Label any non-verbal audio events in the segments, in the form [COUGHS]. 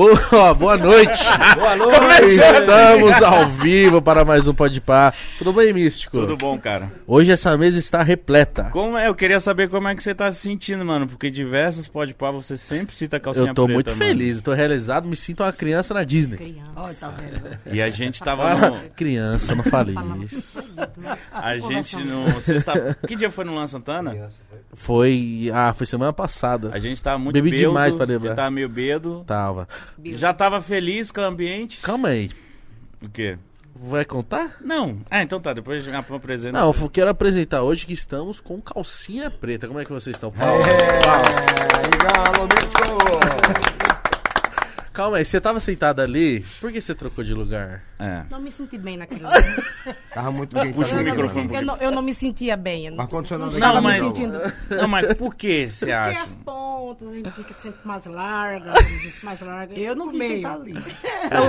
Boa, boa noite. [LAUGHS] Boa noite. Estamos ao vivo para mais um Pode Pá. Tudo bem, Místico? Tudo bom, cara? Hoje essa mesa está repleta. Como é? Eu queria saber como é que você tá se sentindo, mano. Porque diversos pode pá, você sempre cita a calcinha Eu tô preta, muito mano. feliz, eu tô realizado, me sinto uma criança na Disney. Criança. Olha, tá vendo? E a gente [LAUGHS] tava no. criança, não falei isso. A gente no. Sexta... Que dia foi no Lan Santana? Foi. Ah, foi semana passada. A gente tava muito Bebi bêbado, demais pra lembrar. Tava meio bedo. Tava. Já tava feliz com o ambiente. Calma aí. O quê? Vai contar? Não. Ah, então tá. Depois eu apresento. Não, eu quero apresentar hoje que estamos com calcinha preta. Como é que vocês estão? Palmas, palmas. Calma aí, você tava sentado ali, por que você trocou de lugar? É. Não me senti bem naquele [LAUGHS] lugar. Tava muito quente. Puxa o microfone. não. Eu não, eu não me sentia bem. Eu não, ar-condicionado Não, aqui mas- sentindo. [LAUGHS] Não, mas por que você Porque acha? as pontas, a gente fica sempre mais larga, a gente mais larga. Eu não quis meio. sentar ali. [LAUGHS] Por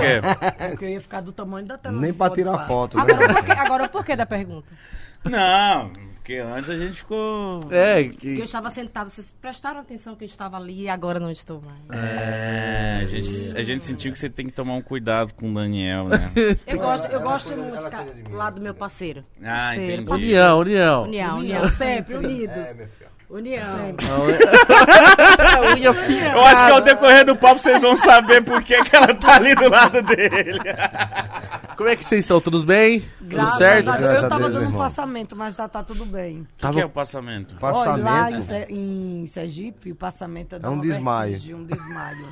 quê? Porque eu ia ficar do tamanho da tela. Nem pra tirar foto, né? Agora, por que da pergunta? Não, porque antes a gente ficou. É, Porque eu que... estava sentada, vocês prestaram atenção que eu estava ali e agora não estou mais. É, a gente, a gente sentiu que você tem que tomar um cuidado com o Daniel, né? [LAUGHS] Eu gosto, eu gosto muito de ela ficar de lá do meu parceiro. Ah, Parceiro, entendi. União, união. União, união. União, sempre [LAUGHS] unidos. É, União. Unha [LAUGHS] fina. Eu acho que ao decorrer do papo vocês vão saber por que, que ela tá ali do lado dele. Como é que vocês estão? Tudo bem? Tudo Graças certo? a Deus. Graças a Eu tava Deus, dando um passamento, mas tá, tá tudo bem. O que, Tava- que é o passamento? Olha, lá em, Passamento. Em Sergipe, o passamento é, dar um desmaio. vertigem, um desmaio.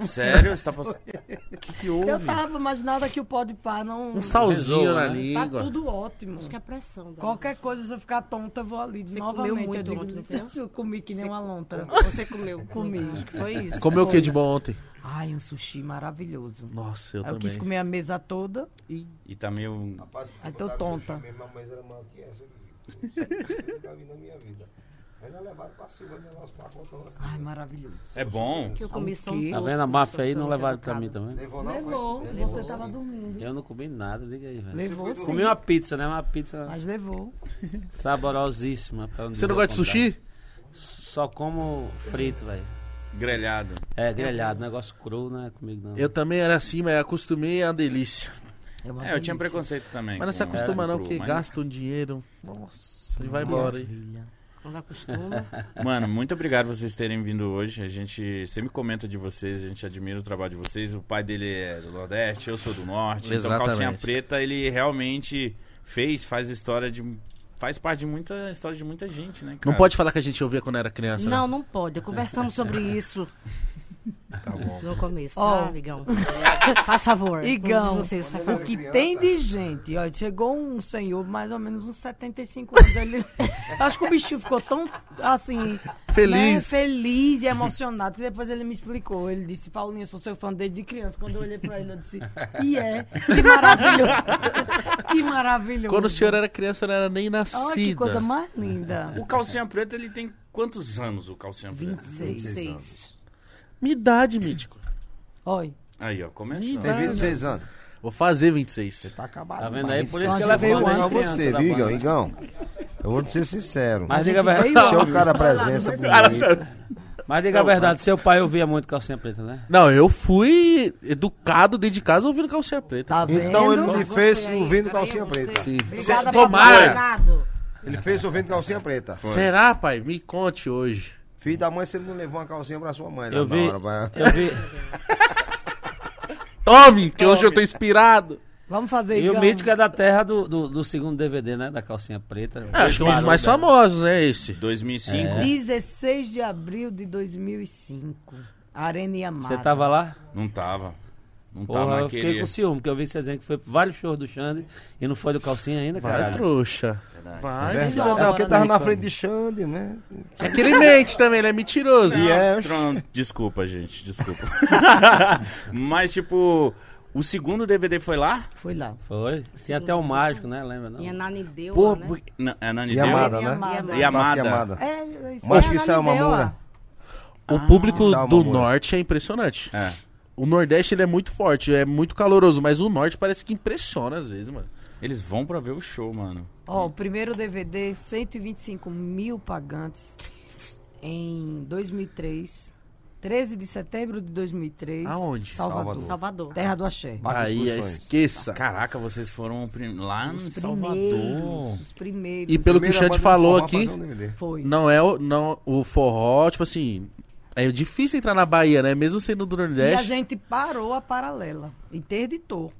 Sério? Você tá passando. [LAUGHS] O que, que Eu houve? tava, mas nada que o pode pá não. Um salzinho na né? Tá língua. tudo ótimo. Acho que é pressão. Dani. Qualquer coisa, se eu ficar tonta, eu vou ali Você novamente. comeu muito eu digo, ontem, [LAUGHS] eu comi que nem uma lontra. Você comeu. [LAUGHS] Comi. Acho que foi isso. Comeu o que de bom ontem? Ai, um sushi maravilhoso. Nossa, eu eu também. quis comer a mesa toda. E tá meio. Rapaz, Aí tô tonta. sushi mesmo, mas era maior que essa. Eu nunca vi na minha vida. Ainda levaram pra Silva, né? Nós pacotão assim. Ai, maravilhoso. É bom. Que eu comi só um Tá vendo a máfia aí? Não levaram pra mim também. Levou não? Levou. Foi? Você tava dormindo. Eu não comi nada, diga aí, velho. Levou sim. Comi uma pizza, né? Uma pizza Mas levou. [LAUGHS] saborosíssima. pra Você não gosta de sushi? Só como frito, velho. Grelhado. É, grelhado, negócio cru, não é comigo não. Eu também era assim, mas acostumei a delícia. uma É, eu tinha preconceito também. Mas não se acostuma não, porque mas- gasta um dinheiro. Nossa, e vai embora, hein? Quando acostuma. [LAUGHS] Mano, muito obrigado vocês terem vindo hoje. A gente sempre comenta de vocês, a gente admira o trabalho de vocês. O pai dele é do Nordeste, eu sou do Norte. Então, Exatamente. Calcinha Preta, ele realmente fez, faz história de. Faz parte de muita história de muita gente, né? Não cara? pode falar que a gente ouvia quando era criança, Não, né? não pode. Conversamos sobre [LAUGHS] isso Tá bom. no começo, tá, Igão? [LAUGHS] Faz favor. Igão, vocês, faz o favor. que tem de gente, ó, chegou um senhor, mais ou menos uns 75 anos, ele, [LAUGHS] acho que o bichinho ficou tão, assim, Feliz. né, feliz e emocionado, que depois ele me explicou, ele disse, Paulinho, eu sou seu fã desde criança, quando eu olhei pra ele, eu disse, e é, que maravilhoso, [LAUGHS] que maravilhoso. Quando o senhor era criança, eu não era nem Olha nascida. que coisa mais linda. O Calcinha Preta, ele tem quantos anos, o Calcinha Preta? 26. 26. Minha idade, mítico. Olha, Aí, ó, começou. Tem 26 anos. Vou fazer 26. Você tá acabado. Tá vendo pai. aí? Por isso que ela veio criança você, viu, Igão? Igão? Eu vou te ser sincero. Mas diga a verdade. Você é um cara presença [LAUGHS] bonito. Mas diga a verdade, seu pai ouvia muito calcinha preta, né? Não, eu fui educado dentro de casa ouvindo calcinha preta. tá vendo? Então ele me fez ouvindo calcinha preta. Sim. Tomara. Ele fez ouvindo calcinha preta. Será, pai? Me conte hoje. Filho da mãe, você não levou uma calcinha pra sua mãe lá Eu vi, hora. vai- eu vi. [LAUGHS] Tome, que hoje eu tô inspirado. Vamos fazer, E o mítico é da terra do, do, do segundo DVD, né? Da calcinha preta. É, acho que é um dos mais Parou, famosos, né, esse. 2005. É. 16 de abril de 2005. Arena Yamada. Você tava lá? Não tava. Não Porra, tava, eu fiquei com ciúme, porque eu vi você dizendo que foi vários shows do Xande e não foi do calcinha ainda, Vai, caralho. trouxa. Verdade. Vai, Verdade. filho É porque tava na frente de Xande, né? É que ele mente também, ele é mentiroso. E é. Tron- Desculpa, gente, desculpa. [LAUGHS] Mas, tipo, o segundo DVD foi lá? Foi lá. Foi. Tinha até o mágico, né? Lembra, não? E a Nani deu, Pô, né? não, é a Nani Yamada, deu? né? Yamada. Yamada. Passa Yamada. É, é que a saiu Nani deu, Mamura. O público Salma do norte é impressionante. É. O Nordeste ele é muito forte, é muito caloroso, mas o Norte parece que impressiona às vezes, mano. Eles vão pra ver o show, mano. Ó, o primeiro DVD, 125 mil pagantes em 2003. 13 de setembro de 2003. Aonde? Salvador. Salvador. Salvador. Terra do Axé. Excursões. esqueça. Caraca, vocês foram prim- lá em Os Salvador. primeiros, Os primeiros. E pelo que o de falou aqui, um não é o, não, o forró, tipo assim, é difícil entrar na Bahia, né? Mesmo sendo do E a Nordeste. gente parou a paralela. Interditou.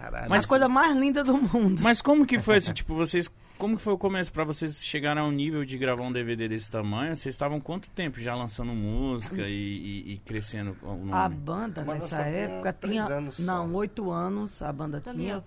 Caralho. Mas a coisa mais linda do mundo. Mas como que foi [LAUGHS] assim, tipo, vocês... Como que foi o começo pra vocês chegarem ao nível de gravar um DVD desse tamanho? Vocês estavam quanto tempo já lançando música e, e- e crescendo o nome? A banda, Mas nessa época, tinha. só. não, oito anos a banda tinha.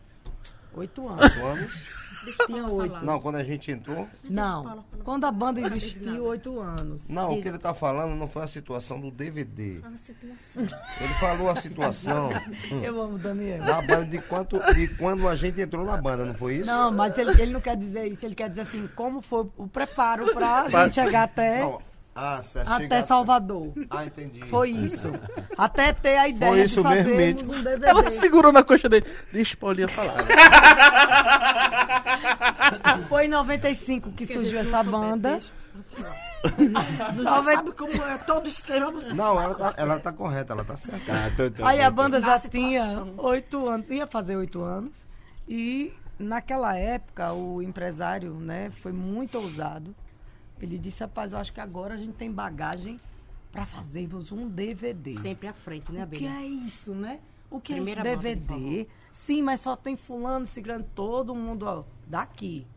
Oito anos. Oito anos. [LAUGHS] tinha oito. Não, quando a gente entrou. Não. Quando a banda existiu, oito anos. Não, o que ele tá falando não foi a situação do DVD. Ah, tem noção. Ele falou a situação [LAUGHS] Eu amo o Daniel. da banda de, quanto, de quando a gente entrou na banda, não foi isso? Não, mas ele, ele não quer dizer isso. Ele quer dizer assim, como foi o preparo pra gente chegar até, Não. Ah, até Salvador. Ah, entendi. Foi isso. Até ter a ideia isso de fazermos mesmo. um DVD. Ela segurou na coxa dele. Deixa o Paulinha falar. né? [LAUGHS] Foi em 95 que surgiu essa banda. [LAUGHS] Já sabe como é todo esquema. Você Não, ela tá, ela tá correta, ela tá certa. Ah, tô- tô- Aí tô- a banda já tinha oito anos, ia fazer oito anos. E naquela época o empresário, né, foi muito ousado. Ele disse, rapaz, eu acho que agora a gente tem bagagem para fazermos um DVD. sempre à frente, né, O que Abelha? é isso, né? O que Primeira é isso? DVD? Sim, mas só tem fulano, ciclano, todo mundo ó, daqui.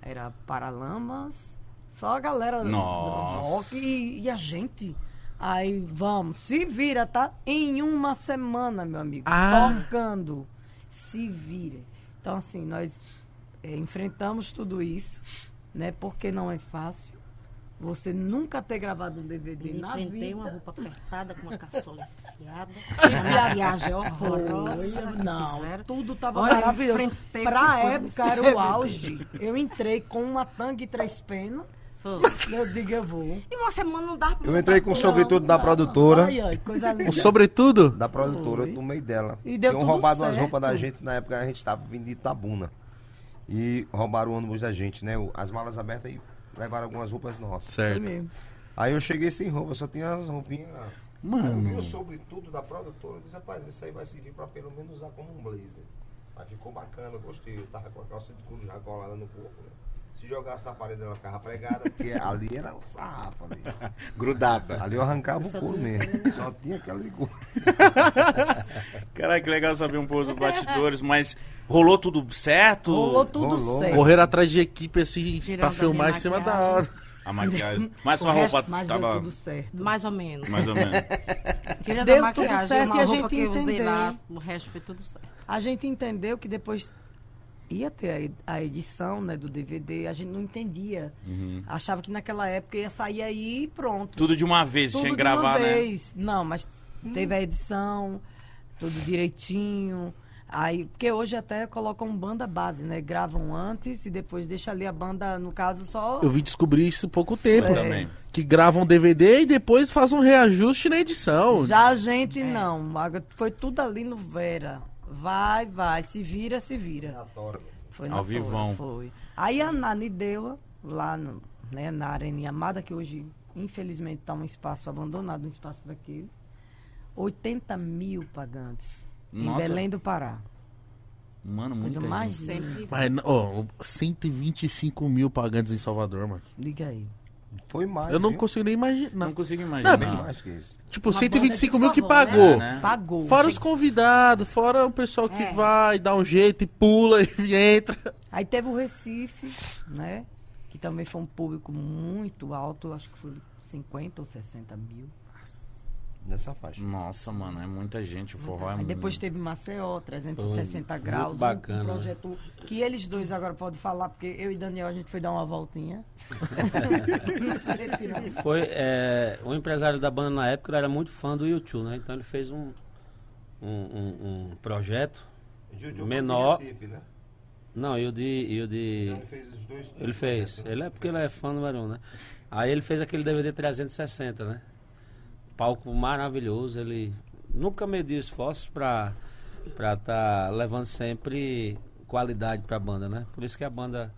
Era Paralamas, só a galera do Nossa. rock e, e a gente. Aí, vamos, se vira, tá? Em uma semana, meu amigo. Ah. Tocando. Se vira. Então, assim, nós eh, enfrentamos tudo isso, né? Porque não é fácil. Você nunca ter gravado um DVD Me na vida. uma roupa apertada com uma caçola enfiada. [LAUGHS] A- viagem horrorosa. Não, fizeram. tudo tava Olha, maravilhoso. Pra época era o auge. Eu entrei com uma tangue e três penas. Foi. Eu digo, eu vou. E uma semana não dá pra Eu entrei com o sobretudo da produtora. Ai, ai, coisa linda. O sobretudo? Da produtora, Foi. eu tomei dela. E deu Tinham tudo roubado umas certo. roupas da gente, na época a gente tava vindo de Itabuna. E roubaram o ônibus da gente, né? O- As malas abertas e levaram algumas roupas nossas. Certo. Aí eu cheguei sem roupa, só tinha as roupinhas. Mano. Eu vi o sobretudo da produtora, eu disse, rapaz, isso aí vai servir pra pelo menos usar como um blazer. Mas ficou bacana, gostei. Eu tava com a calça de couro já colada no corpo, né? Se jogasse na parede ela ficava pregada, porque ali era um sarrafo ali. [LAUGHS] Grudada. Ali eu arrancava o Só couro mesmo. Só tinha aquela de couro. [LAUGHS] Caraca, que legal saber um pouco dos bastidores, mas rolou tudo certo? Rolou tudo Rolou. certo. Correram atrás de equipe assim Tirando pra a filmar em cima da hora. A maquiagem. [LAUGHS] Mas sua O roupa mas deu tava tudo certo. Mais ou menos. mais ou menos. Tira Deu tudo maquiagem, certo uma e a roupa gente que eu usei entendeu. lá, o resto foi tudo certo. A gente entendeu que depois ia ter a ed- a edição né, do DVD, a gente não entendia. Uhum. Achava que naquela época ia sair aí e pronto. Tudo de uma vez, tudo tinha que de gravar, uma né? vez. Não, mas teve a edição, tudo direitinho. Aí, porque hoje até colocam banda base, né? Gravam antes e depois deixa ali a banda, no caso, só. Eu vim descobrir isso há pouco tempo. Eu também. Que gravam DVD e depois fazem um reajuste na edição. Já a gente não. Agora Foi tudo ali no Vera. Vai, vai. Se vira, se vira. Adoro. Foi Ao na vivão. Tora, Foi. Aí a Nani deu lá no, né, na Arena Amada, que hoje, infelizmente, está um espaço abandonado, um espaço daquele. 80 mil pagantes. Nossa. Em Belém do Pará. Mano, muita Coisa mais gente. Mas, ó, 125 mil pagantes em Salvador, mano. Liga aí. Foi mais. Eu não viu? consigo nem imaginar. Não consigo Não, imaginar. Bem mais que isso. Tipo, Uma 125 banda mil que forró, né? pagou. É, né? Pagou. Fora os gente. convidados, fora o pessoal que É. vai, dá um jeito e pula [LAUGHS] e entra. Aí teve o Recife, né? Que também foi um público muito alto, acho que foi 50 ou 60 mil. Nessa faixa. Nossa, mano, é muita gente. O forró é Aí muito. depois teve Maceió, 360 Foi graus. muito bacana. Um projeto que eles dois agora podem falar, porque eu e Daniel a gente foi dar uma voltinha. [LAUGHS] Foi, é, o empresário da banda na época ele era muito fã do YouTube, né? Então ele fez um, um, um- um projeto. Juju Menor. Recife, né? Não, e o de. E o de Então ele fez os dois. ele fez. projetos, né? Ele é porque ele é fã número um, né? Aí ele fez aquele DVD 360, né? Palco maravilhoso. Ele nunca mediu esforços pra estar tá levando sempre qualidade pra banda, né? Por isso que a banda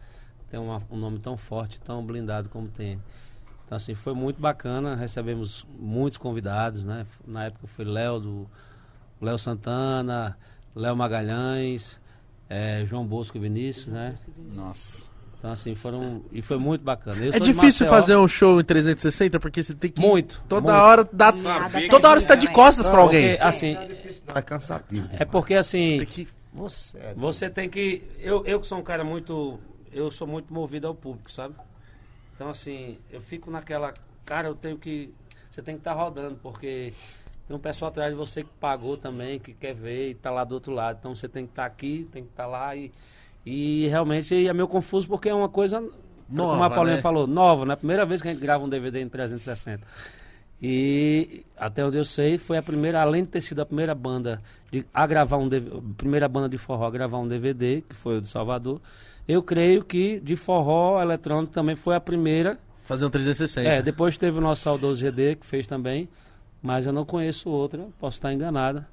tem uma- um nome tão forte, tão blindado como tem. Então, assim, foi muito bacana. Recebemos muitos convidados, né? Na época foi Léo do Léo Santana, Léo Magalhães, eh, João Bosco e Vinícius, né? Nossa. Então, assim, foram. E foi muito bacana. Eu É difícil Maceió. fazer um show em 360 porque você tem que. Muito, Toda muito. hora dá. Saber Toda hora você tá de costas pra alguém. Porque, assim, Não é difícil, não, é cansativo. é demais. porque, assim, Tem que- Você é Você tem que. Eu, eu que sou um cara muito. Eu sou muito movido ao público, sabe? Então, assim, eu fico naquela. Cara, eu tenho que. Você tem que estar rodando, porque tem um pessoal atrás de você que pagou também, que quer ver e tá lá do outro lado. Então você tem que estar aqui, tem que estar lá e. E realmente é meio confuso porque é uma coisa. Nova, como a Paulinha né? falou, nova, né? Primeira vez que a gente grava um DVD em 360. E até onde eu sei, foi a primeira, além de ter sido a primeira banda de, a gravar um DVD, primeira banda de forró a gravar um DVD, que foi o de Salvador. Eu creio que de forró eletrônico também foi a primeira. Fazer um 360. É, depois teve o nosso saudoso GD, que fez também, mas eu não conheço outra, posso estar enganada,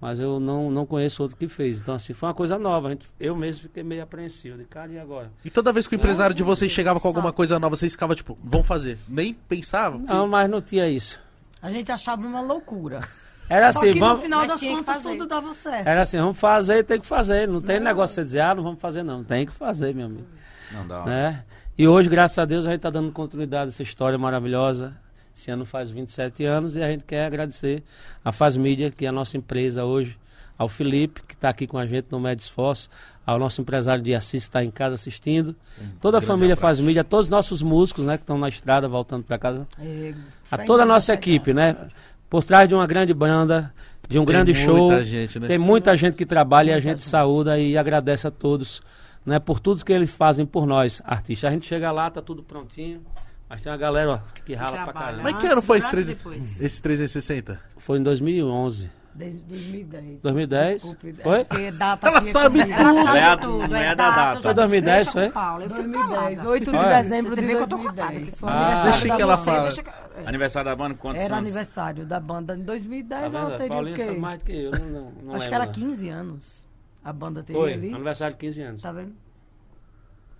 mas eu não, não conheço outro que fez. Então, assim, foi uma coisa nova. eu mesmo fiquei meio apreensivo, de cara, e agora? E toda vez que o empresário de vocês chegava com alguma coisa nova, vocês ficavam tipo, vão fazer. Nem pensavam? Não, mas não tinha isso. A gente achava uma loucura. Era Só assim, que vamos, no final das que contas tudo dava certo. Era assim, vamos fazer, tem que fazer. Não tem negócio de você dizer, ah, não vamos fazer não. Tem que fazer, meu amigo. Não dá. Né? E hoje, graças a Deus, a gente está dando continuidade a essa história maravilhosa. Esse ano faz 27 anos e a gente quer agradecer a Faz Mídia, que é a nossa empresa hoje, ao Felipe, que está aqui com a gente no Med Esforço, ao nosso empresário de Assis, que está em casa assistindo, toda a família Faz abraço. Mídia, todos os nossos músicos né, que estão na estrada voltando para casa, É, a toda a nossa Deus, equipe, né? Por trás de uma grande banda, de um Tem grande show. muita gente, né? Tem muita gente que trabalha e a gente gente. saúda e agradece a todos, né? Por tudo que eles fazem por nós, artistas. A gente chega lá, tá tudo prontinho, mas tem uma galera ó, que rala pra caramba. Mas que ano foi esse, Durante e 3... depois. esse 360? Foi em 2011. Desde 2010. 2010? Desculpe, é Foi? porque data Ela é sabe comigo. Ela sabe é a- tudo, não é é da data. Foi 2010, Deixa foi? eu fico 2010, calada. 8 de dezembro de Você vê que eu tô calada, 2010. que Foi o Ah. aniversário Deixa da que ela banda. fala. Que- Aniversário da banda, quantos Era anos? aniversário da banda. Em Tá 2010 vendo? ela teria o Paulinha sabe quê? mais do que eu, não, não, não Acho lembro, que era não. 15 anos. A banda teria Foi, ali. aniversário de 15 anos. Tá vendo?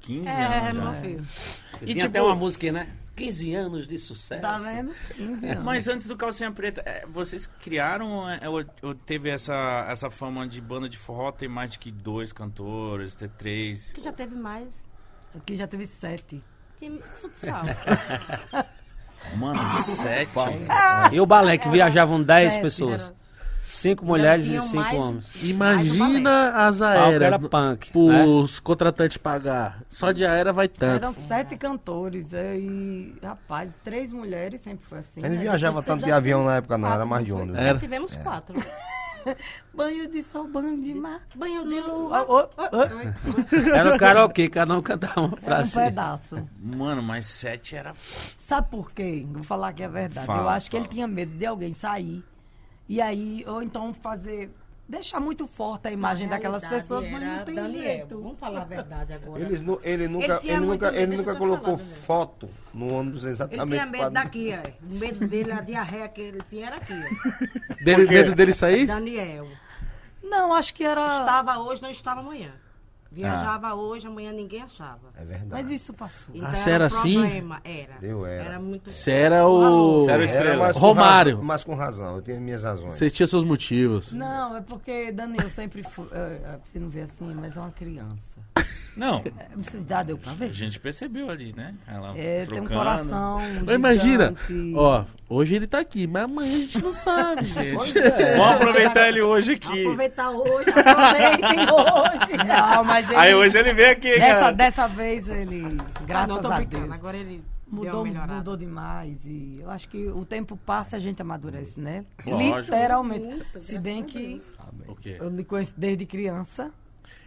15 É, anos. meu já. filho. E E tipo- até uma música, né? 15 anos de sucesso. Tá vendo? 15 anos. Mas antes do Calcinha Preta, é, vocês criaram é, ou, teve essa, essa fama de banda de forró ter mais de que dois cantores, ter três? Que já teve mais. Aqui já teve sete. Time futsal. [LAUGHS] Mano, sete? E o balé, que viajavam 10 Sete, pessoas. Cinco mulheres e cinco mais- homens. Imagina as palco era aéreas punk. né? pros contratantes pagar. Só de aérea vai tanto. Eram sete cantores. E, rapaz, três mulheres sempre foi assim. Gente né? viajava tanto de avião na época, não, era mais de ônibus. Era. Já tivemos quatro. [LAUGHS] Banho de sol, banho de mar. Banho de lua. ô, ô, Era o karaokê, cada um cantava uma Era um frase. pedaço. Mano, mas sete era. Sabe por quê? Vou falar que é verdade. Fala, eu acho que ele fala. tinha medo de alguém sair. E aí, ou então fazer. Deixar muito forte a imagem Na daquelas pessoas, mas não tem Daniel. jeito. Vamos falar a verdade agora. Eles ele nunca, Ele ele nunca, medo, ele nunca colocou falar, Daniel. foto no ônibus Ele exatamente. tinha medo pra- daqui, ó. O medo dele, a diarreia que ele tinha era aqui, ó. Dele, medo dele sair? Daniel. Não, acho que era. Estava hoje, não estava amanhã. Viajava hoje, amanhã ninguém achava. É verdade. Mas isso passou. Então Ah, você era era assim? problema. Era. Eu era. muito. Você era o. Você era o Era estrela. com Romário. razão- mas com razão, eu tenho minhas razões. Você tinha seus motivos. Não, é porque Daniel sempre foi. é, você não vê assim, mas é uma criança. Não, É, já deu pra a ver? gente percebeu ali, né? Ela É, tem um trocando. coração. Mas imagina, gigante. ó, hoje ele tá aqui, mas amanhã a gente não sabe, [LAUGHS] gente. Pois é. Vamos aproveitar ele hoje aqui. Aproveitar hoje, aproveitem hoje. Não, mas ele. Aí hoje ele veio aqui, Dessa, cara. dessa vez ele. Ah, Graças não, tô a. Deus. Agora ele Mudou, mudou demais. E eu acho que o tempo passa e a gente amadurece, né? Lógico. Literalmente. Muito, Se bem a que eu lhe conheço desde criança.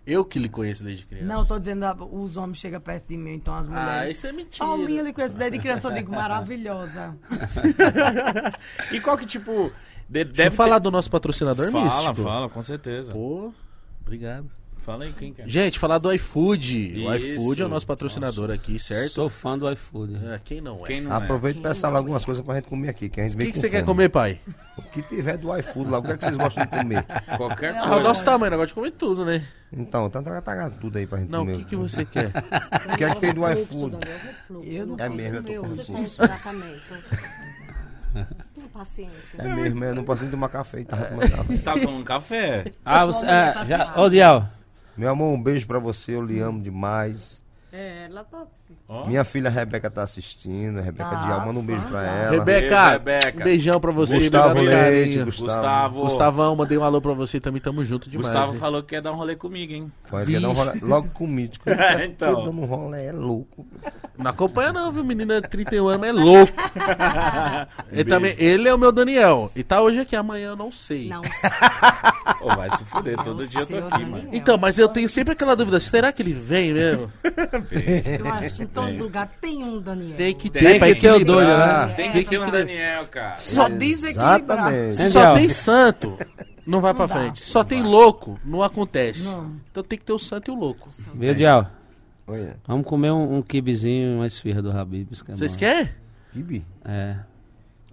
Eu que lhe conheço desde criança. Não, tô dizendo, ah, os homens chegam perto de mim, então as Ah, mulheres. isso é mentira. Paulinha, eu lhe conheço desde criança, eu digo maravilhosa. [LAUGHS] E qual que tipo. de- Deixa deve eu falar ter... do nosso patrocinador Fala, místico. fala, com certeza. Pô, obrigado. Fala aí quem quer. Gente, falar do iFood. O Isso. iFood é o nosso patrocinador aqui, certo? Sou fã do iFood. É, quem não é? Quem não Aproveita e peça lá algumas coisas pra gente comer aqui. Que a gente O que, que você quer comer, pai? O que tiver do iFood lá, o que, é que vocês gostam de comer? é? [LAUGHS] Qualquer Ah, o coisa. nosso tamanho, negócio de comer tudo, né? Então, tá tá tudo aí pra gente Não, o comer. que, que você quer? [LAUGHS] O que é que tem do iFood? Refluxo. Eu não É posso mesmo, eu tô com. Tenha paciência. É mesmo, eu não posso nem tomar café e tava [LAUGHS] tomando café. Você tá tomando café? Ah, você. É, já, ô, Dial. Meu amor, um beijo pra você, eu lhe amo demais. É, ela tá. Ó. Minha filha Rebeca tá assistindo, Rebeca Tá, Dial, manda um beijo pra ela. Rebeca, Rebeca. um beijão pra você. Gustavo Leite, carinho. Gustavo. Gustavo. Gustavão, mandei um alô pra você também, tamo junto demais. Gustavo hein? falou que quer dar um rolê comigo, hein? Foi, quer dar um rolê, logo comigo. [LAUGHS] Então. Tô dando um rolê, é louco. Não acompanha não, viu? Menina de 31 anos, é louco. ele, [LAUGHS] também, ele é o meu Daniel. E tá hoje aqui, amanhã eu não sei. Não, [LAUGHS] Ô, vai se fuder, todo dia eu tô aqui, Daniel. mano. Então, mas eu tenho sempre aquela dúvida, será que ele vem mesmo? Eu acho que em todo lugar tem um Daniel. Tem que Tem ter pra que ter o doido, equilibrar. né? Tem Tem que que ter o equilibrar. Daniel, cara. Só, desequilibrar. Se só tem santo, não vai pra dá. frente. Se só tem louco, não acontece. Não. Então tem que ter o santo e o louco. Oi, Vamos comer um, um kibizinho e uma esfirra do Habib's. é Vocês querem? Kibe? É.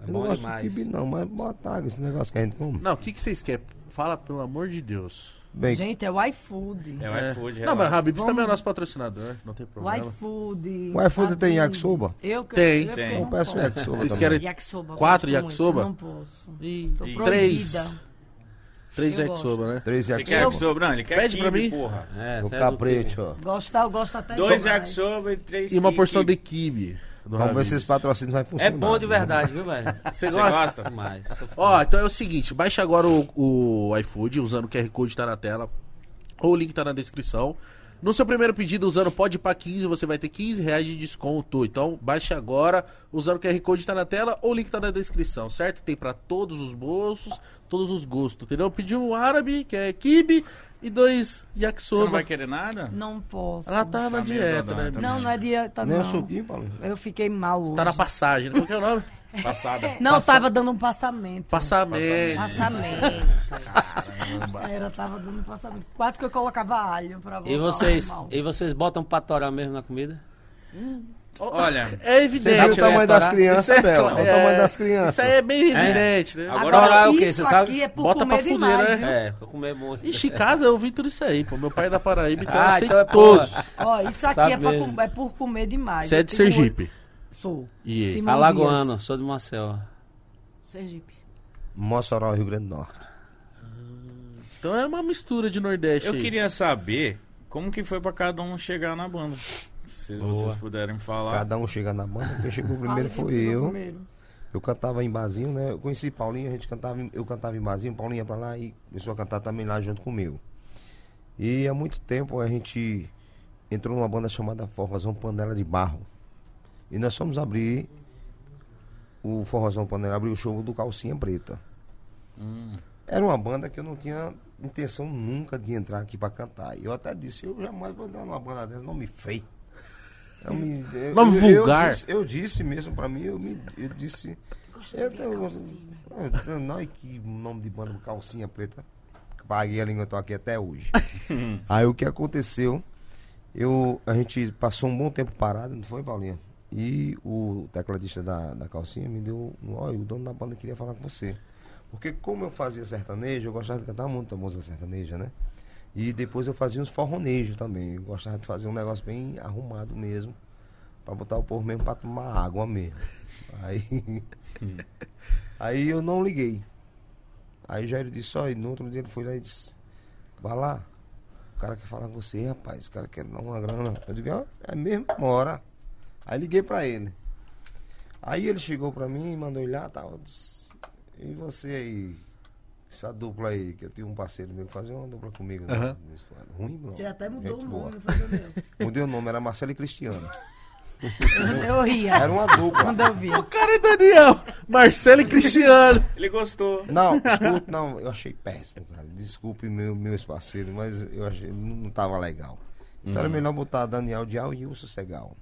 É Eu não bom gosto demais. de kibe não, mas bota esse negócio que a gente come. Não, o que, que vocês querem? Fala, pelo amor de Deus. Bem, Gente, é o iFood. É o É. iFood, Não, mas. Habib's também é nosso patrocinador, não tem O problema. iFood. O iFood tem yakisoba? Eu que- Tem. eu Tem. eu não peço yakisoba Vocês também. querem Yakisoba. quatro muito. yakisoba? Não posso. E Tô três. proibida. Três Eu yakisoba, né? Três Você quer yakisoba. yakisoba? Não, ele quer Pede pra quibe, mim. porra. É, O até do capricho, ó. Gostar, eu gosto até Dois yakisoba e três E uma porção kibe. de kibe. Vamos ver se esse patrocínio vai É funcionar. bom de verdade, viu, velho? Você gosta? Demais. fã. Ó, então é o seguinte, baixa agora o, o iFood usando o QR Code tá na tela. Ou o link tá na descrição. No seu primeiro pedido, usando pode para 15, você vai ter 15 reais de desconto. Então, baixe agora, usando o QR Code tá na tela ou o link tá na descrição, certo? Tem pra todos os bolsos, todos os gostos, entendeu? Pediu um árabe, que é kibe, e dois Você não yakisoba. vai querer nada? Não posso. Ela tá na Tá dieta, né? também. Não, não é dieta, Nem não. o suquinho, Paulo. Eu fiquei mal hoje. Tá na passagem, né? Qual que é o nome? Passada. Não, tava dando um passamento. Passamento. Passamento. Era, tava dando um passamento. Quase que eu colocava alho pra voltar E vocês, e vocês botam pra torar mesmo na comida? Olha, É Você viu o evidente, né? tamanho das crianças, é Bela? Olha o tamanho é- das crianças. Isso aí é bem evidente, né? Agora Agora é o quê, isso você sabe? aqui é por Bota comer pra fuder, demais, né? viu? É, pra comer muito. Ixi, em casa eu vi tudo isso aí, pô. Meu pai é da Paraíba, então eu Ah, sei então é todos. Ó, isso aqui Sabe é, mesmo. com- é por comer demais. Você é Eu de Sergipe. oito- Sou. E Simão Alagoano, sou de Marcel. Sergipe. Mossoró, Rio Grande do Norte. Então é uma mistura de Nordeste eu aí. queria saber como que foi pra cada um chegar na banda. Se vocês puderem falar. Cada um chega na banda, quem chegou [LAUGHS] primeiro foi eu. Primeiro. Eu cantava em barzinho, né? Eu conheci Paulinho, a gente cantava, em- eu cantava em barzinho, Paulinho ia pra lá e começou a cantar também lá junto comigo. E há muito tempo a gente entrou numa banda chamada Forrozão Panela de Barro. E nós fomos abrir o Forrozão Panela, abrir o show do Calcinha Preta. Hum. Era uma banda que eu não tinha intenção nunca de entrar aqui pra cantar. E eu até disse, eu jamais vou entrar numa banda dessa, nome feio. Eu me- eu- Nome eu- eu vulgar. disse- Eu disse, mesmo pra mim, eu, me, eu disse. Eu, eu, eu, eu, não, que nome de banda calcinha preta. Paguei a língua, eu tô aqui até hoje. [LAUGHS] Aí o que aconteceu? Eu, a gente passou um bom tempo parado, não foi, Paulinha? E o tecladista da, da calcinha me deu. Olha, o dono da banda queria falar com você. Porque como eu fazia sertanejo, eu gostava de cantar muito a música sertaneja, né? E depois eu fazia uns forronejos também. Eu gostava de fazer um negócio bem arrumado mesmo. Pra botar o povo mesmo pra tomar água mesmo. Aí. [LAUGHS] aí eu não liguei. Aí o Jair disse, ó, e no outro dia ele foi lá e disse, vai lá. O cara quer falar com você, rapaz. O cara quer dar uma grana. Eu digo, ó, é mesmo, bora. Aí liguei pra ele. Aí ele chegou pra mim e mandou ir lá tal. Disse, e você aí? Essa dupla aí, que eu tinha um parceiro meu que fazia uma dupla comigo. né? Aham. Ruim, não. Você até mudou Gente o boa. nome, não foi meu? Mudei o nome, era Marcelo e Cristiano. Eu ria. Era uma dupla. Quando eu vi. O cara é Daniel, Marcelo e Cristiano. [LAUGHS] Ele gostou. Não, escuta, não, eu achei péssimo, cara. Desculpe meu, meus parceiros, mas eu achei, não, não tava legal. Então era melhor botar Daniel Dial e Wilson Segal.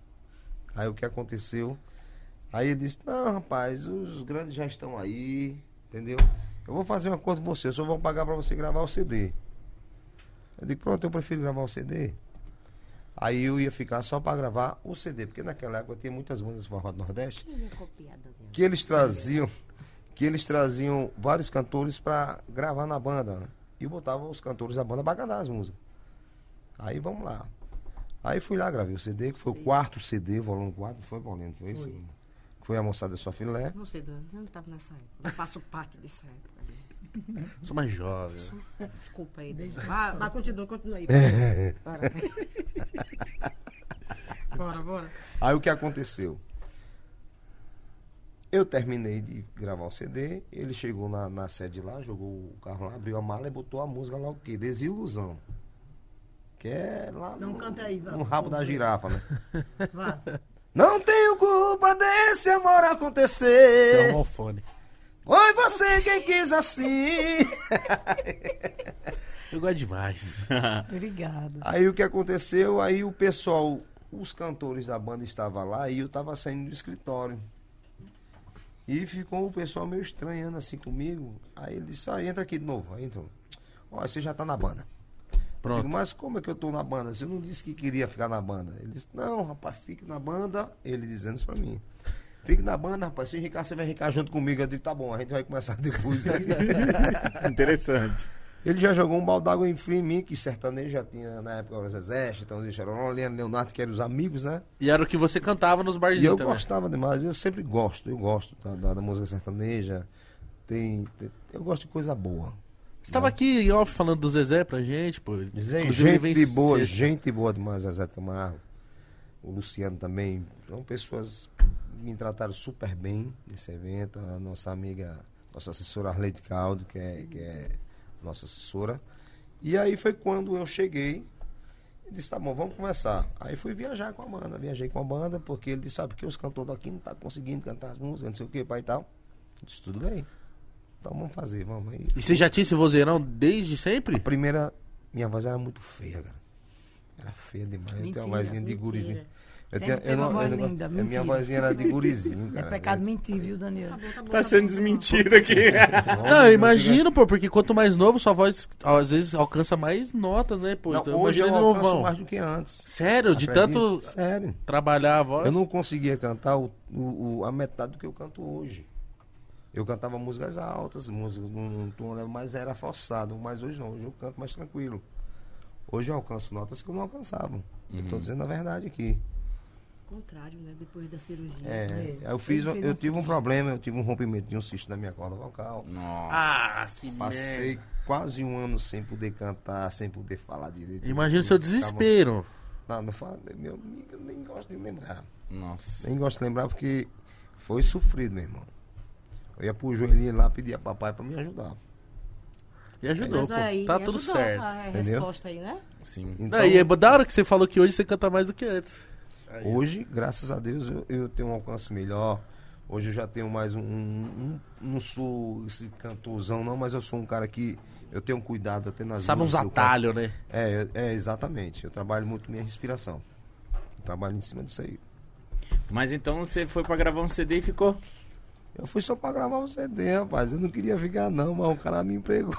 Aí o que aconteceu? Aí ele disse, não, rapaz, os grandes já estão aí, entendeu? Eu vou fazer um acordo com você, eu só vou pagar pra você gravar o CD. Eu digo, pronto, eu prefiro gravar o CD. Aí eu ia ficar só para gravar o CD, porque naquela época tinha muitas bandas forró do Nordeste que eles traziam que eles traziam vários cantores para gravar na banda, né? E botavam os cantores da banda para cantar as músicas. Aí vamos lá. Aí fui lá, gravei o CD, que foi o quarto CD, volume 4, foi, Paulinho? Foi isso? Foi. Foi a moçada só filé. Não sei, eu não estava nessa época. Eu faço parte dessa época. Sou mais jovem. Desculpa aí. Dani. Vá, vá, continua, continua aí. [LAUGHS] Bora. bora, bora. Aí o que aconteceu? Eu terminei de gravar o CD, ele chegou na, na sede lá, jogou o carro lá, abriu a mala e botou a música lá o quê? Desilusão. Que é lá Não no, canta aí, vai. no rabo da girafa, né? Vá. Não tenho culpa desse amor Tem um acontecer. Foi você quem quis assim. [LAUGHS] Eu gosto demais. [LAUGHS] Obrigada. Aí o que aconteceu? Aí o pessoal, os cantores da banda estavam lá e eu estava saindo do escritório. E ficou o pessoal meio estranhando assim comigo. Aí ele disse, ah, entra aqui de novo. Aí entrou. Olha, você já tá na banda. Pronto. Digo, mas como é que eu tô na banda? Você não disse que queria ficar na banda. Ele disse, não, rapaz, fique na banda. Ele dizendo isso pra mim. Fique na banda, rapaz. Se enricar, você vai enricar junto comigo. Eu digo, tá bom, a gente vai começar depois. [LAUGHS] Interessante. Ele já jogou um balde d'água em frio em mim, que sertanejo já tinha na época os exércitos, então eles eram Leandro Leonardo, que eram os amigos, né? E era o que você cantava nos E eu barzinhos também. gostava demais, eu sempre gosto, eu gosto da, da- da música sertaneja. Tem, tem- eu gosto de coisa boa. Você tava aqui em off falando do Zezé pra gente, pô. Zé, Inclusive, ele gente boa, sexta. gente boa demais, Zezé Camargo. O Luciano também. São pessoas me trataram super bem nesse evento. A nossa amiga, nossa assessora Arleide Caldo, que é, que é nossa assessora. E aí foi quando eu cheguei e disse, tá bom, vamos conversar. Aí fui viajar com a banda, viajei com a banda, porque ele disse, sabe que os cantores daqui não estão conseguindo cantar as músicas, não sei o que, pai e tal. Eu disse, tudo bem. Então vamos fazer, vamos aí. E você já tinha esse vozeirão desde sempre? A primeira, minha voz era muito feia, cara. Era feia demais. eu tenho Mentira, uma vozinha de mentira. gurizinho. Eu Sempre eu não, uma voz eu não- linda, a minha vozinha era de gurizinho, [LAUGHS] É cara. pecado mentir, viu, Daniel? Tá sendo desmentido aqui. [LAUGHS] Não, eu imagino, pô, porque quanto mais novo, sua voz às vezes alcança mais notas, né, pô? Não, então, hoje eu alcanço novão. mais do que antes. Sério, de tanto Sério. trabalhar a voz. Eu não conseguia cantar o, o- o- a metade do que eu canto hoje. Eu cantava músicas altas, músicas num num tom, mas era forçado. Mas hoje não, hoje eu canto mais tranquilo. Hoje eu alcanço notas que eu não alcançava. Eu tô dizendo a verdade aqui. Contrário, né? Depois da cirurgia. É, É, eu fiz, eu um tive um problema, eu tive um rompimento de um cisto na minha corda vocal. Nossa. Ah, que Passei merda. quase um ano sem poder cantar, sem poder falar direito. Imagina o Eu seu ficava- desespero. Não, não fala, meu amigo, eu nem gosto de lembrar. Nossa. Nem gosto de lembrar porque foi sofrido, meu irmão. Eu ia pro joelhinho lá pedir a papai pra me ajudar. E ajudou, Mas pô. aí, Tá tudo ajudou certo. A Entendeu? resposta aí, né? Sim. Então, e é da hora que você falou que hoje você canta mais do que antes. Aí, hoje, graças a Deus, eu, eu tenho um alcance melhor. Hoje eu já tenho mais um, um- um- Não sou esse cantorzão, não, mas eu sou um cara que. Eu tenho cuidado até nas Sabe uns atalhos, né? É, é, exatamente. Eu trabalho muito minha respiração. Eu trabalho em cima disso aí. Mas então você foi pra gravar um CD e ficou. Eu fui só pra gravar o CD, rapaz. Eu não queria ficar, não, mas o cara me empregou.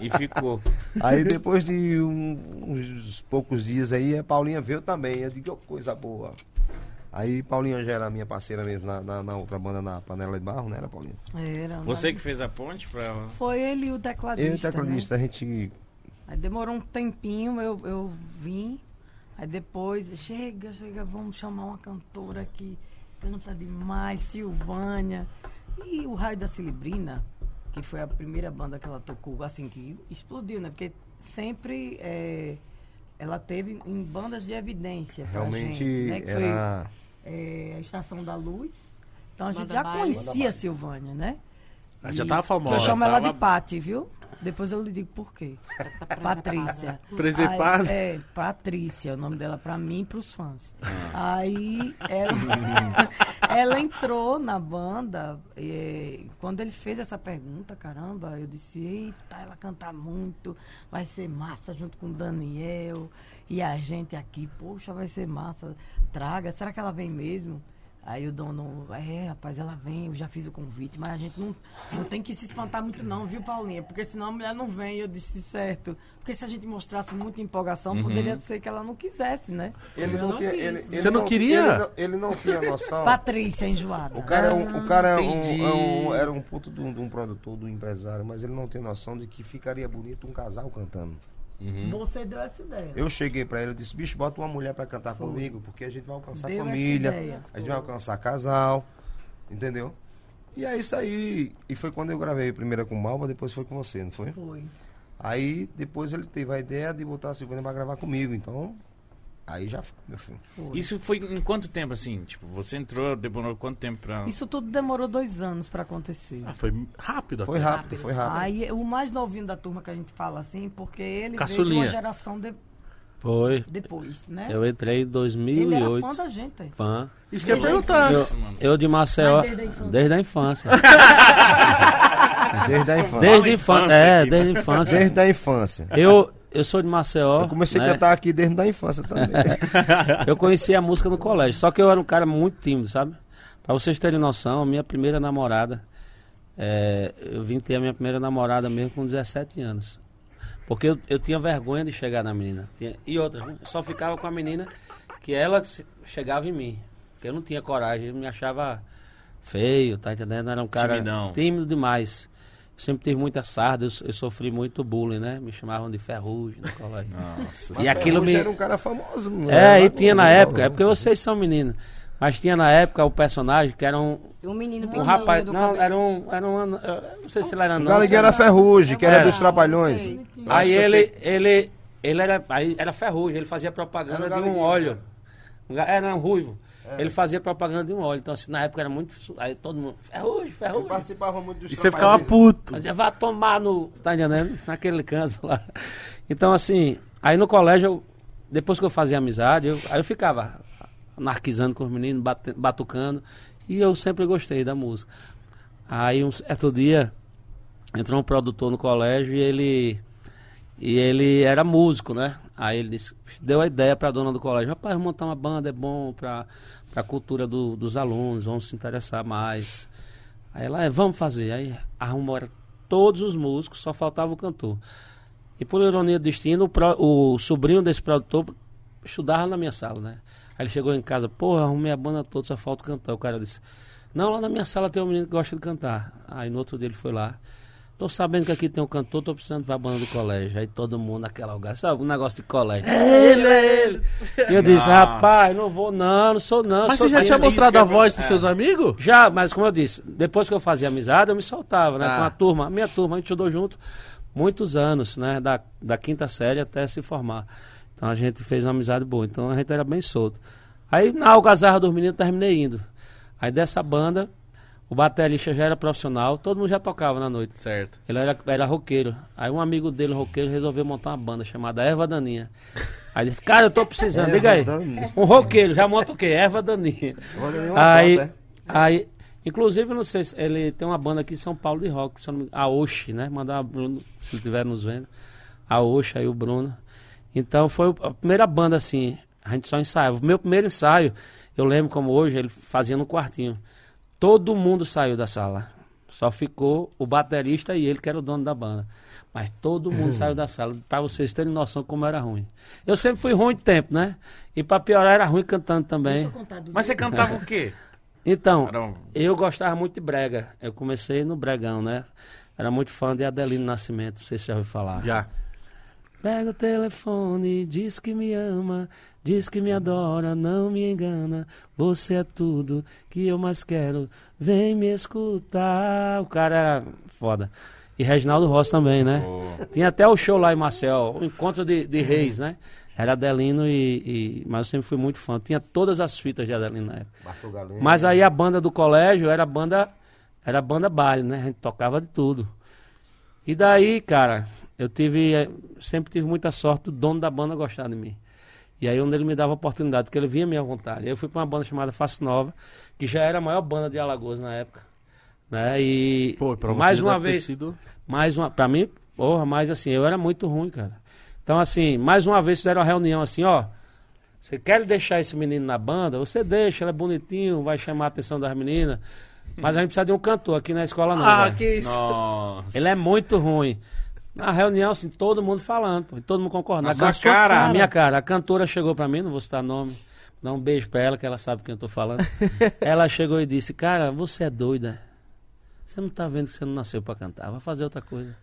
E ficou. Aí depois de um- uns poucos dias aí, a Paulinha veio também. Eu digo, "Que coisa boa. Aí Paulinha já era minha parceira mesmo na, na- na outra banda, na Panela de Barro, não era, Paulinha? Era. Você mas que fez a ponte pra. Foi ele e o tecladista. Eu e o tecladista, né? a gente. Aí demorou um tempinho, eu, eu vim. Aí depois, chega, chega, vamos chamar uma cantora que canta demais, Silvânia. E o Raio da Cilibrina, que foi a primeira banda que ela tocou, assim, que explodiu, né? Porque sempre é, ela teve em bandas de evidência. pra Realmente gente, né? Que foi era. é, a Estação da Luz. Então a gente já conhecia a Silvânia, né? Ela já E- tava que Eu famosa. chamo ela Tava- de Pati, viu? Depois eu lhe digo por quê. [LAUGHS] Patrícia. Presepada? Aí, é, Patrícia, é o nome dela pra mim e pros fãs. Aí ela, [LAUGHS] ela entrou na banda. é, quando ele fez essa pergunta, caramba, eu disse, eita, ela canta muito, vai ser massa junto com o Daniel e a gente aqui, poxa, vai ser massa. Traga, será que ela vem mesmo? Aí o dono, é, rapaz, ela vem, eu já fiz o convite, mas a gente não, não tem que se espantar muito não, viu, Paulinha? Porque senão a mulher não vem. Eu disse, certo. Porque se a gente mostrasse muita empolgação, poderia ser que ela não quisesse, né? Ele Eu não, não tinha, ele, ele Você não queria? Ele não, ele não tinha noção. [LAUGHS] Patrícia enjoada. O cara, é um, o cara é um, é um- era um puto de um, de um produtor, de um empresário, mas ele não tem noção de que ficaria bonito um casal cantando. Você deu essa ideia. Eu cheguei pra ele e disse, bicho, bota uma mulher pra cantar comigo, porque a gente vai alcançar Deu família, ideia. a gente vai alcançar casal, entendeu? E é isso aí. E foi quando eu gravei a primeira com o Malva, depois foi com você, não foi? Foi. Aí depois ele teve a ideia de botar a Silvana pra gravar comigo, então. Aí já foi, meu filho. Isso foi em quanto tempo, assim? Tipo, você entrou, demorou quanto tempo pra... Isso tudo demorou dois anos pra acontecer. Ah, foi rápido Foi até. rápido, foi rápido. Aí o mais novinho da turma que a gente fala assim, porque ele veio de Caçulinha. uma geração de- Foi. depois, né? Eu entrei em ele era 2008. fã da gente. Fã. Isso que eu ia perguntar. Eu, Isso, mano. eu de Maceió. Mas desde a infância. Desde a infância. [LAUGHS] Desde a infância. Desde a infância. É, desde a infância. Desde a infância. Eu, eu sou de Maceió. Eu comecei né? a cantar aqui desde a infância também. [LAUGHS] Eu conheci a música no colégio, só que eu era um cara muito tímido, sabe? Pra vocês terem noção, a minha primeira namorada, é, eu vim ter a minha primeira namorada mesmo com 17 anos. Porque eu, eu tinha vergonha de chegar na menina. Tinha- e outra, eu só ficava com a menina que ela se- chegava em mim. Porque eu não tinha coragem, eu me achava feio, tá entendendo? Era um cara Timidão. tímido demais. Sempre tive muita sarda, eu, eu sofri muito bullying, né? Me chamavam de ferrugem no colégio. Nossa E aquilo me- era um cara famoso. não É, e tinha na Não, época, não. é porque vocês são meninos. Mas tinha na época o personagem que era um, Um menino um rapaz. do Não, era um. Era um não sei se ele era O não. Galigueiro sei era. Ferrugem, que era Era. dos Trapalhões. Sei. Eu acho Aí que ele, ele, ele era, aí era ferrugem, ele fazia propaganda Era o de um óleo. né? Era um ruivo. Ele fazia propaganda de um óleo. Então, assim, na época era muito. Aí todo mundo. Ferrugem, Eu ferrugem. participava muito dos E você ficava puto. Mas vai tomar no. Tá entendendo? [LAUGHS] Naquele canto lá. Então, assim, aí no colégio, eu- depois que eu fazia amizade, eu- aí eu ficava anarquizando com os meninos, bate- batucando. E eu sempre gostei da música. Aí um certo dia entrou um produtor no colégio e ele. E ele era músico, né? Aí ele disse, deu a ideia para a dona do colégio, rapaz, montar uma banda é bom para a cultura do- dos alunos, vamos se interessar mais. Aí ela, é, vamos fazer. Aí arrumou era todos os músicos, só faltava o cantor. E por ironia do destino, o, pro- o sobrinho desse produtor estudava na minha sala, né? Aí ele chegou em casa, porra, arrumei a banda toda, só falta o cantor. O cara disse, não, lá na minha sala tem um menino que gosta de cantar. Aí no outro dia ele foi lá. Tô sabendo que aqui tem um cantor, tô precisando pra banda do colégio. Aí todo mundo naquela lugar, sabe, um negócio de colégio. É ele, é ele. E eu disse, rapaz, não vou não, não sou não. Mas sou você já tímido." tinha mostrado a voz pros é. seus amigos? Já, mas como eu disse, depois que eu fazia amizade, eu me soltava, né? Ah. Com a turma. A minha turma, a gente estudou junto muitos anos, né? Da, da quinta série até se formar. Então a gente fez uma amizade boa. Então a gente era bem solto. Aí na algazarra dos meninos terminei indo. Aí dessa banda, o baterista já era profissional, todo mundo já tocava na noite. Certo. Ele era, era roqueiro. Aí um amigo dele, roqueiro, resolveu montar uma banda chamada Erva Daninha. [LAUGHS] Aí disse, cara, eu tô precisando, diga aí. Daninha. Um roqueiro, já monta o quê? Erva Daninha. Olha, nenhuma Aí, pauta, é? aí, inclusive, não sei se ele tem uma banda aqui em São Paulo de rock, a Oxi, né? Mandar a Bruno, se estiver nos vendo. A Oxi, aí o Bruno. Então foi a primeira banda assim, a gente só ensaiava. O meu primeiro ensaio, eu lembro como hoje, ele fazia no quartinho. Todo mundo saiu da sala. Só ficou o baterista e ele, que era o dono da banda. Mas todo mundo [LAUGHS] saiu da sala, pra vocês terem noção como era ruim. Eu sempre fui ruim de tempo, né? E pra piorar, era ruim cantando também. Mas você cantava o quê? [LAUGHS] Então, um- eu gostava muito de brega. Eu comecei no bregão, né? Era muito fã de Adelino Nascimento, não sei se você já ouviu falar. Já. Pega o telefone, diz que me ama, diz que me adora, não me engana. Você é tudo que eu mais quero, vem me escutar. O cara era foda. E Reginaldo Rossi também, né? Tinha até o show lá em Marcel, o encontro de, de reis, né? Era Adelino e, e- Mas eu sempre fui muito fã. Tinha todas as fitas de Adelino na época. Galinha. Mas aí a banda do colégio era banda era banda baile, né? A gente tocava de tudo. E daí, cara, eu tive eh, sempre tive muita sorte do dono da banda gostar de mim. E aí onde ele me dava oportunidade, porque ele via a minha vontade. Aí eu fui para uma banda chamada Face Nova, que já era a maior banda de Alagoas na época, né? E Pô, pra você mais uma vez, sido- mais uma, para mim, porra, mas assim, eu era muito ruim, cara. Então assim, mais uma vez fizeram uma reunião assim, ó, Você quer deixar esse menino na banda? Você deixa, ele é bonitinho, vai chamar a atenção das meninas. Mas a gente precisa de um cantor aqui na escola não. Ah, velho. que isso. Nossa. Ele é muito ruim. Na reunião, assim, todo mundo falando, pô, todo mundo concordando. Na A sua cara. Na minha cara. A cantora chegou pra mim, não vou citar nome, dá um beijo pra ela, que ela sabe quem eu tô falando. [LAUGHS] ela chegou e disse, cara, você é doida. Você não tá vendo que você não nasceu pra cantar, vai fazer outra coisa.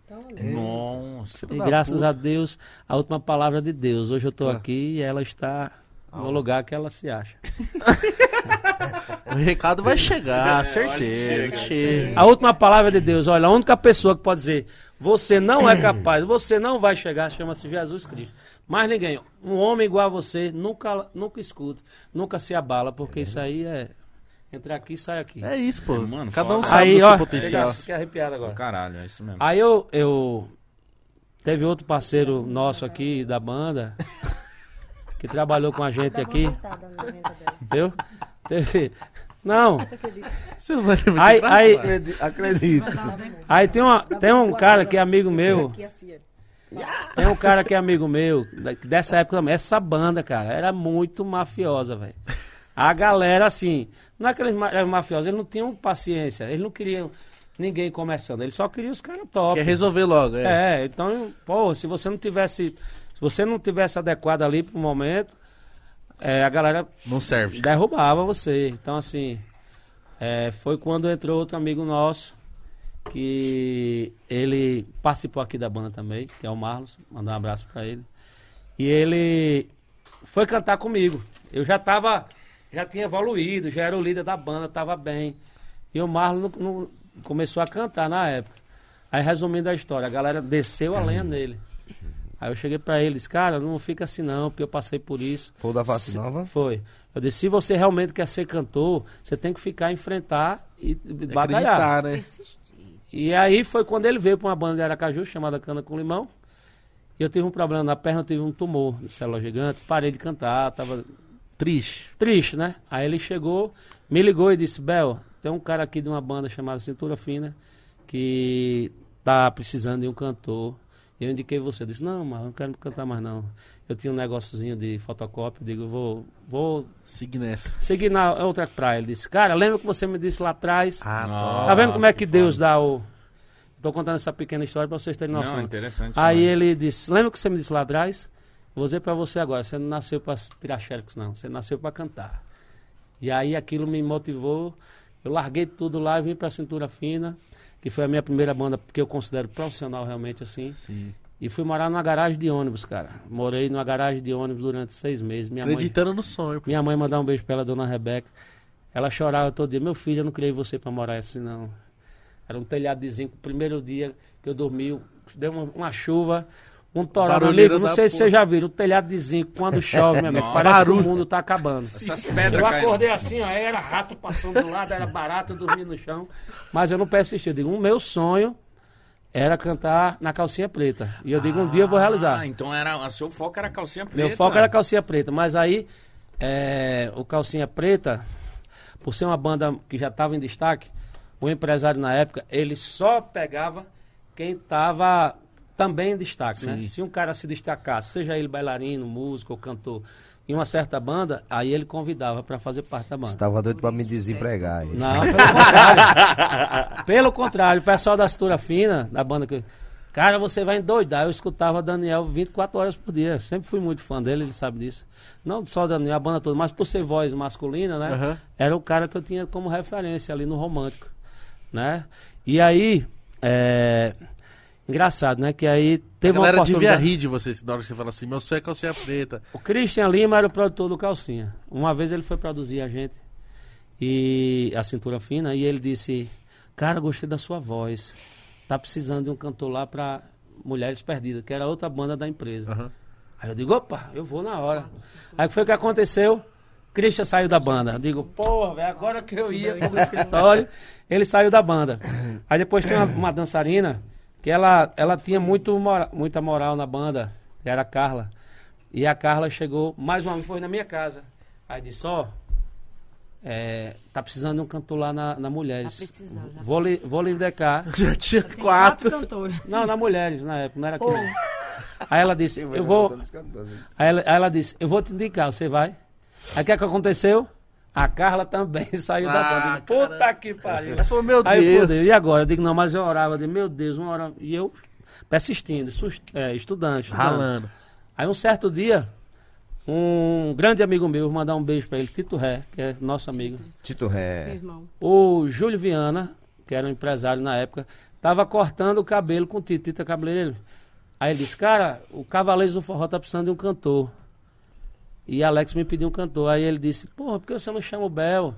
Nossa. E graças puta. a Deus, a última palavra é de Deus. Hoje eu tô aqui e ela está no lugar que ela se acha. [LAUGHS] O recado vai chegar, certeza. chega. Chega. A última palavra é de Deus. Olha, a única pessoa que pode dizer você não é [CLEARS THROAT] capaz, você não vai chegar, chama-se Jesus Cristo. Mas ninguém, um homem igual a você, nunca, nunca escuta, nunca se abala, porque isso aí é. Entra aqui e sai aqui. É isso, pô. Mano, Cada um sabe aí, do seu ó, potencial. Fiquei arrepiado agora. Caralho, é isso mesmo. Aí eu, eu. Teve outro parceiro nosso aqui da banda, [LAUGHS] que trabalhou com a gente aqui, viu? Teve. Não, Você não vai lembrar aí, aí, Acredito. acredito. Aí tem, uma, tem um cara que é amigo meu. Tem um cara que é amigo meu, da- dessa época também. Essa banda, cara, era muito mafiosa, velho. A galera, assim, não é que eles eram mafiosos, eles não tinham paciência, eles não queriam ninguém começando, eles só queriam os caras top. Quer resolver logo, é. É, então, pô, se você não tivesse. Se você não tivesse adequado ali pro momento, é, a galera Não serve. derrubava você. Então, assim, é, foi quando entrou outro amigo nosso, que ele participou aqui da banda também, que é o Marlos, mandar um abraço pra ele. E ele foi cantar comigo. Eu já tava, já tinha evoluído, já era o líder da banda, tava bem. E o Marlos não- não- começou a cantar na época. Aí, resumindo a história, a galera desceu a lenha nele. Aí eu cheguei pra ele e disse, cara, não fica assim não, porque eu passei por isso. Foi da nova? Foi. Eu disse, se você realmente quer ser cantor, você tem que ficar, enfrentar e e batalhar. Acreditar, né? E aí foi quando ele veio para uma banda de Aracaju chamada Cana com Limão. E eu tive um problema na perna, eu tive um tumor de célula gigante, parei de cantar, tava Triste. triste, né? Aí ele chegou, me ligou e disse, Bel, tem um cara aqui de uma banda chamada Cintura Fina que tá precisando de um cantor. Eu indiquei você. Eu disse, não, mas não quero cantar mais não. Eu tinha um negóciozinho de fotocópia, digo, vou, vou Siga nessa. seguir na outra praia. Ele disse, cara, lembra que você me disse lá atrás? Ah, Nossa, tá vendo como é que, que Deus dá o... Tô contando essa pequena história para vocês terem noção. Não, interessante. Aí demais. ele disse, lembra que você me disse lá atrás? Vou dizer pra você agora, você não nasceu pra tirar xerox, não. Você nasceu pra cantar. E aí aquilo me motivou. Eu larguei tudo lá e vim pra Cintura Fina, que foi a minha primeira banda, que eu considero profissional realmente assim. Sim. E fui morar numa garagem de ônibus, cara. Morei numa garagem de ônibus durante seis meses. Minha mãe, Acreditando no sonho. pô. minha mãe mandar um beijo pra ela, dona Rebeca. Ela chorava todo dia. Meu filho, eu não criei você pra morar assim, não. Era um telhado de zinco. O primeiro dia que eu dormi, deu uma, uma chuva, um toró. Meu amigo, não sei se porra. você já viu, o telhado de zinco, quando chove, meu amigo, Nossa. [LAUGHS] parece que Barulho. o mundo tá acabando. Essas pedras Eu caindo. acordei assim, ó, era rato passando do lado, era barato, dormia no chão. Mas eu não persisti. Eu digo, o meu sonho era cantar na calcinha preta. E eu digo, um dia eu vou realizar. Ah, então era, o seu foco era calcinha preta. Meu foco era calcinha preta, mas aí é, o calcinha preta, por ser uma banda que já estava em destaque, o empresário na época, ele só pegava quem estava também em destaque, né? Sim. Se um cara se destacasse, seja ele bailarino, músico ou cantor, em uma certa banda, aí ele convidava para fazer parte da banda. Estava doido pra me desempregar. aí. Não, pelo contrário. [LAUGHS] pelo contrário, o pessoal da Cintura Fina, da banda que. Cara, você vai endoidar. Eu escutava Daniel 24 horas por dia. Sempre fui muito fã dele, ele sabe disso. Não só Daniel, a banda toda, mas por ser voz masculina, né? Aham. Era o cara que eu tinha como referência ali no romântico, né? E aí, é... engraçado, né? Que aí A teve uma galera devia oportunidade. rir de você na hora que você fala assim, meu sonho é calcinha preta. O Christian Lima era o produtor do Calcinha. Uma vez ele foi produzir a gente e a cintura fina e ele disse: "Cara, gostei da sua voz. Tá precisando de um cantor lá para Mulheres Perdidas, que era outra banda da empresa". Aham. Aí eu digo: "Opa, eu vou na hora". Aí o que foi aconteceu? Christian saiu da banda. Eu digo, porra, velho, agora que eu ia pro escritório, ele saiu da banda. Aí depois tem uma, uma dançarina que ela, ela tinha muito muita moral na banda, que era a Carla. E a Carla chegou, mais uma vez, foi na minha casa. Aí disse, ó, é, tá precisando de um cantor lá na, na Mulheres. Tá precisando, já. Vou lhe, vou lhe indicar. [LAUGHS] Já tinha Tem quatro. cantores. Não, na Mulheres, na época, não era aqui. não. Aí ela disse, eu vou. Aí ela, aí ela disse, eu vou te indicar, você vai? Aí o que, é que aconteceu? A Carla também [LAUGHS] saiu da Ah, banda. Eu digo, Puta caramba. que pariu. Mas falou, meu Aí Deus. E agora? Eu digo, não, mas eu orava. Eu digo, meu Deus, uma hora. E eu persistindo, sus- é, estudando, estudando. Ralando. Aí um certo dia, um grande amigo meu, vou mandar um beijo pra ele, Tito Ré, que é nosso amigo. Tito Ré. O Júlio Viana, que era um empresário na época, tava cortando o cabelo com o Tito, Tito é cabeleireiro. Aí ele disse, cara, o Cavaleiros do Forró tá precisando de um cantor. E Alex me pediu um cantor. Aí ele disse, porra, por que você não chama o Bel?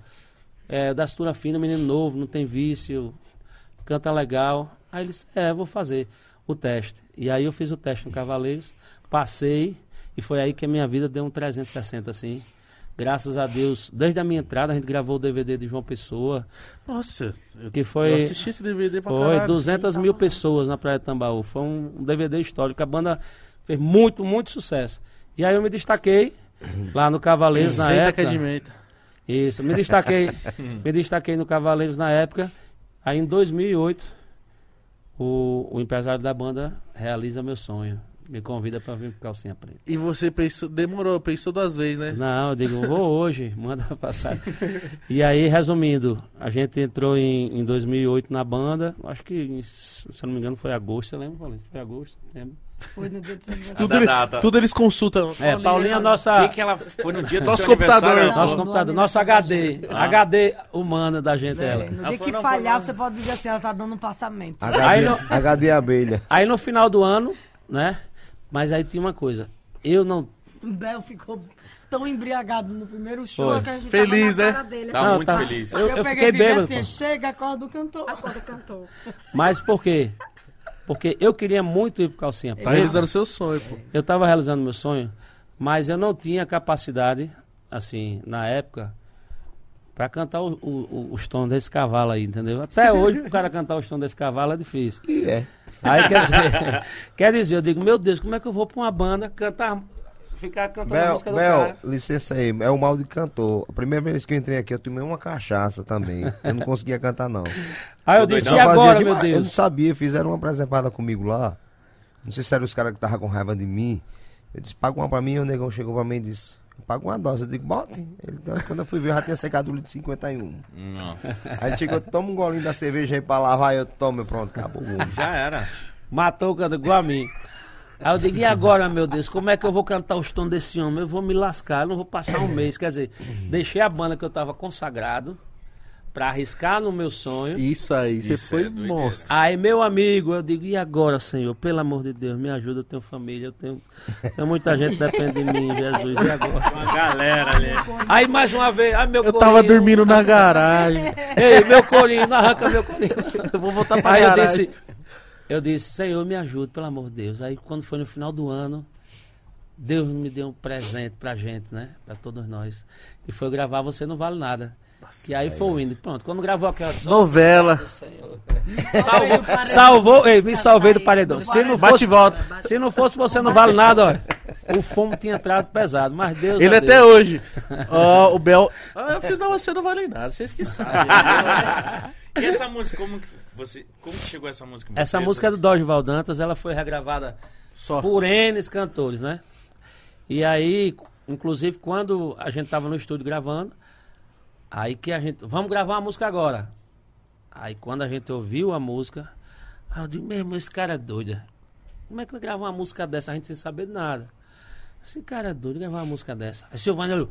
É, da Cintura Fina, menino novo, não tem vício, canta legal. Aí ele disse, é, vou fazer o teste. E aí eu fiz o teste no Cavaleiros, passei, e foi aí que a minha vida deu um 360, assim. Graças a Deus, desde a minha entrada, a gente gravou o DVD de João Pessoa, Nossa, eu, que eu foi... assisti esse DVD pra Foi caralho. 200 mil pessoas na Praia de Tambaú. Foi um, um DVD histórico. A banda fez muito, muito sucesso. E aí eu me destaquei lá no Cavaleiros na que época. é de menta. Isso, me destaquei, [LAUGHS] me destaquei no Cavaleiros na época. Aí em 2008, o, o empresário da banda realiza meu sonho. Me convida para vir com calcinha preta. E você pensou, demorou, pensou duas vezes, né? Não, eu digo, vou hoje, [LAUGHS] manda passar. E aí, resumindo, a gente entrou em, em 2008 na banda, acho que, se eu não me engano, foi agosto, você lembra? Foi agosto, setembro. Foi no dia do seu aniversário. Tudo, ele- tudo eles consultam. É, Paulinha, nossa, O que, que ela foi no dia do Nosso seu computador. aniversário? nosso Não, computador, no nosso HD, Ah. HD humana da gente, É, ela. no dia que falhar, você pode dizer assim, ela tá dando um passamento. HD, Aí não- HD abelha. Aí no final do ano, né, mas aí tinha uma coisa, eu não... O Bel ficou tão embriagado no primeiro show. Foi. Que a gente Feliz, tava na né? cara Dele, Tá Não, muito tá- feliz. Eu, Eu, eu peguei fiquei e bêbado, assim, pô. chega, acorda o cantor. A quando cantou. Mas por quê? Porque eu queria muito ir pro Calcinha Tá Preta. realizando seu sonho, pô. Eu estava realizando meu sonho, mas eu não tinha capacidade, assim, na época, para cantar o- o- o- os tons desse cavalo aí, entendeu? Até hoje, o cara cantar os tons desse cavalo é difícil. E é. Aí quer dizer, [LAUGHS] quer dizer, eu digo, meu Deus, como é que eu vou para uma banda cantar, ficar cantando a Bel, música do Bel, cara? licença aí, é o mal de cantor. A primeira vez que eu entrei aqui, eu tomei uma cachaça também. Eu não conseguia cantar, não. Aí eu Tô disse, e Eu agora, meu demais. Eu não Deus? sabia, fizeram uma presepada comigo lá. Não sei se eram os caras que estavam com raiva de mim. Eu disse, paga uma pra mim, e o negão chegou pra mim e disse, paga uma dose. Eu digo, bote. Ele, então, quando eu fui ver, eu já tinha secado o litro de 51. Nossa. Aí chegou, toma um golinho da cerveja aí pra lavar, eu tomo, pronto, acabou o mundo. Já era. Matou o canto igual a mim. Aí eu digo, e agora, meu Deus, como é que eu vou cantar os tons desse homem? Eu vou me lascar, eu não vou passar um mês. Quer dizer, deixei a banda que eu tava consagrado pra arriscar no meu sonho. Isso aí, você Isso foi é monstro. Aí, meu amigo, eu digo, e agora, Senhor? Pelo amor de Deus, me ajuda, eu tenho família, eu tenho, tenho muita gente que depende de mim, Jesus, e agora? Uma galera ali. Aí, mais uma vez, ai, meu Eu corinho, tava dormindo na garagem. Ei, meu corinho, não arranca meu corinho. Eu vou voltar pra Aí eu garagem. disse, eu disse, Senhor, me ajude, pelo amor de Deus. Aí quando foi no final do ano, Deus me deu um presente pra gente, né? Pra todos nós. E foi gravar Você Não Vale Nada. Que aí foi o hino. Pronto, quando gravou aquela. Novela. Senhor. Salvou, salvou, ei, me salvei do paredão. Se não Bate fosse, e volta. se não fosse Você Não Vale Nada, ó. O fumo tinha entrado pesado, mas Deus. Ele ó até Deus. hoje. [LAUGHS] Ó, o Bel. Ah, eu fiz não, você não vale nada, vocês que sabem. [LAUGHS] E essa música, como que você. Como que chegou essa música? em Essa você? música é do Dorival Dantas, ela foi regravada Só. por N cantores, né? E aí, inclusive, quando a gente tava no estúdio gravando, aí que a gente. Vamos gravar uma música agora. Aí quando a gente ouviu a música, eu digo, meu irmão, esse cara é doido. Como é que vai gravar uma música dessa, a gente sem saber de nada? Esse cara é doido gravar uma música dessa. Aí Silvânia olhou,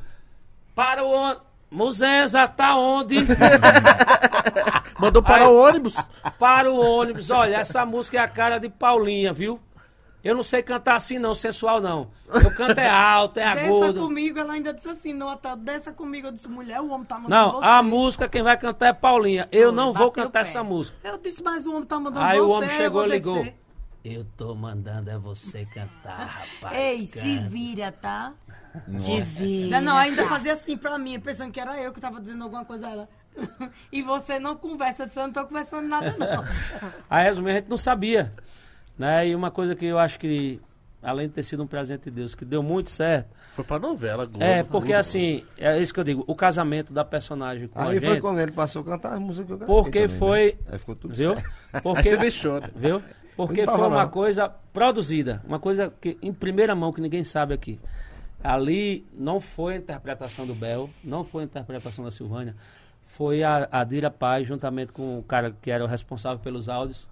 para o ônibus. Muzenza, tá onde? [LAUGHS] Mandou parar Aí- o ônibus. Para o ônibus, olha, essa música é a cara de Paulinha, viu? Eu não sei cantar assim não, sensual não. Eu canto é alto, é Desça agudo. comigo, ela ainda disse assim, não, Otávio, desça comigo. Eu disse, mulher, o homem tá mandando Não, você. a música quem vai cantar é Paulinha. Eu não vou Bateu cantar essa música. Eu disse, mas o homem tá mandando Aí você. o homem chegou e ligou. descer. Eu tô mandando é você cantar, rapaz. Ei, se canta. vira, tá? Te vi. Não, ainda fazia assim pra mim, pensando que era eu que tava dizendo alguma coisa a ela. [LAUGHS] E você não conversa, eu disse, eu não tô conversando nada, não. [LAUGHS] Aí, resumindo, a gente não sabia. Né? E uma coisa que eu acho que, além de ter sido um presente de Deus, que deu muito certo, Foi pra novela, Globo. é porque assim, é isso que eu digo, o casamento da personagem com a Aí foi gente, quando ele passou a cantar as músicas que eu cantei porque também, né? foi, Aí ficou tudo viu? certo. [LAUGHS] Aí Porque você deixou, né? Viu? Porque foi uma não. coisa produzida, uma coisa que em primeira mão que ninguém sabe aqui. Ali não foi a interpretação do Bel, não foi a interpretação da Silvânia, foi a, a Dira Paz, juntamente com o cara que era o responsável pelos áudios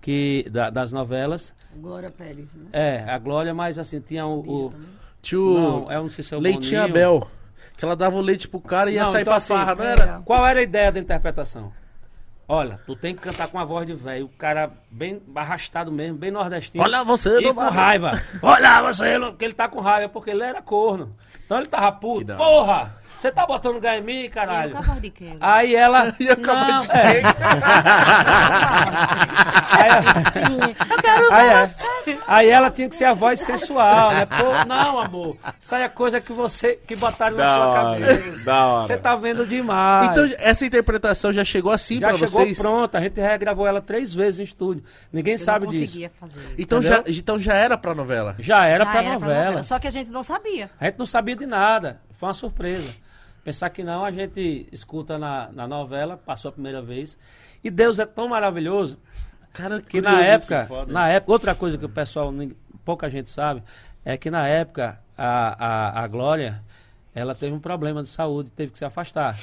que, da- das novelas. Glória Pérez, né? É, a Glória, mas assim, tinha o. o Tio não, é um não sei se é o Leitinho Boninho. Abel. Que ela dava o leite pro cara e ia Não, sair então pra assim, farra, não é. era? Qual era a ideia da interpretação? Olha, tu tem que cantar com a voz de velho, o cara bem arrastado mesmo, bem nordestino. Olha você, E não com raiva. Olha você, porque ele tá com raiva, porque ele era corno. Então ele tava puto. Porra! Você tá botando gás em mim, caralho? Eu de quem? Aí ela. [LAUGHS] E não, de é. [LAUGHS] Aí, aí, é. Aí ela tinha que ser a voz sensual, né? Pô, não, amor. Isso aí é coisa que você. que botaram na Da sua hora, cabeça. Você tá vendo demais. Então essa interpretação já chegou assim Já pra chegou vocês? pronta, a gente regravou ela três vezes em estúdio. Ninguém Eu sabe não disso. fazer. Então já, então já era pra novela. Já era Já pra era novela. Só que a gente não sabia. A gente não sabia de nada. Foi uma surpresa. Pensar que não, a gente escuta na, na novela, passou a primeira vez. E Deus é tão maravilhoso Cara, que na época, foda na isso. época, outra coisa que o pessoal, pouca gente sabe, é que na época a, a, a Glória, ela teve um problema de saúde, teve que se afastar.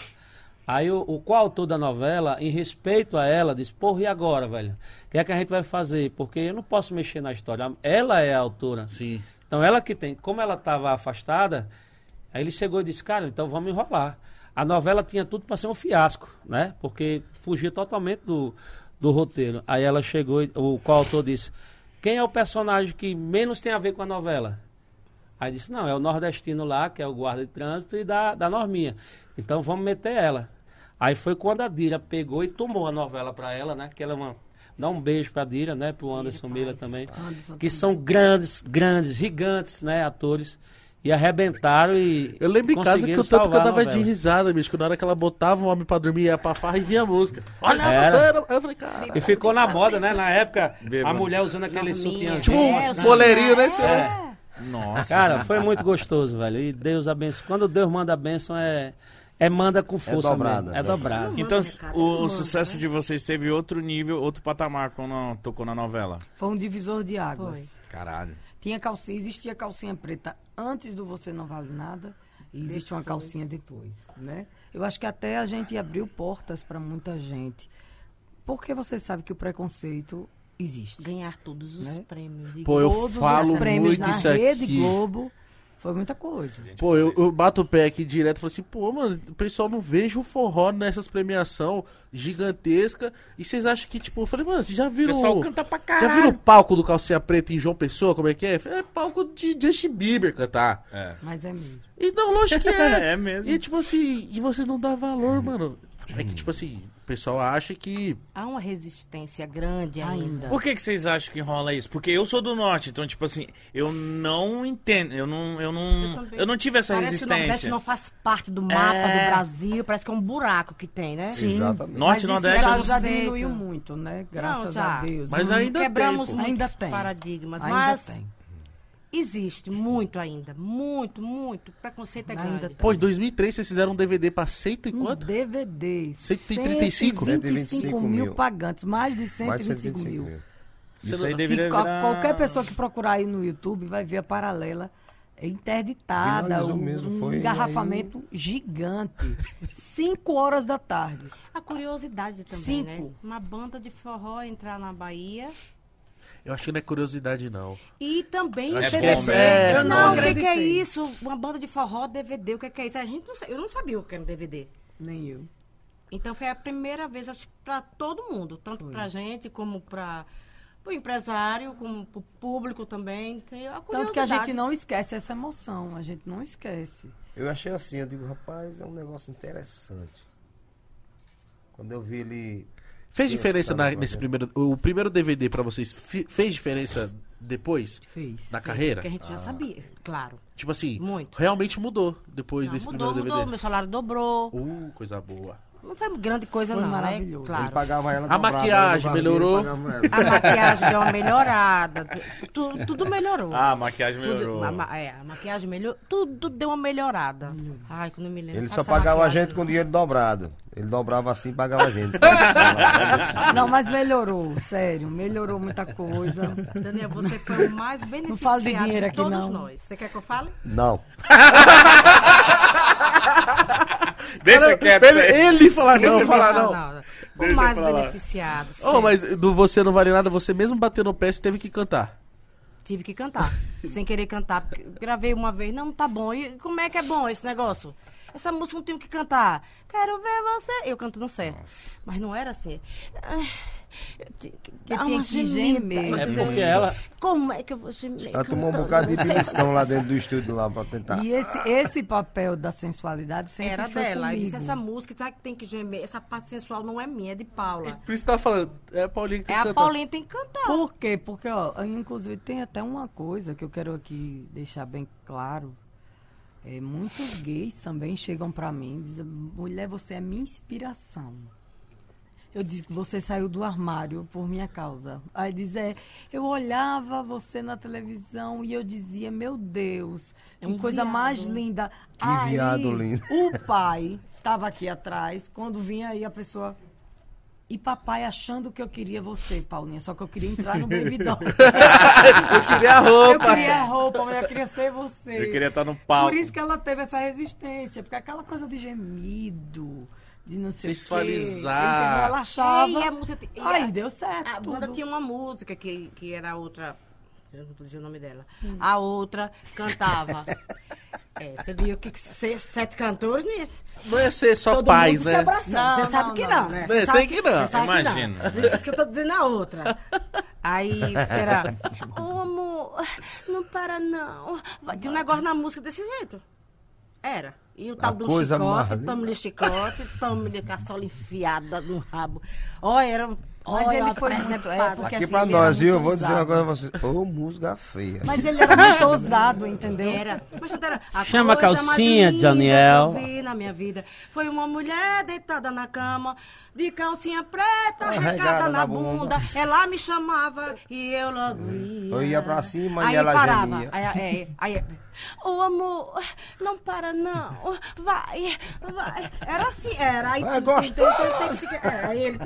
Aí o, o coautor da novela, em respeito a ela, disse, porra, e agora, velho? O que é que a gente vai fazer? Porque eu não posso mexer na história. Ela é a autora. Sim. Então ela que tem, como ela estava afastada, aí ele chegou e disse, cara, então vamos enrolar. A novela tinha tudo para ser um fiasco, né? Porque fugia totalmente do, do roteiro. Aí ela chegou e o coautor disse, quem é o personagem que menos tem a ver com a novela? Aí disse, não, é o nordestino lá, que é o guarda de trânsito, e da, da Norminha. Então vamos meter ela. Aí foi quando a Dira pegou e tomou a novela para ela, né? Que ela é uma. Dá um beijo pra Dira, né? Pro Anderson Miller também. Anderson Que são grandes, grandes, gigantes, né? Atores. E arrebentaram e. Eu lembro em casa que conseguiram tanto que eu a dava de risada, bicho, que na hora que ela botava o homem pra dormir, ia pra farra e via a música. Olha Era. você! Eu falei, cara. E ficou na moda, né? Na época, a Bêbado. mulher usando aquele sutiãzinho. Tipo um É, sou boleirinho, né? É. Nossa. Cara, foi muito gostoso, velho. E Deus abençoe. Quando Deus manda a bênção, é, é manda com força dobrada, mesmo. É né? dobrado. Então, o, o sucesso de vocês teve outro nível, outro patamar quando tocou na novela. Foi um divisor de águas. Foi. Caralho. Tinha calcinha, existia calcinha preta antes do Você Não Vale Nada e existe uma calcinha depois, né? Eu acho que até a gente abriu portas para muita gente. Porque você sabe que o preconceito existe. Ganhar todos os Né? prêmios. de Pô, eu Todos falo os prêmios muito na isso Rede aqui. Globo. Foi muita coisa. Pô, eu, eu bato o pé aqui direto e falo assim, pô, mano, o pessoal não vejo o forró nessas premiação gigantesca. E vocês acham que, tipo, eu falei, mano, vocês já O viram. pessoal canta pra Já caralho. viram o palco do Calcinha Preta em João Pessoa? Como é que é? É palco de Justin Bieber cantar. É. Mas é mesmo. E não, lógico que é. [LAUGHS] É mesmo. E tipo assim, e vocês não dão valor, mano. É que, tipo assim, o pessoal acha que. Há uma resistência grande ainda. Por que, que vocês acham que rola isso? Porque eu sou do norte, então, tipo assim, eu não entendo, eu não, eu não, também. eu não tive essa Parece que o Nordeste resistência. não faz parte do mapa É. do Brasil. Parece que é um buraco que tem, né? Sim, Exatamente. norte e nordeste. já, eu não- já diminuiu muito, né? Graças Não, já. a Deus. Mas ainda Quebramos tem, muitos Ainda tem. paradigmas. ainda mas tem. Existe muito ainda. Muito, muito. O preconceito é Ainda grande. tem. Pô, em 2003 vocês fizeram um DVD pra cento e Um quanto? DVD. 135? 125 mil mil pagantes, mais de Mais de 125 125 mil. mil. Isso aí deveria virar... qualquer pessoa que procurar aí no YouTube vai ver a paralela interditada, Viralizou um, mesmo, um foi engarrafamento gigante. 5 horas da tarde. A curiosidade também, Cinco. né? Uma banda de forró entrar na Bahia Eu acho que não é curiosidade, não. e também que PDC. é- é, eu não o que, que é isso? Uma banda de forró, DVD, o que, que é isso? A gente não, eu não sabia o que era um DVD. Nem eu. Então foi a primeira vez, acho pra todo mundo, tanto pra gente como pra o empresário, como pro público também. Tem a Tanto que a gente não esquece essa emoção, a gente não esquece. Eu achei assim, eu digo, rapaz, é um negócio interessante. Quando eu vi ele. Fez diferença na- nesse primeiro. O primeiro DVD pra vocês fez diferença depois? Fez. Na carreira? Porque a gente já sabia, claro. Tipo assim, Muito. realmente mudou depois Não, desse mudou, primeiro mudou, DVD. meu salário dobrou. Uh, coisa boa. Não foi grande coisa, Foi não, né? Claro. Ele pagava ela A maquiagem barbeiro, melhorou? pagava ela. A maquiagem deu uma melhorada. tu- tu- tudo melhorou. Ah, a maquiagem Tudo- melhorou. a, ma- é, a maquiagem melhorou. Tudo deu uma melhorada. Ai, quando me lembro. Ele só pagava a maquiagem, gente com não. dinheiro dobrado. Ele dobrava assim e pagava a gente. [LAUGHS] Não, mas melhorou, sério, melhorou muita coisa. Daniel, você foi o mais beneficiado fala de dinheiro aqui, todos não. nós. Você quer que eu fale? Não. [LAUGHS] Deixa Cara, quieto ele, falar não, Deixa falar não. O Deixa mais beneficiado. Oh, mas do Você Não Vale Nada, você mesmo batendo o pé, você teve que cantar. Tive que cantar. [LAUGHS] sem querer cantar. Gravei uma vez. Não, tá bom. E como é que é bom esse negócio? Essa música não tenho que cantar. Quero ver você. Eu canto no certo. Mas não era assim. Ai, eu tinha que Que que gemer. É porque ela- Como é que eu vou gemer? Ela tomou um cantando? bocado de beliscão lá dentro do estúdio lá pra tentar. E esse, esse papel da sensualidade sempre Era foi dela. Comigo. disse, essa música, já que tem que gemer, essa parte sensual não é minha, é de Paula. Por isso que tava falando, é a Paulinha que tem É que a cantar. Paulinha que tem que cantar. Por quê? Porque, ó, inclusive tem até uma coisa que eu quero aqui deixar bem claro. É, muitos gays também chegam pra mim e dizem, mulher, você é minha inspiração. Eu digo que você saiu do armário por minha causa. Aí diz, é, eu olhava você na televisão e eu dizia, meu Deus, que um coisa viado. mais linda. Que viado lindo. O pai estava aqui atrás, quando vinha aí a pessoa. E papai achando que eu queria você, Paulinha, só que eu queria entrar no [LAUGHS] Baby Doll. Eu queria a eu roupa. queria a roupa, mas eu queria ser você. Eu queria estar no palco. Por isso que ela teve essa resistência, porque aquela coisa de gemido, de não sei Sensualizar. entendeu? Ela achava. É, e a música- e a- Aí deu certo. A banda tudo. tinha uma música que, que era outra. Eu não dizer o nome dela. Hum. A outra cantava. É, você viu que se- sete cantores, né? Não ia ser só Todo paz, mundo se né? abraçando. Não, Você sabe não, que não. não, né? Você sei sabe que não. sabe Imagino. Que não. Por isso que eu tô dizendo a outra. Aí era. [LAUGHS] Ô amor, não para não. Ter um negócio na música desse jeito. Era. E o tal A do chicote, linda. tome-lhe chicote, tome-lhe caçola enfiada no rabo. Olha, era. Mas olha, ele foi muito. É, porque Aqui assim, pra nós, viu? Eu vou dizer uma coisa pra vocês. Ô, música feia. Mas ele era muito ousado, entendeu? Era. Mas era a Chama a calcinha, linda Daniel. Que eu vi na minha vida. Foi uma mulher deitada na cama, de calcinha preta, Arregada regada na na bunda. bunda. Ela me chamava e eu logo ia. Eu ia pra cima e aí ela parava. gemia. Aí, aí, aí, ô amor, não para não, vai, vai. Era assim, era. Aí, ficar- é, aí ele,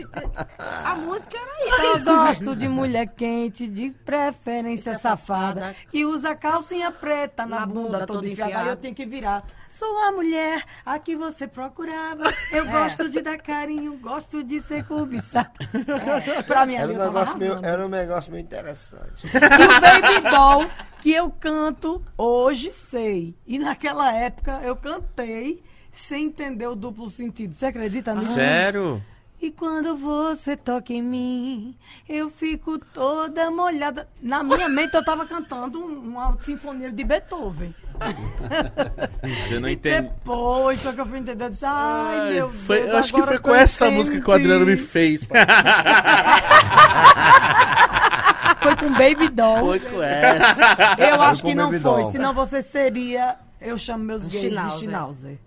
a música era Eu isso. gosto de mulher quente, de preferência Essa safada, safada. que usa calcinha preta na, Na bunda, bunda toda toda enfiada. Aí enfiada. eu tenho que virar. Sou a mulher a que você procurava. Eu É. gosto de dar carinho, gosto de ser cobiçada. É, pra mim, Era um, negócio meio, era um negócio meio interessante. E o Baby Doll, que eu canto hoje, sei. E naquela época eu cantei sem entender o duplo sentido. Você acredita nisso? Sério? E quando você toca em mim, eu fico toda molhada. Na minha mente eu tava cantando um- uma sinfonia de Beethoven. Você não entende. depois, só que eu fui entender, eu disse, ai, Ai, meu foi- Deus, eu acho que foi com eu essa música que o Adriano me entendi. fez. [LAUGHS] Foi com Baby Doll. Foi com essa. Eu acho com que não Baby foi, Doll. senão você seria... Eu chamo meus gays de Schnauzer. Schnauzer.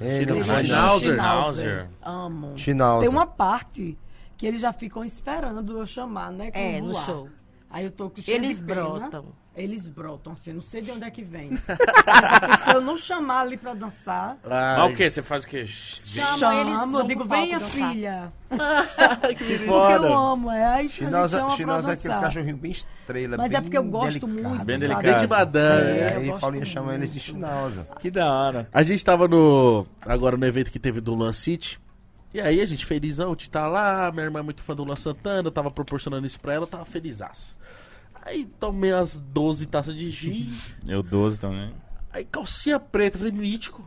Ele Schnauzer. Schnauzer. Amo. Schnauzer. Tem uma parte que eles já ficam esperando eu chamar, né? com É, o no show. Aí eu tô com cheio Eles brotam. Eles brotam, assim, eu não sei de onde é que vem. [LAUGHS] Mas se eu não chamar ali pra dançar, Mas o que? Você faz o quê? Chama chamo, eles, eu digo, venha dançar." filha. [LAUGHS] [LAUGHS] Que Porque foda. eu amo, é. Aí a gente Schnauzer, chama pra Schnauzer é aqueles cachorrinhos bem estrela, Mas bem é porque eu gosto delicado. muito, Bem sabe? delicado. Bem de madame. É, É, aí Paulinha muito. chama eles de Schnauzer. Que da hora. A gente tava no. Agora no evento que teve do Luan City. E aí a gente felizão de estar lá. Minha irmã é muito fã do Luan Santana. Eu tava proporcionando isso pra ela, eu tava felizaço. Aí tomei as 12 taças de gin. [LAUGHS] Eu 12 também. Aí calcinha preta, falei, mítico.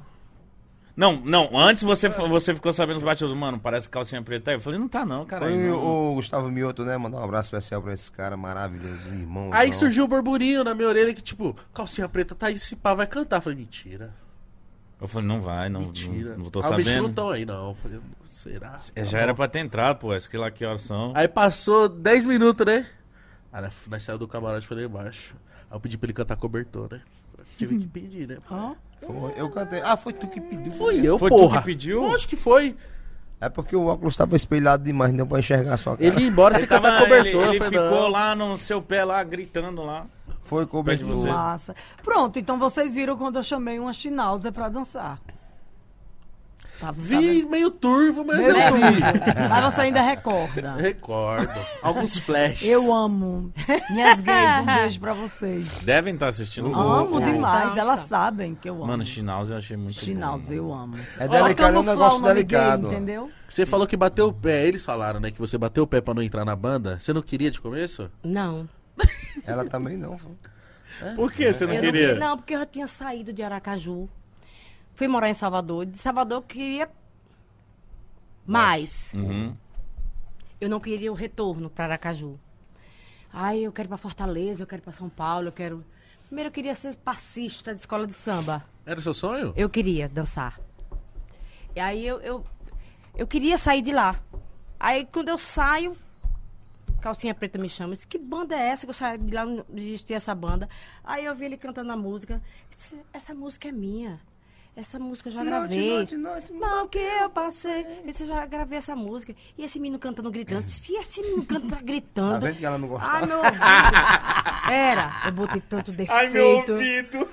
Não, não, antes você, você ficou sabendo os batidos, mano, parece calcinha preta. Aí Eu falei, não tá não, cara. Foi o Gustavo Mioto, né? Mandar um abraço especial pra esse cara maravilhoso, irmão. Aí surgiu o burburinho na minha orelha que, tipo, calcinha preta tá aí, esse pá vai cantar. Eu falei, mentira. Eu falei, não vai, não, Mentira. não, não tô ah, bichos não sabendo. estão aí, não. Eu falei, será? É, Tá já bom. era pra ter entrado, pô, acho que lá que horas são. Aí passou 10 minutos, né? Aí nós- saímos do camarote e falei embaixo. Aí eu pedi pra ele cantar cobertor, né? Tive que pedir, né? Ó, Foi, eu cantei. Ah, foi tu que pediu. Fui eu, Foi tu porra. que pediu? Lógico que foi. É porque o óculos tava espelhado demais, não deu pra enxergar a sua cara. Ele ia embora se Tava- catar cobertor. ele, ele ficou não. lá no seu pé, lá, gritando lá. Foi cobertor. Massa. Pronto, então vocês viram quando eu chamei uma chinausa pra dançar. Tá, Vi meio turvo, mas Meu eu vi. Mas você ainda recorda. Recordo. Alguns flashes. Eu amo. Minhas gays, um beijo pra vocês. Devem estar assistindo o Amo Não, demais, não, elas não. sabem que eu amo. Mano, Schnauz eu achei muito Schnauz, bom. eu amo. É delicado, é um negócio delicado. Gay, entendeu? Você falou que bateu o pé. Eles falaram, né? Que você bateu o pé pra não entrar na banda. Você não queria de começo? Não. Ela também não. foi. Por que você não Eu não, queria? queria- não, porque eu já tinha saído de Aracaju. Fui morar em Salvador. De Salvador eu queria mais. Uhum. Eu não queria o retorno para Aracaju. Ai, eu quero ir para Fortaleza, eu quero ir para São Paulo, eu quero. Primeiro eu queria ser passista de escola de samba. Era seu sonho? Eu queria dançar. E aí eu, eu, eu queria sair de lá. Aí quando eu saio, Calcinha Preta me chama. Disse, que banda é essa que eu saí de lá, não existia essa banda. Aí eu vi ele cantando a música. Disse, essa música é minha. Essa música eu já gravei. Noite, noite, noite. Não, que eu passei. Eu já gravei essa música. E esse menino cantando, gritando. Eu disse, E esse menino canta Tá gritando. vendo que ela não gostava? Ai, meu ouvido. Era. Eu botei tanto defeito. [LAUGHS] Ai, meu ouvido.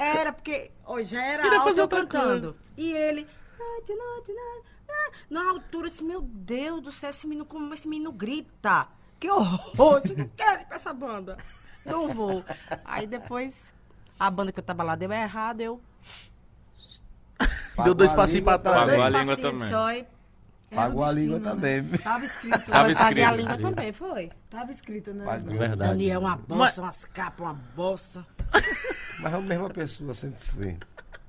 Era, porque ó, já era Queria alto fazer eu cantando. E ele. "Noite, noite, noite, noite", Na altura, eu disse, meu Deus do céu, esse menino, como esse menino grita. Que horror, eu não quero ir pra essa banda. Não vou. Aí depois, a banda que eu tava lá deu errado, eu. Deu dois Pagou passinhos pra trás. Pagou a dois língua passinhos também. Só e Pagou a língua destino, também. Né? Tava escrito. Tava eu paguei a escrito. língua também, foi. Tava escrito, né? Pagou. Verdade. Daniel, uma bolsa, umas capas, uma bolsa. [LAUGHS] Mas é a mesma pessoa sempre foi.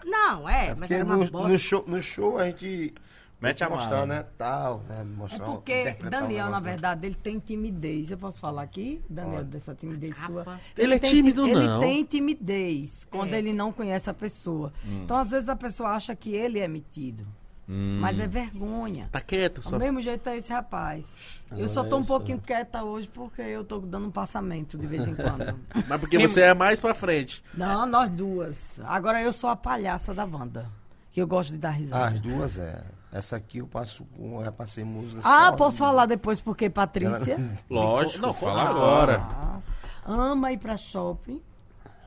Não, é, mas Porque era uma no, bolsa. no show, no show a gente Mete a mostrar, mala. né? Tal, né? É Mostrar, porque interpretar um Daniel, na negócio. verdade, ele tem timidez. Eu posso falar aqui, Daniel, Pode. dessa timidez Capa. sua? Ele é tem tímido, ti- ele não. tem timidez quando É. ele não conhece a pessoa. Hum. Então, às vezes, a pessoa acha que ele é metido. Hum. Mas é vergonha. Tá quieto, Do só. mesmo jeito é esse rapaz. eu Agora só tô um eu pouquinho sou. quieta hoje porque eu tô dando um passamento de vez em quando. [LAUGHS] Mas porque você é mais pra frente. não, nós duas. Agora eu sou a palhaça da banda. Que eu gosto de dar risada. As duas é. Essa aqui eu passo com. Eu passei música Ah, só- posso falar depois porque Patrícia Lógico, Não, fala agora. ah, ama ir pra shopping.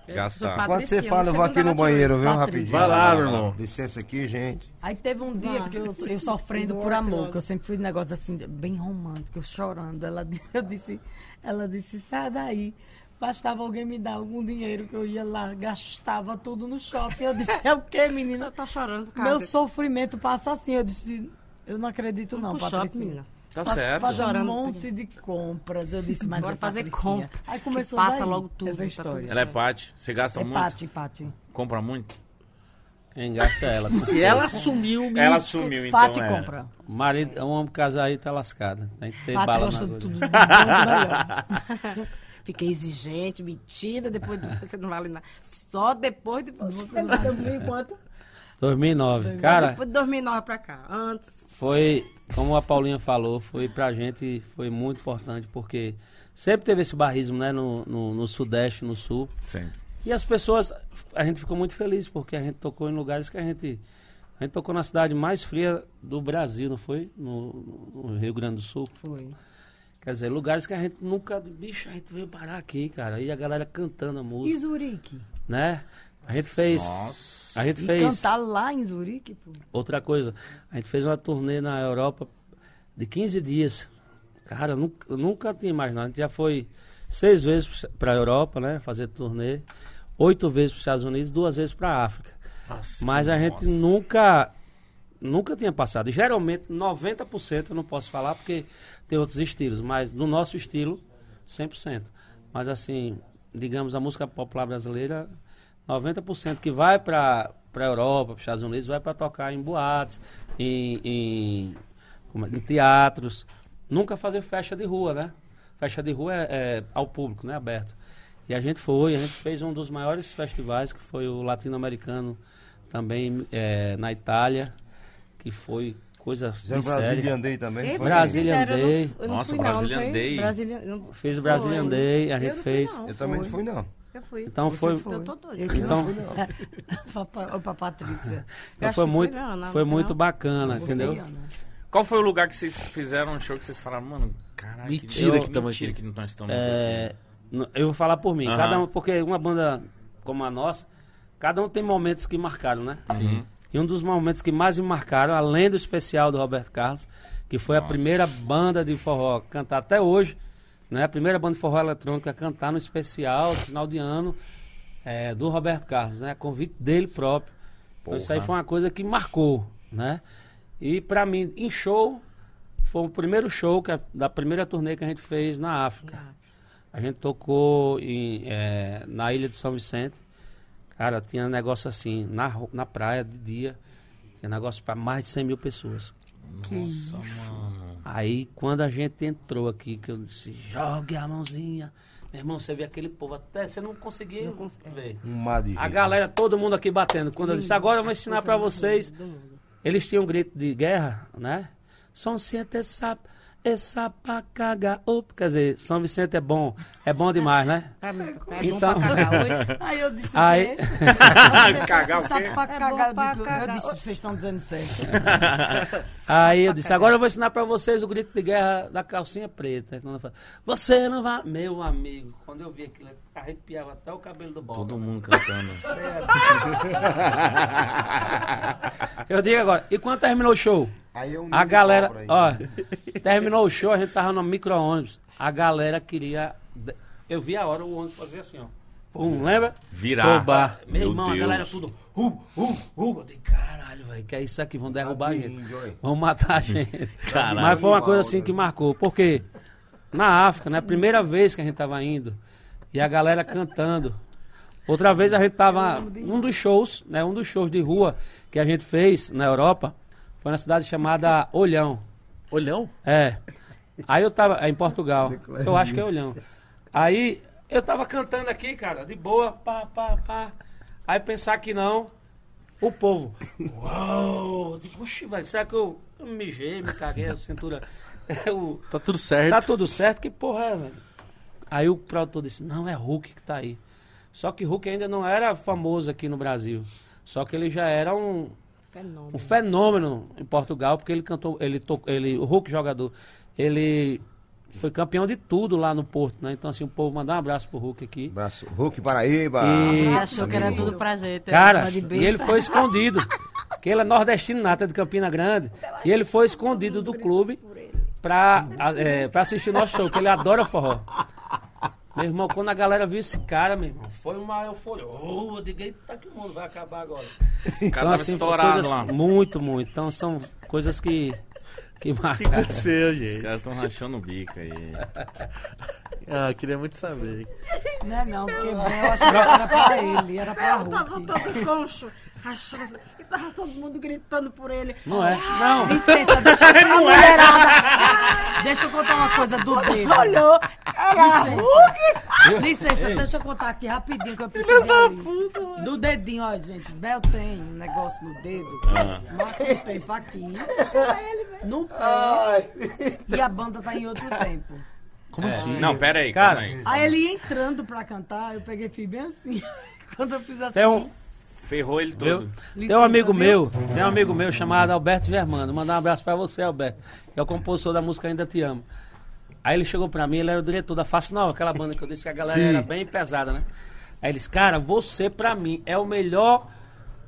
Gastar. Quando você fala, eu vou você aqui no banheiro, viu, Patrícia. rapidinho. Vai lá, meu irmão. Licença aqui, gente. Aí teve um dia Vai. que eu, eu sofrendo por amor, que eu sempre fiz negócio assim, bem romântico, eu chorando. Ela, [LAUGHS] eu disse, ela disse, sai daí. Bastava alguém me dar algum dinheiro que eu ia lá, gastava tudo no shopping. Eu disse, é o quê, [LAUGHS] menina? Eu tô chorando por causa Meu sofrimento passa assim. Eu disse, eu não acredito não, pro Patrícia. shopping, menina. Tá Fa- certo. Fazer um Chorando. monte de compras. Eu disse, mas Bora é fazer compra, Aí que começou passa daí, logo tudo, Essa tá história. tudo Ela é Pati. Você gasta É muito? Pati, Pati. Compra muito? Quem gasta é ela. Se ela assumiu o Ela sumiu, então. Pati é. compra. Marido, um homem casar aí tá lascado. Tem que ter Pati bala gosta na de tudo. do bom e do melhor. [LAUGHS] Fiquei exigente, metida, depois de- você não vale nada. Só depois de você. Também quanto? 2009. Só Cara, depois de 2009 pra cá. Antes. foi, como a Paulinha falou, foi pra gente, foi muito importante, porque sempre teve esse barrismo, né, no, no, no Sudeste, no Sul. Sempre. E as pessoas, a gente ficou muito feliz, porque a gente tocou em lugares que a gente... A gente tocou na cidade mais fria do Brasil, não foi? No, no Rio Grande do Sul. Foi. Quer dizer, lugares que a gente nunca... Bicho, a gente veio parar aqui, cara. E a galera cantando a E música, Zurique? né? A gente fez... Nossa. A gente E fez... cantar lá em Zurique, pô. Outra coisa, a gente fez uma turnê na Europa de 15 dias. Cara, eu nunca, eu nunca tinha imaginado. A gente já foi seis vezes para a Europa, né? Fazer turnê. Oito vezes para os Estados Unidos, duas vezes para a África. Mas a gente nunca nunca tinha passado. Geralmente, 90% eu não posso falar porque tem outros estilos. Mas no nosso estilo, 100%. Mas assim, digamos, a música popular brasileira, 90% que vai para a Europa, para os Estados Unidos, vai para tocar em boates, em, em, é, em teatros. Nunca fazer festa de rua, né? Festa de rua é, é ao público, né? Aberto. E a gente foi, a gente fez um dos maiores festivais, que foi o latino-americano, também é, na Itália, que foi coisa Fizeram séria. Brasília Day também, Ei, foi? Brasília eu não- eu não Nossa, não, não foi? Brasília, não- Fez o Foi. Day, a Eu gente não fez. não. Eu também não Foi. fui, não. Eu fui. Então foi, Eu tô doida. Eu que Então- não fui, não. [LAUGHS] Pra, Patrícia. então foi que muito, foi, não, não, foi não. muito bacana, Você, entendeu? Qual foi o lugar que vocês fizeram um show que vocês falaram, mano, caralho, Mentira que, que tamo mentira aqui. que nós estamos É, n- eu vou falar por mim. Cada um, porque uma banda como a nossa, cada um tem momentos que marcaram, né? Sim. E um dos momentos que mais me marcaram, além do especial do Roberto Carlos, que foi a primeira banda de forró a cantar até hoje, né? A primeira banda de forró eletrônica a cantar no especial, final de ano, é, do Roberto Carlos, né? A convite dele próprio. Então isso aí Porra. foi uma coisa que marcou, né? E pra mim, em show, foi o primeiro show que a- da primeira turnê que a gente fez na África. A gente tocou em, é, na ilha de São Vicente. Cara, tinha negócio assim, na, na praia de dia, tinha negócio para mais de 100 mil pessoas. Nossa, mano. Aí, quando a gente entrou aqui, que eu disse, jogue a mãozinha. Meu irmão, você vê aquele povo, até você não conseguia ver. Um mar de A gente. galera, todo mundo aqui batendo. Quando eu disse, agora eu vou ensinar para vocês. Eles tinham um grito de guerra, né? São Vicente é sapo, é pra cagar. Op. Quer dizer, São Vicente é bom, é bom demais, né? [LAUGHS] É, é Então- bom pra cagar hoje. [LAUGHS] Aí eu disse Aí- [LAUGHS] o quê? Cagar o quê? É cagar, eu, digo, cagar. eu disse, vocês estão dizendo certo. Aí eu disse, agora eu vou ensinar pra vocês o grito de guerra da calcinha preta. Quando eu falo, Você não vai. Meu amigo, quando eu vi aquilo, arrepiava até o cabelo do bolo. Todo mundo cantando. Eu digo agora, e quando terminou o show? Aí eu A galera, ó, terminou o show, a gente tava no micro-ônibus. A galera queria. Eu vi a hora o ônibus fazer assim, ó. Pum, lembra? Virar. Roubar. Meu, Meu irmão, Deus. a galera tudo. Uh, uh, uh. Eu dei, caralho, velho, que é isso aqui, vão derrubar a gente. Vão matar a gente. [LAUGHS] Caralho. Mas foi uma coisa assim que marcou. Porque na África, né? Primeira vez que a gente tava indo. E a galera cantando. Outra vez a gente tava. Um dos shows, né? Um dos shows de rua que a gente fez na Europa foi na cidade chamada Olhão. Olhão? É. Aí eu tava. É em Portugal. Eu acho que é Olhão. Aí eu tava cantando aqui, cara, de boa, pá, pá, pá. Aí pensar que não, o povo. Uau! Puxa, velho, será que eu, eu me mijei, me caguei, a cintura. Eu, Tá tudo certo. tá tudo certo? Que porra é, velho? Aí o produtor disse, não, é Hulk que tá aí. Só que Hulk ainda não era famoso aqui no Brasil. Só que ele já era um, Fenômeno. um fenômeno em Portugal, porque ele cantou, ele tocou, ele, o Hulk jogador, ele foi campeão de tudo lá no Porto, né? Então assim, o povo mandar um abraço pro Hulk aqui. Abraço. Hulk Paraíba. E- Ele achou que era tudo pra gente. Cara, e ele foi escondido. Porque ele é nordestino, nata de Campina Grande. E ele foi escondido do clube pra, é, pra assistir nosso show, que ele adora forró. Meu irmão, quando a galera viu esse cara, meu irmão, foi uma euforia. Oh, eu digo, eita, que o mundo vai acabar agora. O cara tava foi estourado coisas- lá. Muito, muito. Então são coisas que, que marcaram. aconteceu, Os gente? caras estão rachando o bico aí. Ah, eu queria muito saber. Não é não, porque eu achei que era pra ele, era pra Eu tava Hulk. todo concho, achando. E tava todo mundo gritando por ele. Não é? Não. Licença, [LAUGHS] deixa eu contar uma mulherada. [LAUGHS] Deixa eu contar uma coisa do dedo. Olhou, era Hulk. Licença, Ei. deixa eu contar aqui rapidinho que eu preciso ali. Do dedinho, ó, gente. Bel tem um negócio no dedo. Marca o tempo aqui. No pé. E a banda tá em outro tempo. Como assim? Não, pera aí, Cara, aí. Aí ele ia entrando pra cantar, eu peguei fui bem assim. [LAUGHS] Quando eu fiz assim. Tem um, Ferrou ele Viu? todo. Tem um amigo meu, tem um amigo meu chamado Alberto Germano. Mandar um abraço pra você, Alberto. Que é o compositor da música Ainda Te Amo. Aí ele chegou pra mim, ele era o diretor da Face Nova, aquela banda que eu disse que a galera Sim. era bem pesada, né? Aí ele disse, cara, você pra mim é o melhor,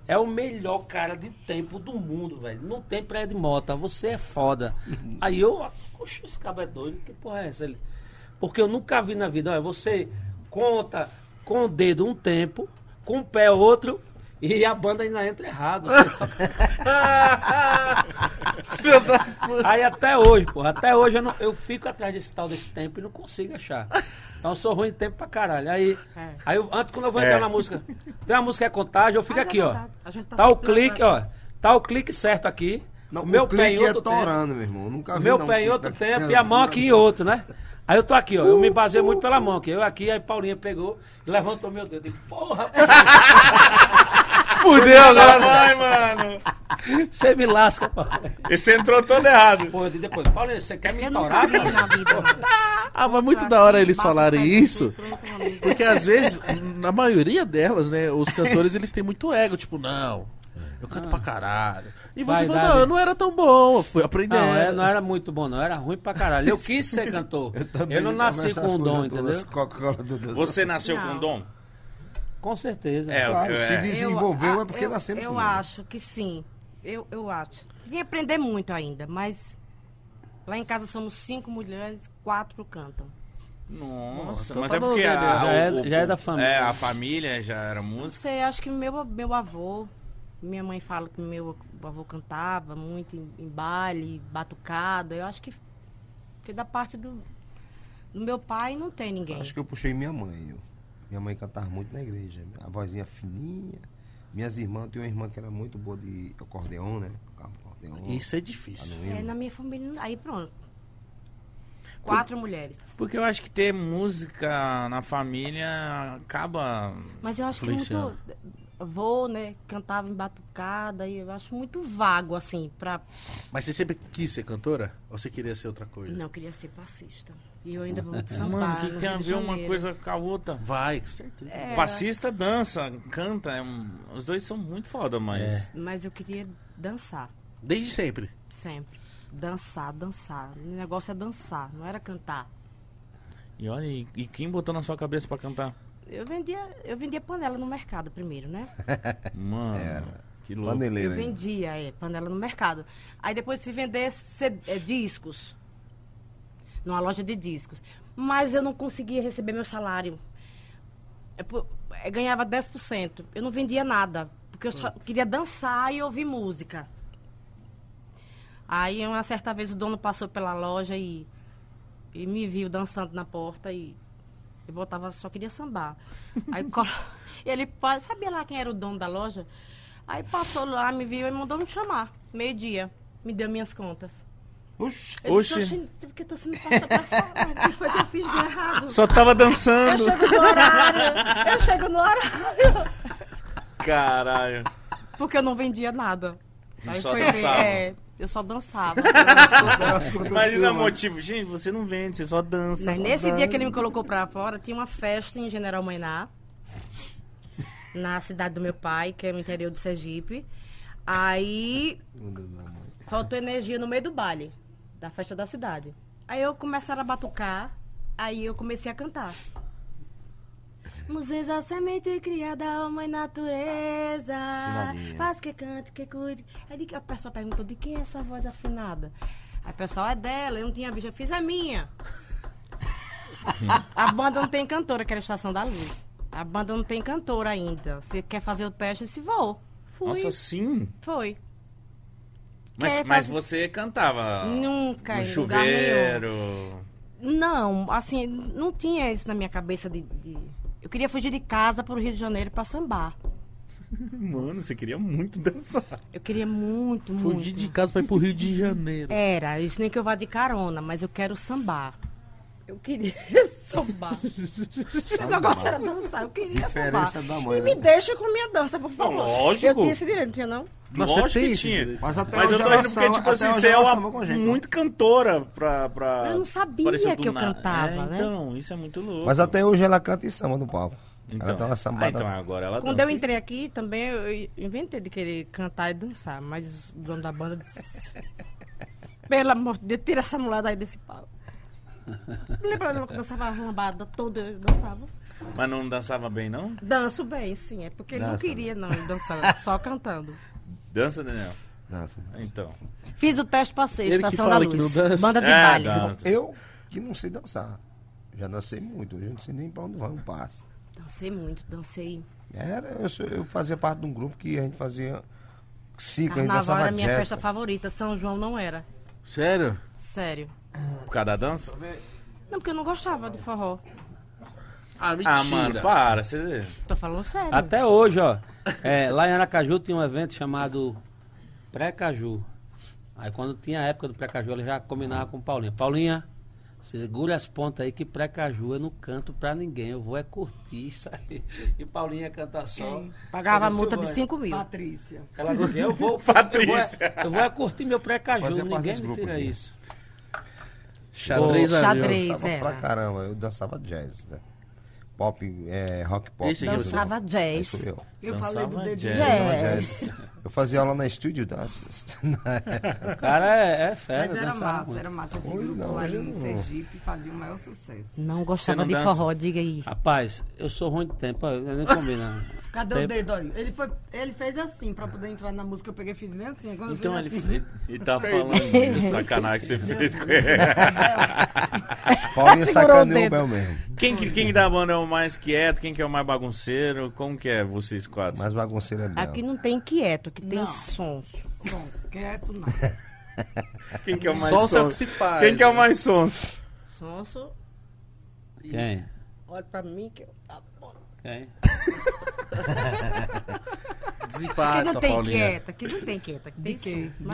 é o melhor cara de tempo do mundo, velho. Não tem pré de mota, você é foda. [LAUGHS] Aí eu, poxa, esse cara é doido, que porra é essa? Ele, porque eu nunca vi na vida, olha, você conta com o dedo um tempo, com o pé outro, e a banda ainda entra errado. [LAUGHS] Aí até hoje, porra, até hoje eu, não- eu fico atrás desse tal desse tempo e não consigo achar. Então eu sou ruim de tempo pra caralho. Aí, aí eu- antes quando eu vou entrar É. na música, tem uma música que é contagem, eu fico Ah, é aqui, ó. tá Tá o clique, ó. Tá o clique certo aqui. Não, o meu o pé em é outro tempo. torando, meu irmão. Nunca O vi, meu não, pé em clique outro daqui. tempo e a mão aqui em outro, né? Aí eu tô aqui, ó. Eu me baseio muito pela mão, que eu aqui, aí Paulinha pegou e levantou meu dedo. Eu digo, porra, [LAUGHS] Fudeu agora. Vai, mano. você me lasca, pô. Esse entrou todo errado. Pô, eu digo depois, Paulinha, você quer me Eu na vida. Ah, mas muito da hora eles falarem isso. Porque às vezes, na maioria delas, né, os cantores eles têm muito ego, tipo, não. Eu canto pra caralho. E você Vai falou, não, né? eu não era tão bom, eu fui aprendendo. Não, é, não era muito bom, não. Era ruim pra caralho. Eu quis ser cantor. [LAUGHS] Eu, não nasci com um dom, entendeu? Você nasceu Não. com dom? Com certeza. É, Claro, se é. desenvolveu Eu- é porque eu, nascemos Eu acho que sim. Eu, eu acho. Que aprender muito ainda, mas lá em casa somos cinco mulheres, quatro cantam. Nossa, mas é porque a, Já é- o- já é da família. É, a família já era Não música. sei, acho que meu, meu avô, minha mãe fala que meu avô cantava muito em, em baile, batucada. Eu acho que, que da parte do, do meu pai não tem ninguém. Acho que eu puxei minha mãe. eu. Minha mãe cantava muito na igreja. A vozinha fininha. Minhas irmãs, eu tenho uma irmã que era muito boa de acordeon, né? Acordeon. Isso é tá difícil. no É, na minha família, aí pronto. Quatro mulheres. Porque eu acho que ter música na família acaba. Mas eu acho que Influenciando. muito. Avô, né? Cantava em batucada e eu acho muito vago, assim, pra. Mas você sempre quis ser cantora? Ou você queria ser outra coisa? Não, eu queria ser passista. E eu ainda vou muito [LAUGHS] sambar. Mano, o que, tem a de ver uma coisa com a outra? Vai, com certeza. É, Passista dança, canta. é um- os dois são muito foda, mas. Mas eu queria dançar, Desde sempre. sempre. Dançar, dançar. O negócio é dançar, não era cantar. E olha, e, e quem botou na sua cabeça pra cantar? Eu vendia, eu vendia panela no mercado primeiro, né? [LAUGHS] Mano, que louco. Paneleira. Eu vendia, é, panela no mercado. Aí depois se vender é, discos. Numa loja de discos. Mas eu não conseguia receber meu salário. É por- eu ganhava 10%. Eu não vendia nada. Porque eu só queria dançar e ouvir música. Aí uma certa vez o dono passou pela loja e, e me viu dançando na porta e eu botava, só queria sambar. Aí [LAUGHS] ele sabia lá quem era o dono da loja? Aí passou lá, me viu e mandou me chamar. Meio-dia. Me deu minhas contas. Oxi. Eu Oxi. disse, "Oxi, por que tô sendo passada pra fora? O que foi que eu fiz de errado? Só tava Eu dançando. chego no horário. Eu chego no horário. Caralho. Porque eu não vendia nada. E Aí só foi, dançava. É, [LAUGHS] eu só dançava. Imagina o motivo. Gente, você não vende, você só dança. Mas só nesse dança. dia que ele me colocou pra fora, tinha uma festa em General Mainá, na cidade do meu pai, que é no interior de Sergipe. Aí faltou energia no meio do baile, da festa da cidade. Aí eu começaram a batucar, aí eu comecei a cantar. Museu a semente criada a mãe natureza. Afinadinha. Faz que cante, que cuide. Aí a pessoa perguntou, de quem é essa voz afinada? Aí o pessoal, é dela, eu não tinha visto. Eu fiz, é minha. A banda não tem cantora, que era a Estação da Luz. A banda não tem cantora ainda. Você quer fazer o teste? Eu disse, vou. Fui. Nossa, sim. Foi. Mas, Quer mas fazer- você cantava Nunca, no chuveiro. Não, assim, não tinha isso na minha cabeça de... de- Eu queria fugir de casa para o Rio de Janeiro para sambar. [LAUGHS] Mano, você queria muito dançar. Eu queria muito, muito. Fugir de casa pra ir pro Rio de Janeiro. Era, isso nem que eu vá de carona, mas eu quero sambar. Eu queria [LAUGHS] sambar. O negócio era dançar, eu queria Diferença sambar. da mãe, e me né? deixa com minha dança, por favor. lógico. Eu tinha esse direito, não tinha não? Lógico que tinha. Mas até Mas eu tô ela rindo porque, tipo assim, você é uma gente, muito cantora pra, pra. Eu não sabia que eu nada. cantava, É, né? Então, isso é muito louco. Mas até hoje ela canta em samba no palco. Então, ela dá uma ah, sambada. então agora ela Quando dança. eu entrei aqui, também eu inventei de querer cantar e dançar, mas o dono da banda disse... [LAUGHS] Pelo amor de Deus, tira essa mulher aí desse pau. Lembra que dançava a lambada toda, eu dançava? Mas não dançava bem, não? Danço bem, sim, é porque ele não Dança, queria não dançar, [LAUGHS] só cantando. Dança, Daniel? Dança, dança. Então. Fiz o teste, passei, Ele Estação da Luz, não dança. banda de É, baile. dança. Eu que não sei dançar. Já dancei muito. Hoje eu não sei nem pra onde vai um passo. Dancei muito, dancei. Era, eu, eu fazia parte de um grupo que a gente fazia ciclo, a gente Carnaval dançava era minha jazz. festa favorita, São João não era. Sério? Sério. Por causa da dança? Não, porque eu não gostava de forró. Ah, mentira. Ah, mano, para. Você... Tô falando sério. Até hoje, ó. é, lá em Aracaju tinha um evento chamado Pré-Caju. Aí quando tinha a época do Pré-Caju, ele já combinava com Paulinha. Paulinha, segura as pontas aí que Pré-Caju eu não canto pra ninguém. Eu vou é curtir isso aí. E Paulinha canta só. Pagava a multa "Eu de vou". 5 mil. Patrícia. Ela dizia, eu vou. Patrícia. [LAUGHS] Eu vou, é- eu vou é curtir meu Pré-Caju. Ninguém me tira isso. Xadrez, Xadrez. avião. dançava era. pra caramba. Eu dançava jazz, né? pop, é, rock pop. Esse aqui é você. Dançava jazz. eu. Eu falei do Dançava dedo jazz. Jazz. Eu fazia aula na estúdio danças. O cara é, é fera, Mas era massa, muito. era massa. Esse grupo não, lá em. Sergipe fazia o maior sucesso. Não gostava não de dança? forró, diga aí. Rapaz, eu sou ruim de tempo, eu nem combina. [LAUGHS] Cadê Tem- o dedo aí? Ele, foi, ele fez assim, pra poder entrar na música, eu peguei e fiz mesmo assim. Então ele, assim, ele, ele tá falando de [LAUGHS] sacanagem que você fez com ele. [LAUGHS] Paulinho Segurou o sacaneou o dedo. Bel mesmo. Quem, que- quem da banda é o mais quieto? Quem que é o mais bagunceiro? Como que é vocês quatro? Mas é Bel. Aqui não tem quieto, aqui tem Não. sonso. Sonso, quieto não. [LAUGHS] Quem que é o mais Só o que sonso? se faz. Quem que é o mais sonso? Sonso, Quem? olha pra mim que eu... tá [LAUGHS] Quem? Aqui Desempata, não tem Paulinha. quieto, aqui não tem quieto, aqui tem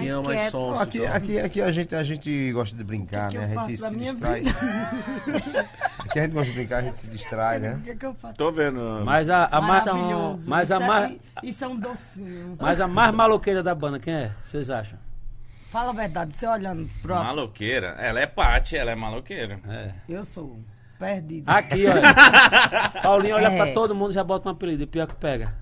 é o mais quieto, sonso? Aqui, então? aqui, aqui a, gente, a gente gosta de brincar, que né? eu A gente faço da se minha distrai. [LAUGHS] aqui a gente gosta de brincar, a gente se distrai, né? O que, que eu faço? Tô vendo. Mas a, a mais, Maravilhoso. mas a isso, mais- é, isso é um docinho. mas a mais maloqueira da banda, quem é? Vocês acham? Fala a verdade, você olhando pro... Maloqueira. Ela é Paty, ela é maloqueira. É. Eu sou perdido. Aqui, olha. [LAUGHS] Paulinho olha É. pra todo mundo e já bota um apelido. E pior que pega.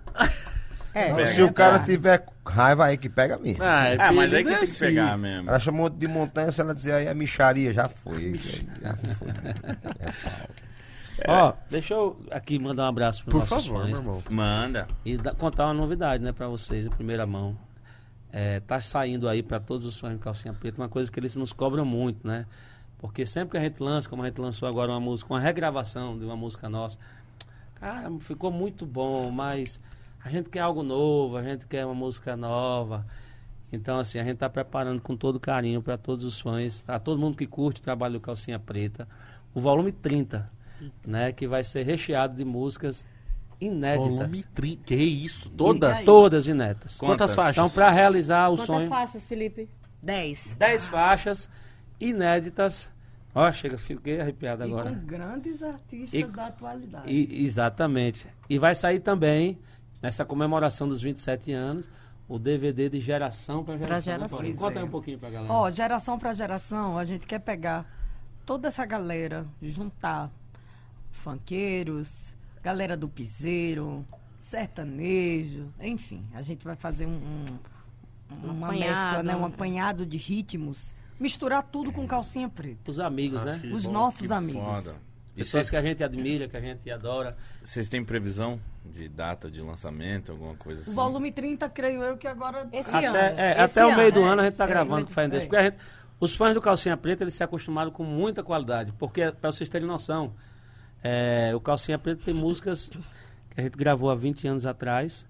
É, Pega. Se o cara tiver raiva aí que pega mesmo. Ah, é Ah, mas aí que tem que assim. pegar mesmo. Ela chamou de montanha, se ela dizer aí a micharia, já foi. [LAUGHS] Já foi. [LAUGHS] Ó, deixa eu aqui mandar um abraço pros Por nossos favor, meu fãs. irmão. Manda. E da- contar uma novidade, né, pra vocês, em primeira mão. É, tá saindo aí pra todos os fãs de Calcinha Preta uma coisa que eles nos cobram muito, né? Porque sempre que a gente lança, como a gente lançou agora uma música, uma regravação de uma música nossa, cara, ficou muito bom, mas a gente quer algo novo, a gente quer uma música nova. Então, assim, a gente tá preparando com todo carinho para todos os fãs, a todo mundo que curte o trabalho do Calcinha Preta, o volume 30, né, que vai ser recheado de músicas inéditas. Volume 30. Que isso? Todas? Todas inéditas. Quantas faixas? Então, para realizar o Quantas sonho, faixas, Felipe? Dez. 10 faixas inéditas. Ó, chega, fiquei arrepiado E agora. com grandes artistas E- da atualidade. E- exatamente. E vai sair também, nessa comemoração dos 27 anos, o DVD de geração para geração. geração. Conta- é. aí um pouquinho pra galera. Ó, geração para geração, a gente quer pegar toda essa galera, juntar funkeiros, galera do piseiro, sertanejo, enfim, a gente vai fazer um, um- uma apanhado, mescla, né, um um- apanhado de ritmos, misturar tudo com calcinha preta. Os amigos, Nossa, né? Os bom, nossos Que amigos. foda. E Pessoas vocês que a gente admira, que a gente adora. vocês têm previsão de data de lançamento, alguma coisa assim? O volume 30, creio eu que agora Esse Até, ano. é, Esse até o ano, meio do é. ano a gente tá É, gravando com em Deus. é. Porque a gente- os fãs do Calcinha Preta, eles se acostumaram com muita qualidade. Porque, para vocês terem noção, é, o Calcinha Preta tem músicas que a gente gravou há 20 anos atrás,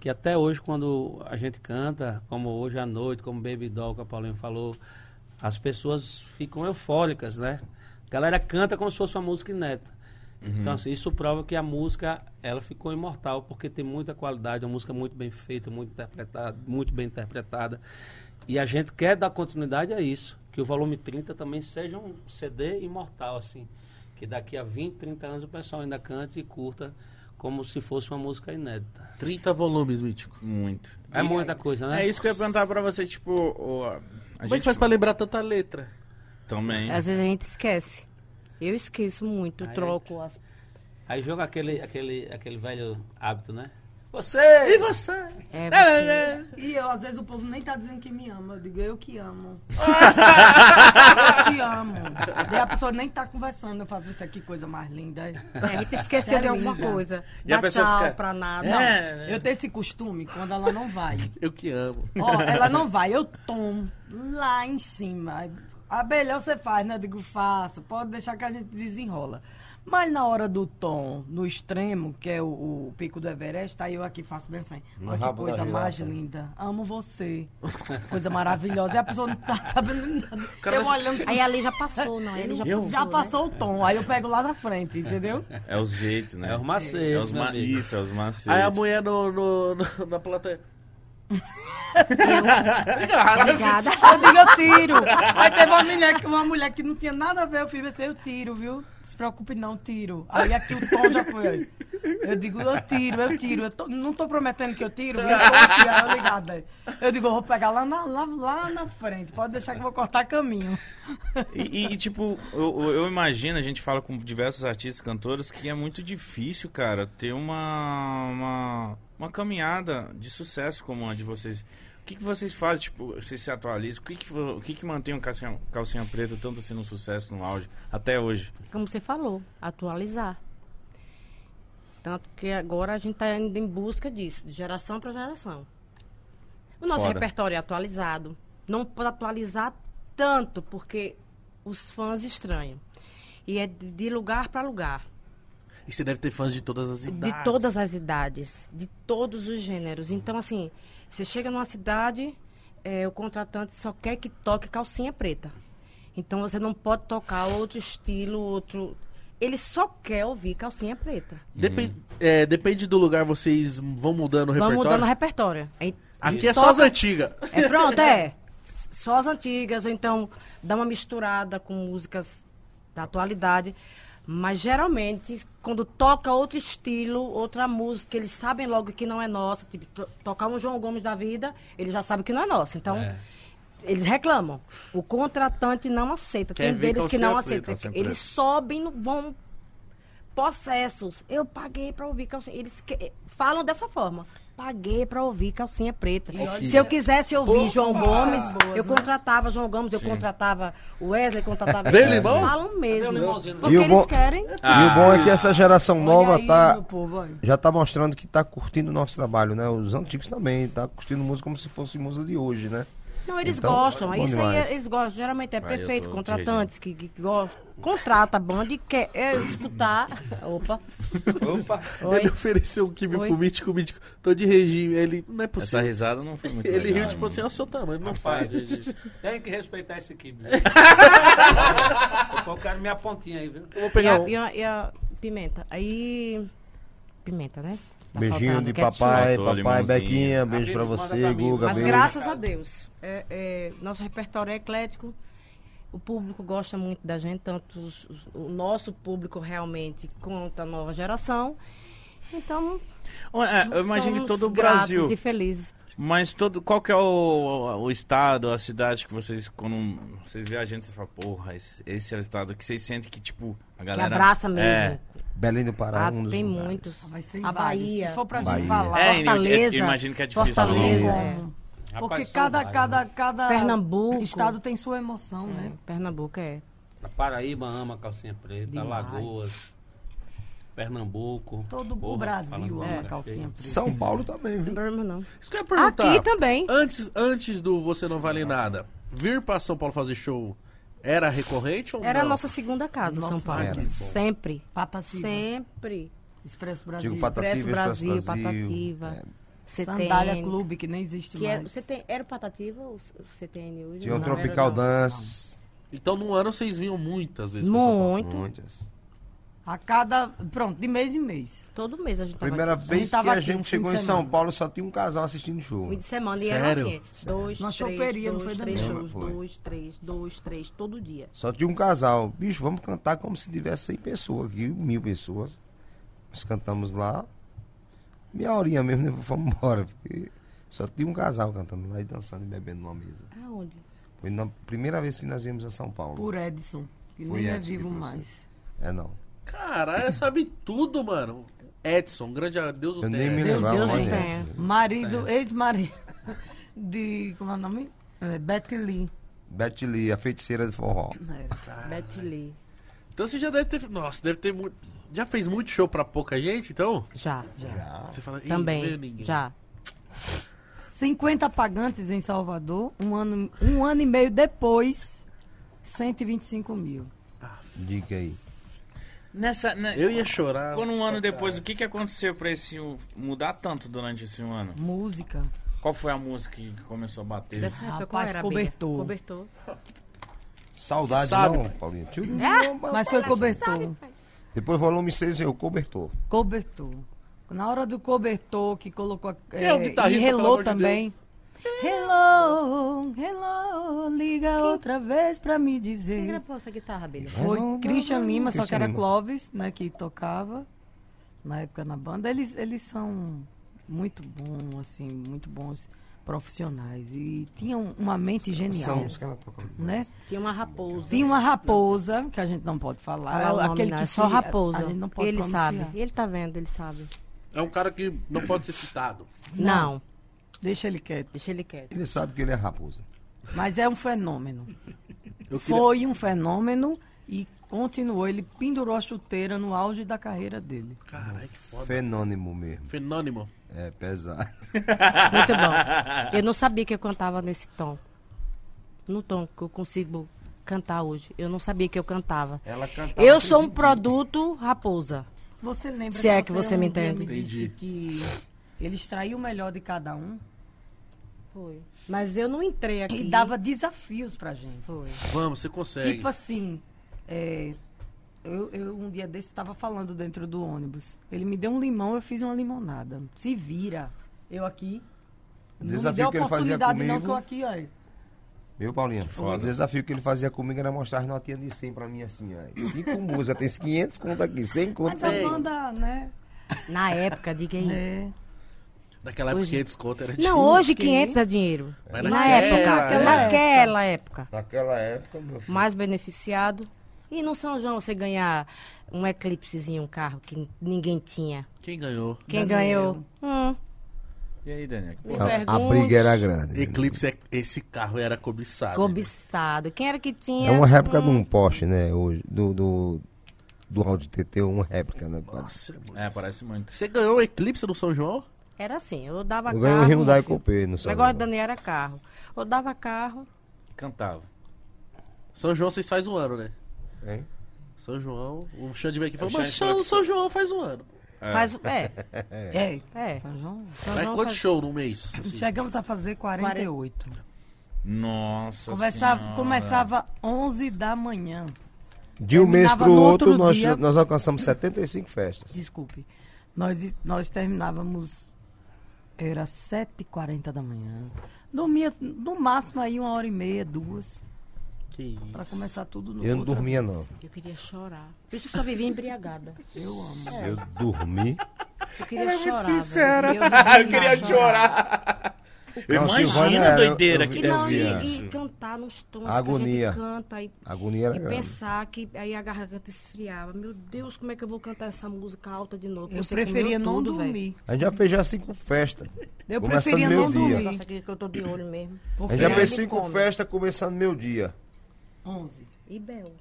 que até hoje, quando a gente canta, como Hoje à Noite, como Baby Doll, que a Paulinho falou, as pessoas ficam eufóricas, né? A galera canta como se fosse uma música inédita. Então, assim, isso prova que a música, ela ficou imortal, porque tem muita qualidade, uma música muito bem feita, muito interpretada, muito bem interpretada. E a gente quer dar continuidade a isso, que o volume 30 também seja um CD imortal, assim. Que daqui a 20, 30 anos o pessoal ainda cante e curta como se fosse uma música inédita. 30 volumes, Mítico. Muito. É E- muita coisa, né? É isso que eu ia perguntar pra você, tipo, o- a Como é gente que faz pra lembrar tanta letra? também. Às vezes a gente esquece. Eu esqueço muito, Aí- troco as... Aí joga aquele, aquele, aquele velho hábito, né? Você! E você? É, você... E eu, às vezes, o povo nem tá dizendo que me ama. Eu digo, eu que amo. [LAUGHS] eu te amo. Daí a pessoa nem tá conversando. Eu faço isso aqui, coisa mais linda. É, a gente esqueceu [LAUGHS] É de alguma coisa. E a Dá pessoa tchau fica- pra nada. Não, É, eu tenho esse costume, quando ela não vai. Eu que amo. Ó, ela não vai, eu tomo lá em cima. Abelhão você faz, né? Eu digo, faço. Pode deixar que a gente desenrola. Mas na hora do tom, no extremo, que é o, o pico do Everest, aí eu aqui faço bem assim. Olha que coisa mais linda. Amo você. Coisa maravilhosa. E a pessoa não tá [LAUGHS] sabendo nada. cara Eu olhando. Aí ali já passou, não. Ele já Eu- passou. Já né? passou o tom. Aí eu pego lá na frente, entendeu? É os jeitos, né? É os macetes, É os ma- amigo. Isso, é os macetes. Aí a mulher no, no, no- na plateia. Obrigada. Eu digo, eu tiro. Aí teve uma mulher, uma mulher que não tinha nada a ver, eu fiz eu tiro, viu? Se preocupe não, tiro. Aí aqui o tom já foi. Eu digo, eu tiro, eu tiro. Eu tô- não tô prometendo que eu tiro, eu aqui, eu ligado aí. Eu digo, eu vou pegar lá na, lá, lá na frente, pode deixar que eu vou cortar caminho. E, e- tipo, eu, eu- eu imagino, a gente fala com diversos artistas, cantores, que é muito difícil, cara, ter uma, uma, uma caminhada de sucesso como a de vocês. O que, que vocês fazem? Tipo, vocês se atualizam? O que, que, o que, que mantém o calcinha, calcinha preta tanto assim no sucesso, no auge, até hoje? Como você falou, atualizar. Tanto que agora a gente está indo em busca disso, de geração para geração. O nosso Fora. repertório é atualizado. Não pode atualizar tanto, porque os fãs estranham. E é de de lugar para lugar. E você deve ter fãs de todas as idades. De todas as idades, de todos os gêneros. Então, assim, você chega numa cidade, eh, o contratante só quer que toque calcinha preta. Então, você não pode tocar outro estilo, outro. Ele só quer ouvir calcinha preta. Depen- é, depende do lugar, vocês vão mudando o Vamos repertório? mudando o repertório. Aí, Aqui é toca- só as antigas. É pronto, é. [LAUGHS] Só as antigas, ou então dá uma misturada com músicas da atualidade. Mas geralmente, quando toca outro estilo, outra música, eles sabem logo que não é nossa. Tipo, to- tocar um João Gomes da vida, eles já sabem que não é nosso. Então, É. eles reclamam. O contratante não aceita. Quer Tem deles que não aceitam. calcinha Eles sobem, vão possessos. Eu paguei pra ouvir calcinha. Eles que- falam dessa forma. Paguei pra ouvir calcinha preta. Se eu quisesse ouvir João Gomes, eu contratava João Gomes, eu contratava o Wesley, contratava. Vem, eles limão? falam mesmo. Limãozinho? Porque E eles bom- querem. E o bom é que essa geração nova aí, tá, povo, já tá mostrando que tá curtindo o nosso trabalho, né? Os antigos também, tá curtindo música como se fosse música de hoje, né? Não, eles Então, gostam. bom Isso aí eles gostam. Geralmente é prefeito, contratantes que, que, gostam. Contrata a banda e quer é, escutar. [LAUGHS] Opa. Opa. Oi. Ele ofereceu um Oi. pro mítico, mítico. Tô de regime. Ele, não é Essa possível. risada não foi muito Ele legal, riu, tipo assim, é o seu tamanho. Não faz. tem que respeitar esse aqui. viu? [LAUGHS] Eu quero minha pontinha aí, viu? Eu vou E pegar a, um. e a- e a pimenta. Aí. Pimenta, né? Tá Beijinho de ketchup. papai, Faltou papai. Bequinha, beijo manda você, Guga, Mas beijo. graças a Deus. é- é, nosso repertório é eclético. O público gosta muito da gente, tanto os- os- o nosso público realmente quanto a nova geração. Então, É, eu imagino que todo o Brasil. e felizes. Mas todo, qual que é o, o estado, a cidade que vocês, quando vocês veem a gente, vocês falam, porra, esse, esse é o estado que vocês sentem que, tipo, a Que galera... abraça mesmo. É, Belém do Pará, Ah, um dos tem lugares. muitos. Mas tem A vários. Bahia. Se for pra Bahia. gente falar. É, Fortaleza. eu imagino que é difícil. Fortaleza. Fortaleza. é. Porque Rapaz, cada, cada, né? cada Pernambuco. estado tem sua emoção, É, né? Pernambuco é. A Paraíba ama calcinha preta, Demais. Alagoas, Pernambuco. Todo o Porra, Brasil falando ama bem, calcinha é. preta. São Paulo também, Não viu? problema não. Isso que eu ia perguntar. Aqui também. Antes, antes do Você Não Vale Nada, vir pra São Paulo fazer show era recorrente ou Era a não? nossa segunda casa, Nossa, São Paulo. era. Sempre. Patativa. Sempre. Expresso Brasil. Digo Patativa, Expresso Brasil, Expresso Brasil. Patativa. É, Sandália CTN. Clube, que nem existe Que era, mais. você tem, era o Patativa ou o CTN hoje? Tinha o Não, Tropical era, não. Dance, Então no ano vocês vinham muitas vezes pra São Paulo. Muito. muitas. A cada. Pronto, de mês em mês. Todo mês a gente tava Primeira aqui. vez que tava a gente fim chegou em São. Paulo, só tinha um casal assistindo show. Fim de semana. E era Sério? assim, dois, Uma três, choperia, não dois, foi, três shows, Foi. dois, três, dois, três, todo dia. Só tinha um casal. Bicho, vamos cantar como se tivesse 100 pessoas aqui, mil pessoas. Nós cantamos lá, meia horinha mesmo, né? Vamos embora. Porque só tinha um casal cantando lá e dançando e bebendo numa mesa. Aonde? Foi na primeira vez que nós viemos a São Paulo. Por Edson. Que Foi nem é que vivo mais. É não. Caralho, sabe tudo, mano. Edson, grande Deus o Eu nem tenha. me Deus, lembrava Deus o tenha. Marido, ex-marido de. Como é o nome? É, Betty Lee. Betty Lee, a feiticeira de forró. Era. Betty Lee. Então você já deve ter. Nossa, deve ter muito. Já fez muito show pra pouca gente, então? Já, já. Já. Você fala, "Ih, veio Também, ninguém." já. 50 pagantes em Salvador. Um ano, um ano e meio depois, 125 mil. Diga aí. Nessa, né, Eu ia chorar. Quando um ano depois, o que, que aconteceu pra esse mudar tanto durante esse um ano? Música. Qual foi a música que começou a bater? Dessa época, Rapaz, qual era cobertor. Cobertor. Saudade Sabe. não, Paulinho. Tio, Mas foi cobertor. Depois volume 6 veio o cobertor. Cobertor. Na hora do cobertor, que colocou. é o eh, guitarrista, e relou amor de também. Hello, hello, liga outra vez pra me Quem dizer. gravou essa guitarra, Billy? Foi Não, não, Christian não, Lima, só que era Lima. Clóvis, né, que tocava na época na banda. Eles, eles são muito bons, assim, muito bons profissionais. E tinham uma mente genial, São os que ela toca. né? Tinha uma raposa. Tinha uma raposa, que a gente não pode falar. Falar o nome, aquele não, que só raposa. A gente não pode ele pronunciar. sabe. Ele tá vendo, ele sabe. É um cara que não pode ser citado. Não, Deixa ele quieto. deixa ele quieto. Ele sabe que ele é raposa. Mas é um fenômeno. [LAUGHS] Queria- Foi um fenômeno e continuou. Ele pendurou a chuteira no auge da carreira dele. Caralho, que foda. Fenônimo mesmo. Fenônimo. É pesado. Muito bom. [LAUGHS] Eu não sabia que eu cantava nesse tom. No tom que eu consigo cantar hoje. Eu não sabia que eu cantava. Ela cantava Eu sou um produto raposa. Você lembra Se é que você me entende. disse que ele extraiu o melhor de cada um Foi. Mas eu não entrei aqui. e dava desafios pra gente. Foi. Vamos, você consegue. Tipo assim, é, eu, eu um dia desse estava falando dentro do ônibus. Ele me deu um limão, eu fiz uma limonada. Se vira. Eu aqui. O não me desafio deu que ele fazia oportunidade não, comigo- tô aqui, ó. Viu, Paulinho? foda. O desafio que ele fazia comigo era mostrar as notinhas de 100 pra mim assim, ó. Cinco [LAUGHS] músicas, tem 500 conto aqui, 100 conto Mas a banda, né? Na época, diga aí. É. Naquela época, Hoje- 500 conto era Não, difícil. hoje que- 500 é dinheiro. Mas na naquela época, época. naquela época. Naquela época, meu filho. Mais beneficiado. E no São João você ganhar um eclipsezinho, um carro que ninguém tinha. Quem ganhou? Quem Daniel. ganhou? Hum, E aí, Daniel? A, a briga era grande. Eclipse, é- esse carro era cobiçado. Cobiçado. Quem era que tinha? É uma réplica de Hum, um Porsche, né? Hoje, do, do, do Audi TT, uma réplica, né? Nossa, é É, parece muito. Você ganhou o Eclipse no São João? Era assim, eu dava Eu carro. ganhei um Hyundai. Coupé no O negócio da era carro. Eu dava carro. Cantava. São João vocês faz um ano, né? Hein? São João, o Xande veio aqui e falou, O mas São, São João faz um ano. É. Faz, é, [LAUGHS] É. é. São João. São João quanto faz- show no mês? assim? Chegamos a fazer 48. Nossa Começava, Senhora. começava 11 da manhã. De um mês pro no outro, outro nós, dia. nós alcançamos 75 festas. Desculpe. Nós, nós terminávamos. Era 7h40 da manhã. Dormia no máximo aí uma hora e meia, duas. Que isso. Pra começar tudo no Eu não dormia, vez. não. Eu queria chorar. Por isso que só vivia embriagada. Eu amo. Eu dormi. Eu queria Ela é chorar. muito sincera. Eu, [LAUGHS] Eu queria chorar. Eu imagino a eu- doideira eu que E, deve não, ser. e, e cantar nos tons Agonia. que a gente canta e, A agonia era e grande. pensar que aí a garganta esfriava. Meu Deus, como é que eu vou cantar essa música alta de novo? Eu Você preferia não tudo, dormir. A gente já fez já cinco festas. Eu Começando preferia não dormir. Nossa, aqui que eu tô de olho mesmo. A Porque gente já Ele fez cinco come. festas começando meu dia. 11. E Bel.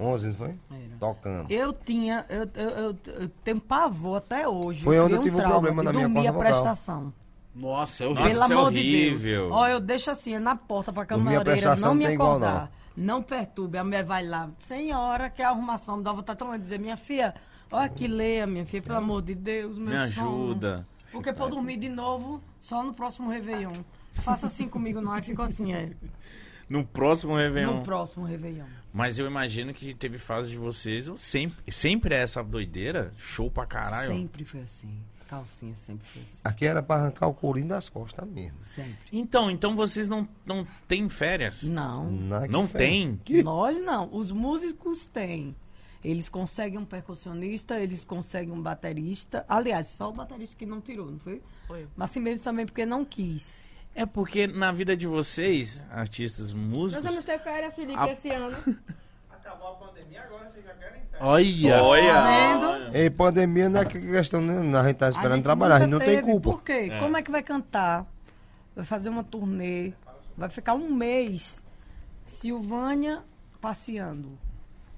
11, não foi? Era. Tocando. Eu tinha, eu, eu, eu, eu tenho pavor até hoje. Foi onde eu tive um trauma problema na minha a corda vocal. prestação. Nossa, é Nossa, horrível. Pelo é de horrível. Deus. Ó, eu deixo assim, é na porta pra camareira não me não tem igual, acordar. Não perturbe. A mulher vai lá. Senhora, que a arrumação me dá vontade de dizer, minha filha, olha que leia, minha filha, pelo amor de Deus, meu Me sono. ajuda. Porque pra eu dormir de novo, só no próximo Réveillon. Faça assim comigo, não. Aí ficou assim, é. No próximo Réveillon. No próximo Réveillon. Mas eu imagino que teve fase de vocês, sempre, sempre é essa doideira, show pra caralho. Sempre foi assim. Calcinha sempre foi assim. Aqui era pra arrancar o corinho das costas mesmo. Sempre. Então, então vocês não, não têm férias? Não. Não que tem? Que- Nós não. Os músicos têm. Eles conseguem um percussionista, eles conseguem um baterista. Aliás, só o baterista que não tirou, não foi? Foi. Mas assim mesmo também porque não quis. É porque na vida de vocês, artistas, Nós músicos... vamos ter férias, Felipe, A- esse ano. [LAUGHS] Olha. Olha! Tá vendo? Em pandemia não é que questão, né? A gente tá esperando gente trabalhar, a gente não tem teve. culpa. Por quê? Como é que vai cantar? Vai fazer uma turnê. Vai ficar um mês. Silvânia passeando.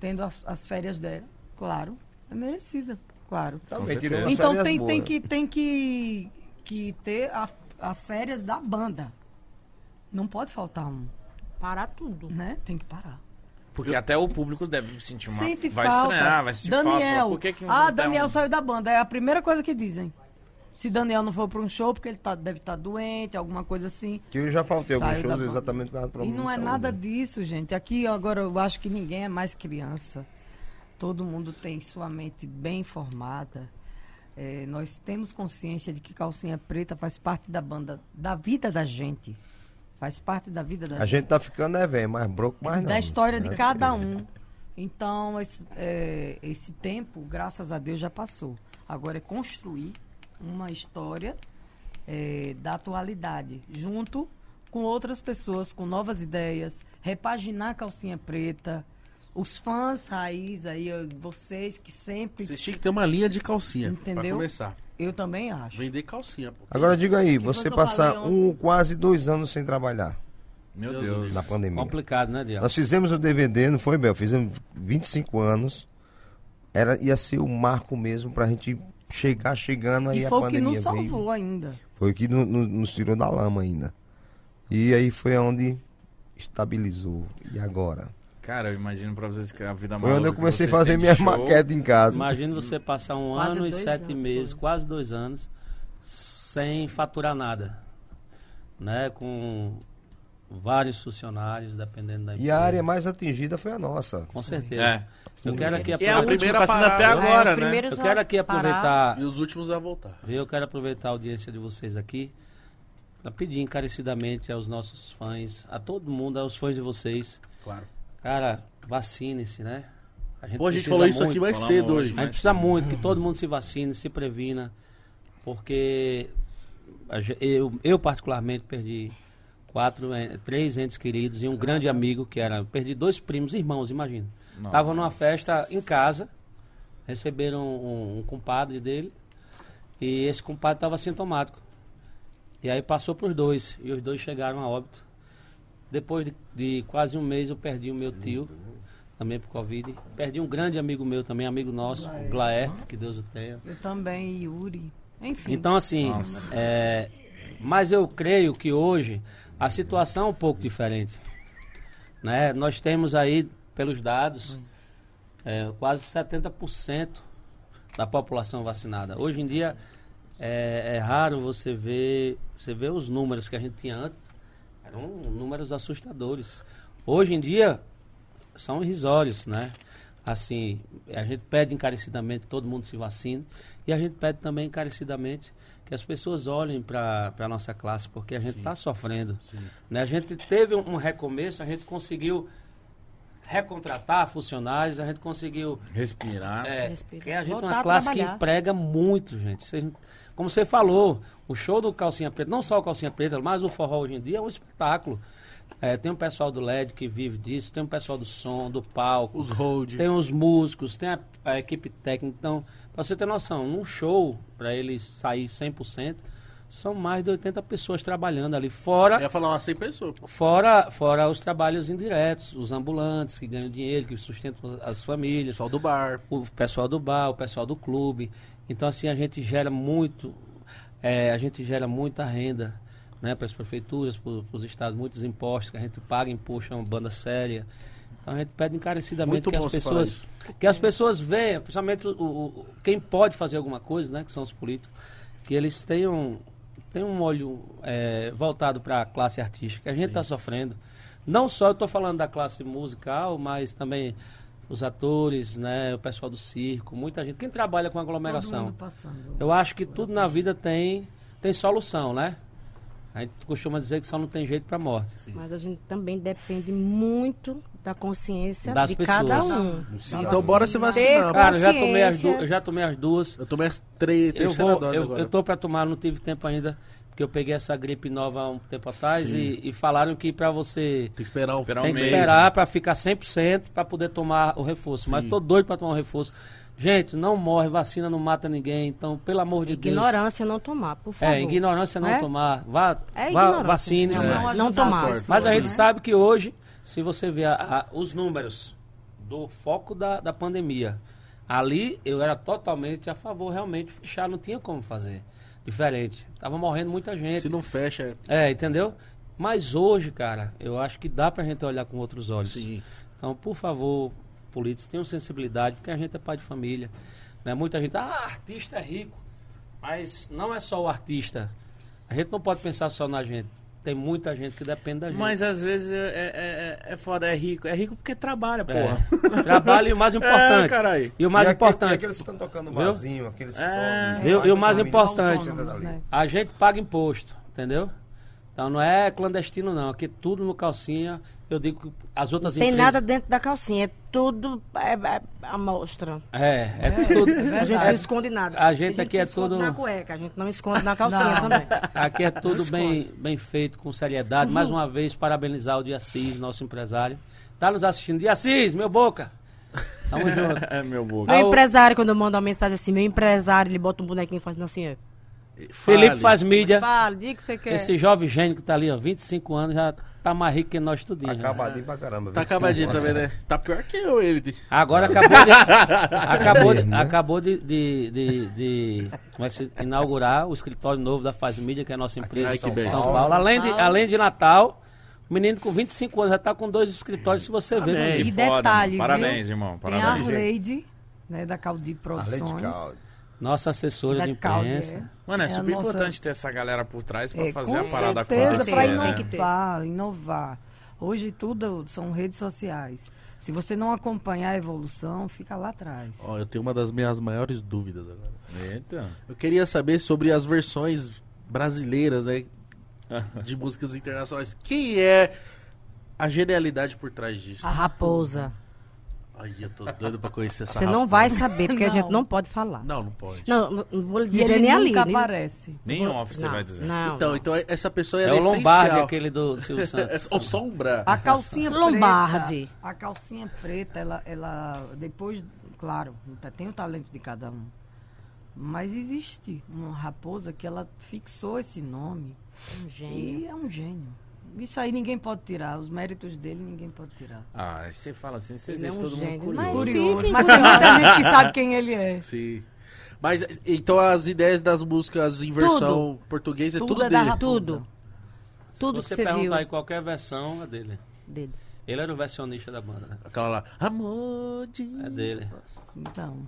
Tendo as, as férias dela. Claro. É merecida. Claro. Também umas Então tem, boas. tem, que, tem que, que ter a- as férias da banda. Não pode faltar um, Parar tudo. né? Tem que parar. Porque até o público deve sentir uma... Sente vai falta. estranhar, vai sentir falta. Daniel. Fala, Por que que ah, não tem Daniel um- saiu da banda. É a primeira coisa que dizem. Se Daniel não for para um show, porque ele tá- deve estar doente, alguma coisa assim. Que eu já faltei alguns shows exatamente por causa do E problema não é saúde, nada disso, gente. Aqui agora eu acho que ninguém é mais criança. Todo mundo tem sua mente bem formada. É, nós temos consciência de que calcinha preta faz parte da banda, da vida da gente. Faz parte da vida da A gente tá ficando é velho, mais broco, mais não. da história de né? cada um. [LAUGHS] Então, esse, é, esse tempo, graças a Deus, já passou. Agora é construir uma história é, da atualidade, junto com outras pessoas, com novas ideias, repaginar a calcinha preta, os fãs raiz aí, vocês que sempre. Vocês tinham que ter uma linha de calcinha. Pra Entendeu? começar. Eu também acho. Vender calcinha, pô. Agora diga aí, Que você passar um, quase dois anos sem trabalhar Meu Deus Deus. na pandemia. Complicado, né, Diabo? Nós fizemos o DVD, não foi, Bel? Fizemos 25 anos. Era, ia ser o marco mesmo pra gente chegar chegando aí E a foi o que pandemia nos salvou veio. ainda. Foi o que no- no- nos tirou da lama ainda. E aí foi onde estabilizou. E agora? Cara, eu imagino pra vocês que a vida Foi onde eu comecei a fazer minha show. maquete em casa. Imagina você passar um Quase ano e sete anos, meses, foi. quase dois anos, sem faturar nada. Né? Com vários funcionários, dependendo da E a área mais atingida foi a nossa. Com certeza. É. Eu quero aqui E é a aproveitar. primeira tá sendo até. É, agora, os né? Eu quero aqui parar. aproveitar. E os últimos a voltar. Viu? Eu quero aproveitar a audiência de vocês aqui para pedir encarecidamente aos nossos fãs, a todo mundo, aos fãs de vocês, Claro. Cara, vacine-se, né? A gente Pô, a gente precisa falou isso muito. aqui mais cedo hoje. A gente precisa muito que todo mundo se vacine, se previna, porque eu, eu particularmente perdi quatro, eh, três entes queridos e um grande amigo que era, perdi dois primos, irmãos, imagina. Estavam numa festa em casa, receberam um, um compadre dele e esse compadre estava sintomático. E aí passou para os dois e os dois chegaram a óbito. Depois de, de quase um mês eu perdi o meu tio, também por Covid. Perdi um grande amigo meu também, amigo nosso, o Glaerte, que Deus o tenha. Eu também, Yuri. Enfim. Então, assim, é, mas eu creio que hoje a situação é um pouco diferente. Né? Nós temos aí, pelos dados, é, quase 70% da população vacinada. Hoje em dia é, é raro você ver, você ver os números que a gente tinha antes. Eram números assustadores. Hoje em dia são irrisórios, né? Assim, a gente pede encarecidamente que todo mundo se vacine e a gente pede também encarecidamente que as pessoas olhem para a nossa classe, porque a gente está sofrendo. Sim. Né? A gente teve um, um recomeço, a gente conseguiu recontratar funcionários, a gente conseguiu Respirar. é, Respirar. porque a gente é Voltar uma a classe que emprega muito, gente. Vocês- como você falou, o show do Calcinha Preta, não só o Calcinha Preta, mas o forró hoje em dia é um espetáculo. É, tem um pessoal do LED que vive disso, tem um pessoal do som, do palco, Os hold. tem os músicos, tem a, a equipe técnica. Então, pra você ter noção, num show, para ele sair 100%, são mais de 80 pessoas trabalhando ali, fora Eu ia falar umas 100 pessoas. Fora, fora os trabalhos indiretos, os ambulantes que ganham dinheiro, que sustentam as famílias, Pessoal do bar. o pessoal do bar, o pessoal do clube. Então assim a gente gera muito, é, a gente gera muita renda, né, para as prefeituras, para os estados, muitos impostos que a gente paga imposto é uma banda séria. Então a gente pede encarecidamente Muito que as pessoas, que as pessoas vejam, principalmente o- o- quem pode fazer alguma coisa, né, que são os políticos, que eles tenham tenham um olho é, voltado para a classe artística. A gente está sofrendo. Não só eu estou falando da classe musical, mas também os atores, né, o pessoal do circo, muita gente. Quem trabalha com Todo aglomeração. mundo passando. Eu acho que tudo na vida tem, tem solução, né? A gente costuma dizer que só não tem jeito para morte. Mas a gente também depende muito da consciência Das de pessoas. cada um. Então bora se vacinar. Cara, eu já tomei as, consciência. du eu já tomei as duas. Eu tomei as três, Eu, vou, eu, agora. eu tô para tomar, não tive tempo ainda, porque eu peguei essa gripe nova há um tempo atrás e, e falaram que para você Tem que esperar um... Esperar um tem que mês, esperar né? para ficar 100% para poder tomar o reforço. Mas Sim. tô doido para tomar o reforço. Gente, não morre, vacina não mata ninguém, então pelo amor de Deus. Ignorância não tomar, por favor. É, ignorância não É? tomar. Vá, É vá ignorância. Não, É. não tomar. Mas a gente sabe que hoje, se você ver a- a- os números do foco da, da pandemia, ali eu era totalmente a favor, realmente, fechar, não tinha como fazer diferente. Tava morrendo muita gente. Se não fecha, É, entendeu? Mas hoje, cara, eu acho que dá pra gente olhar com outros olhos. sim. Então, por favor, políticos, tenham sensibilidade, porque a gente é pai de família. Né? Muita gente, ah, artista é rico. Mas não é só o artista. A gente não pode pensar só na gente. Tem muita gente que depende da gente. Mas às vezes é, é, é- é foda, é rico. É rico porque trabalha, porra. [LAUGHS] É. Trabalho e o mais importante. É, caralho. e o mais e aquele- importante, E aqueles que estão tocando Viu? barzinho, aqueles que É. tocam. Viu? E o mais importante, né? a gente paga imposto, entendeu? Então não é clandestino, não. Aqui tudo no calcinha. Eu digo que as outras Tem empresas. nada dentro da calcinha, é tudo é, é, amostra. É, é tudo. A gente não esconde nada. A gente aqui é esconde tudo- na cueca, a gente não esconde na calcinha Não. também. Aqui é tudo bem, bem feito, com seriedade. Mais uma vez, parabenizar o Diacis, nosso empresário. Tá nos assistindo. Diacis, meu boca. Tamo [LAUGHS] junto. É meu boca. Meu Ah, o- empresário, quando eu mando uma mensagem assim, meu empresário, ele bota um bonequinho fazendo assim, ó. Felipe Fale. faz mídia. Fala, diga o que você quer. Esse jovem gênio que tá ali, ó, 25 anos, já tá mais rico que nós tudinho. já. Acabadinho pra caramba. Tá 25 acabadinho também, né? Tá pior que eu, ele. Agora acabou de. [LAUGHS] acabou de, né? acabou de, de, de, de- vai se inaugurar o escritório novo da Faz Mídia, que é a nossa empresa Ai, em que São, bem. São Paulo. Além de, além de Natal, o menino com 25 anos já tá com dois escritórios, se você ver. Amém. né? Que E detalhe, mano. Parabéns, irmão. Tem a Parabéns. Arleide, né, da Caldi Produções. Caldo. Nossa assessora Da de imprensa. é. Mano, é, É super nossa- importante ter essa galera por trás pra É, fazer a parada certeza, acontecer, para né? inovar, inovar. Hoje tudo são redes sociais. Se você não acompanhar a evolução, fica lá atrás. Ó, eu tenho uma das minhas maiores dúvidas agora. Eita. Eu queria saber sobre as versões brasileiras, né? [LAUGHS] De músicas internacionais. Quem é a genialidade por trás disso? A raposa. Ai, eu tô doido pra conhecer essa Você não vai saber, porque a gente Não. pode falar. Não, não pode. Não, não- não vou lhe E dizer ele nem ali. nunca nem- aparece. Nem off você não, vai dizer. Não, então, não. então essa pessoa É ela o Lombardi, essencial. aquele do Silvio [LAUGHS] Santos. É o sombra. A calcinha Lombardi. preta, a calcinha preta, ela, ela depois, claro, tem o talento de cada um. Mas existe uma raposa que ela fixou esse nome Um gênio. e é um gênio. Isso aí ninguém pode tirar, os méritos dele ninguém pode tirar. Ah, você fala assim, você Ele deixa é um todo mundo gênio, curioso. mas- Curioso. Mas tem muita gente que sabe quem ele é. [LAUGHS] Sim. Mas então as ideias das músicas em versão portuguesa é Tudo tudo, é da dele. Tudo. Tudo que você você perguntar viu aí qualquer versão, é dele. dele. Ele era o versionista da banda, né? Aquela lá. Amor de... É dele. Então.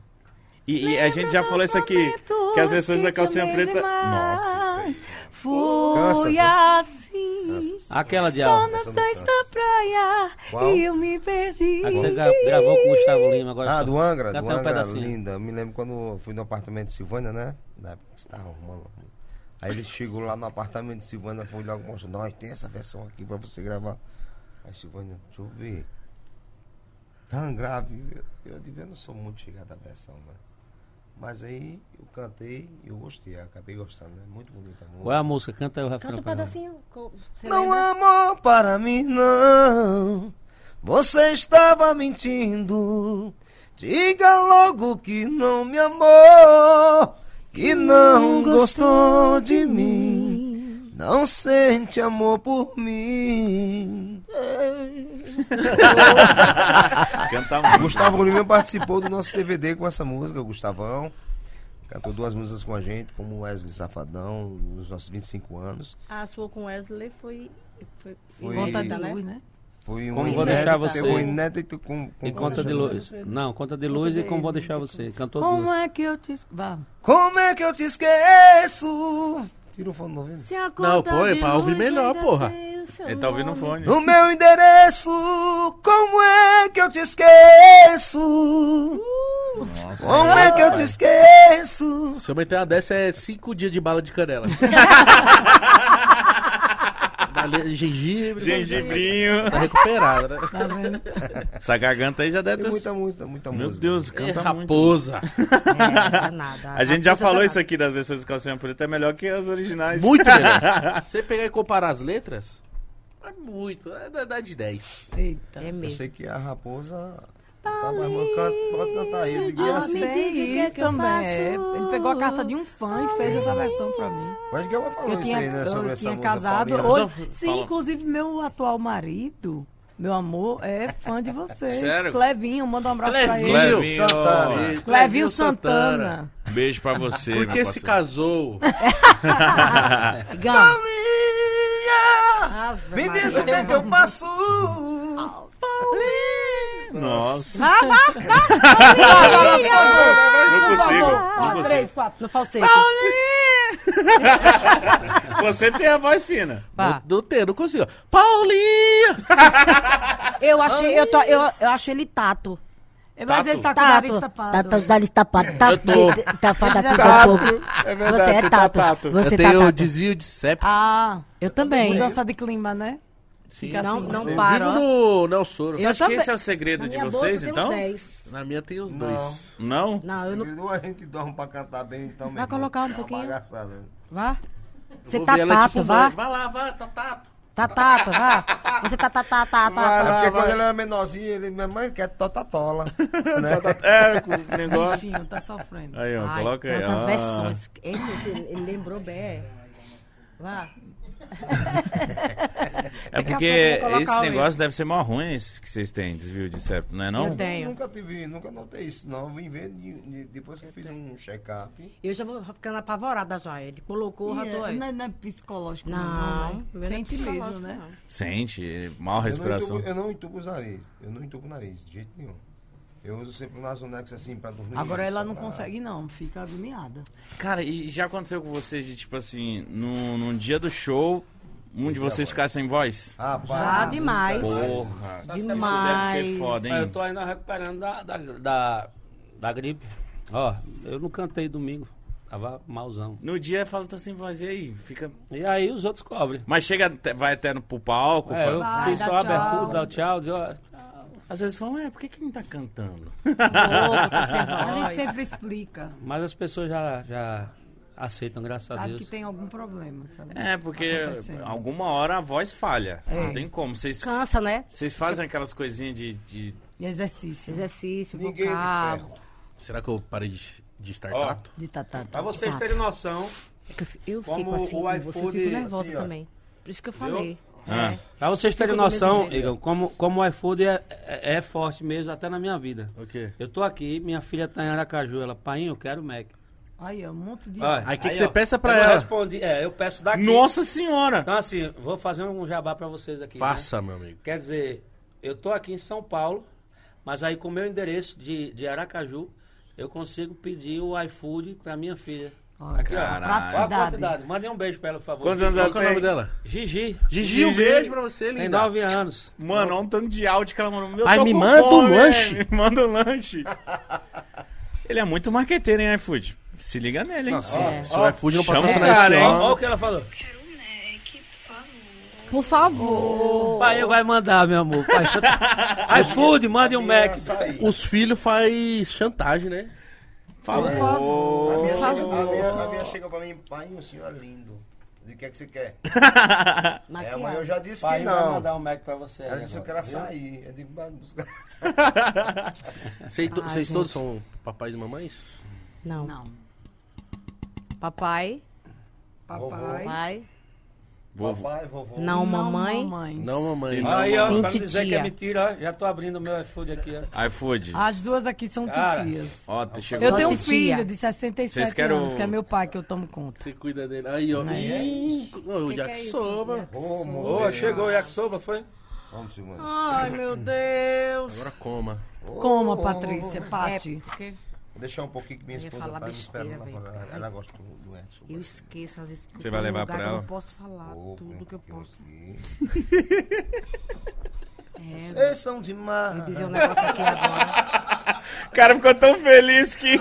E, e a gente já falou isso aqui, que as versões da calcinha preta... Nossa, isso aí. Fui Cansa, assim, Aquela de só dois na praia Qual? e eu me perdi. A que você gra- gravou com o Gustavo Lima agora. Ah, só- do Angra, já do tem um Angra, pedacinho. linda. Eu me lembro quando eu fui no apartamento de Silvânia, né? Na época que você tava arrumando. Aí ele chegou lá no apartamento de Silvânia, foi logo mostrando, nós tem essa versão aqui pra você gravar. Aí Silvânia, deixa eu ver. Tão grave. Eu, eu eu não sou muito chegado à versão, né? Mas aí eu cantei e eu gostei, acabei gostando, né? Muito bonita a música. Qual é a música? Canta aí o refrão. Canta um pedacinho. Não lembra? há amor para mim, não. Você estava mentindo. Diga logo que não me amou, que não gostou de mim, não sente amor por mim. [LAUGHS] Canta muito. Gustavo Lima participou do nosso DVD com essa música, o Gustavão. Cantou duas músicas com a gente, como Wesley Safadão, nos nossos 25 anos. A sua com Wesley foi. Foi, Foi- Conta de inédita, né? luz, né? Foi um Como Vou inédito, Deixar Você. um inédito com, com E Conta de Luz. Não, Conta de Luz e Como Vou Deixar Você. Cantou Como duas. é que eu te... Vá. Como é que eu te esqueço? Tira o fone do ouvido. Se a Não, conta pô, é pra ouvir melhor, porra. o Ele tá ouvindo o fone. No meu endereço, como é que eu te esqueço? Como é que eu te esqueço? Se eu meter uma dessa é cinco dias de bala de canela. [LAUGHS] Gengibre. Gengibrinho. Tá recuperada, né? Tá vendo? Essa garganta aí já deve Tem ter... muita música, muita Meu música. Deus, É canta muito. raposa. É, danada. A gente já raposa falou isso aqui das versões do Calcinha Preta, é melhor que as originais. Muito melhor. [LAUGHS] Você pegar e comparar as letras, é muito. É da da de 10. Eita. É Eu mesmo. sei que a raposa. Tá, mas mano, canta, pode cantar aí. Eu digo, Ah, assim, me tem é isso que eu também. é. faço. Ele pegou a carta de um fã e fez essa versão pra mim. Mas que ela falou Eu isso tinha, aí, né? Sobre eu essa tinha casado. Paulinha. Hoje, Fala. sim, inclusive meu atual marido, meu amor, é fã de você. Sério? Clevinho, manda um abraço pra ele. Clevinho Clevinho. Santana. Clevinho Santana. Beijo pra você, Por que meu se casou? [LAUGHS] Paulinha, Ave me Maria. diz o que é que eu faço. Nossa, Vá, vá, não consigo. Não Ah, consigo. três, quatro. no falsete. [LAUGHS] Você tem a voz fina. Vá. Não, não tem, não consigo. Paulinha! Eu achei, eu, tô, eu, eu acho ele tato. É, Mas Tato? ele tá com o nariz Tato, tapado. tá, tá, nariz tapado, tá, Eu tô. tapado Tato, pouco. é verdade, Você é tá tato. tato. Você eu tá tenho tato. desvio de septo. Ah, Eu também. mudança de clima, né? Sim. Fica Não, assim. não Eu para. vivo no Nelsoro. Você Eu acha que esse é o segredo de vocês, então? uns 10. Na minha tem os Não. dois. Não? Não, eu não. A gente dorme pra cantar bem, então. Vai colocar um pouquinho. Bagaçada. Vá. Você tá tato, tipo, vá. Vai lá, vai, tá tato. Tá tato, vá. Você tá tá tá tá tá. É porque vai. quando ele era menorzinho, ele, minha mãe quer totatola. [LAUGHS] né? É, com o negócio. Bichinho, tá sofrendo. Aí, ó, Ai, coloca aí. tantas ó. versões. Ele, ele- lembrou bem. é. Vá. [LAUGHS] É porque esse negócio deve ser mó ruim esse que vocês têm, desvio de septo, não é não? Eu tenho. Nunca tive, nunca notei isso, não. Vim ver de- de- depois que eu fiz um check-up. Eu já vou ficando apavorada já. Ele colocou, já tô é, aí. não, é- não é psicológico, Não, não. né? é Sente mesmo, né? Sente, mal Eu não, respiração. entubo, eu não entubo os nariz. Eu não entubo o nariz, de jeito nenhum. Eu uso sempre o Nasonex assim pra dormir. Agora ela não pra- consegue, não. Fica agoniada. Cara, e já aconteceu com vocês de tipo assim, no, no dia do show, um de vocês ficar sem voz? Rapaz, Já demais. Porra, Demais. isso deve ser foda, Ah, hein? Eu tô ainda recuperando da, da, da, da gripe. Ó, eu não cantei domingo. Tava malzão. No dia fala, tô sem voz, e aí? Fica... E aí os outros cobrem. Mas chega, vai até no, pro palco, É, eu Vai, fiz só a tchau. abertura, dá o tchau, diz, ó, às vezes falam, é, por que que não tá cantando? [LAUGHS] Tô sem A gente sempre explica. Mas as pessoas já, já aceitam, graças a Sabe Deus. que tem algum problema, sabe? É, porque Acontecendo. alguma hora a voz falha. É. Não tem como. Vocês, Cansa, né? vocês fazem aquelas coisinhas de, de- exercício. Exercício, Ninguém vocal. Será que eu parei de, de estar Ó. tato? De tatá. Pra vocês terem noção, É que eu Eu Como fico assim, o você eu iFood- fico nervosa assim, também. Por isso que eu falei. Ah. É. pra vocês terem noção. Igor, como, como o iFood é, é, é forte mesmo, até na minha vida. O quê? Eu tô aqui, minha filha tá em Aracaju, ela, pai, eu quero Mac. Aí, ó, um monte de. Olha, Aí, que que você ó, peça pra eu ela? Respondi, é, eu peço daqui. Nossa senhora! Então assim, vou fazer um jabá pra vocês aqui. né? Faça, meu amigo. Quer dizer, eu tô aqui em São Paulo, mas aí com o meu endereço de, de Aracaju, eu consigo pedir o iFood pra minha filha. Olha. Caralho. Praticidade. Mandem um beijo pra ela, por favor. Quantos anos Qual ela que é o nome tem? dela? Gigi. Gigi, um Gigi. beijo pra você, Tem linda. nove anos. Mano, olha um tanto de áudio que ela mandou. Meu, Pai, tô me com manda um fome, lanche. [LAUGHS] Me manda um lanche. Ele é muito marqueteiro, hein, iFood? Se liga nele, hein? Nossa, É. se o iFood não Chama patrocinar o esse cara, hein? Olha homem... o que ela falou. Quero um Mac, por favor. Por favor. Pai, vai mandar, meu amor. Pai, [LAUGHS] iFood, mande um Mac. Os filhos faz chantagem, né? Fala. A minha, chega, a, minha, a minha chega pra mim, pai, o senhor é lindo. Eu digo, O que é que você quer? [LAUGHS] É, mãe eu já disse Pai, que vai não. mandar um Mac pra você. Ela aí disse, eu agora, quero açaí. Eu digo, vai buscar. [LAUGHS] Vocês to- Ai, Vocês gente. todos são papais e mamães? Não. Não. Papai, Papai. pai, Vovô. Papai, vovô. não, mamãe. mamães. Não, mamãe. Aí, ó, pra não dizer que é mentira, já tô abrindo o meu iFood aqui, ó. iFood. As duas aqui são Cara, titias. Ó, tu chegou. Eu tenho um filho de 67 Vocês querem anos, que é meu pai, que eu tomo conta. Você cuida dele. Aí, ó. Ih, o yakisoba. Ô, chegou o yakisoba, foi? Vamos, Silvana. Ai, meu [LAUGHS] Deus. Agora coma. Coma, Patrícia, Pati. É, porque Vou deixar um pouquinho que minha Eu esposa falar tá me esperando lá fora. Ela, ela gosta do, do Edson. eu esqueço às vezes eu Você vai levar pra eu ela? não posso falar tudo que eu posso. [LAUGHS] É, Vocês são demais. vou dizer um negócio aqui agora. [LAUGHS] O cara ficou tão feliz que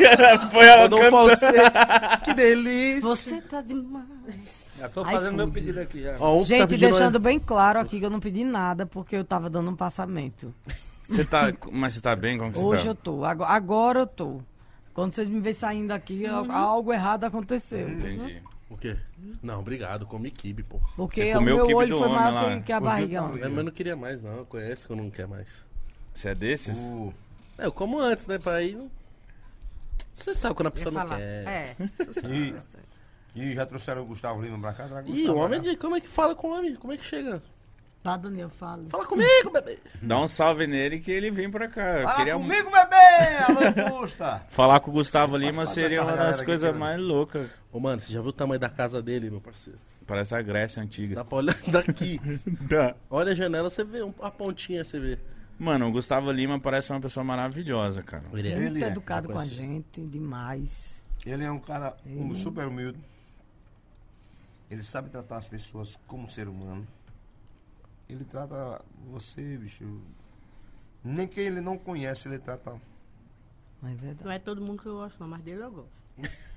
foi ela Mandou um cantando. falsete. [LAUGHS] que delícia. Você tá demais. Já tô fazendo meu iFood. pedido aqui já. Ó, tá Gente, pedindo- deixando bem claro aqui que eu não pedi nada, porque eu tava dando um passamento. Você tá, mas você tá bem? Como que você Hoje tá? eu tô, agora, agora eu tô. Quando vocês me veem saindo aqui, Uhum. algo errado aconteceu. Entendi. O quê? Não, obrigado. Comi kibe, pô. Porque o meu olho foi maior lá. que, que a barriga. Mas eu não queria mais, não. Eu conheço que eu não quero mais. Você é desses? O- É, eu como antes, né? Pra ir... Você sabe quando a pessoa não falar. quer. É. E, e já trouxeram o Gustavo Lima pra cá? Traga o Ih, o Gustavo homem, de, como é que fala com o homem? Como é que chega? Tá, Daniel, fala. Fala comigo, bebê. Dá um salve nele que ele vem pra cá. Fala queria comigo, bebê! Gusta! [LAUGHS] falar com o Gustavo Lima seria uma das coisas que- mais loucas. Ô, mano, você já viu o tamanho da casa dele, meu parceiro? Parece a Grécia antiga. Dá pra olhar [LAUGHS] daqui. [LAUGHS] Tá. Olha a janela, você vê a pontinha, você vê. Mano, o Gustavo Lima parece uma pessoa maravilhosa, cara. Ele é. Muito Ele é, educado já com a gente, demais. Ele é um cara um super humilde. Ele sabe tratar as pessoas como ser humano. Ele trata você, bicho. Nem quem ele não conhece, ele trata É verdade. Não é todo mundo que eu gosto, não, mas dele eu gosto. [LAUGHS]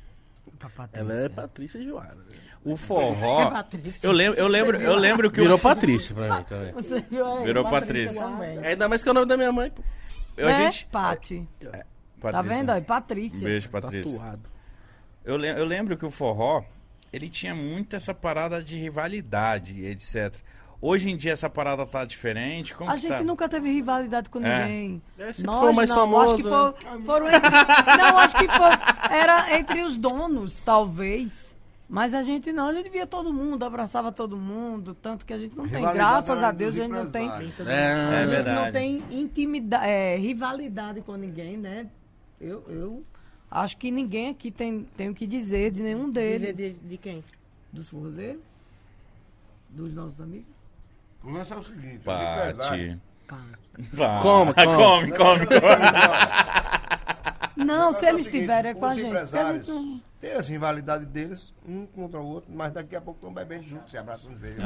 Patrícia. Ela é Patrícia Joara. né? O forró. [LAUGHS] Patrícia. Eu lembro, eu lembro, eu lembro que o Virou Patrícia pra mim também. Você viu aí? Virou Patrícia. também. Ainda mais que é o nome da minha mãe, pô. eu, a é, gente. Pati. Tá Patrícia. vendo aí? Patrícia. Um beijo, Patrícia. Tatuado. Eu, lem- eu lembro que o forró, ele tinha muito essa parada de rivalidade, etc. Hoje em dia essa parada tá diferente. Como A que gente tá? nunca teve rivalidade com É. ninguém. É, Nós foi mais não, famoso, Acho que né? for- foram entre, não, acho que foi, era entre os donos, talvez. Mas a gente não, a gente via todo mundo, abraçava todo mundo, tanto que a gente não tem, graças a Deus, a gente não tem, empresários. a É, gente verdade. não tem intimidade, é, rivalidade com ninguém, né? Eu, eu acho que ninguém aqui tem, tem o que dizer de nenhum Dizer deles. de, de quem? Dos forrozeiros? Dos nossos amigos? O lance é o seguinte, os empresários... Pati. Pá. Come, come. come. Não, se é eles estiverem com a gente. empresários têm essa rivalidade deles, um contra o outro, mas daqui a pouco estão bebendo juntos, se abraçando de vez.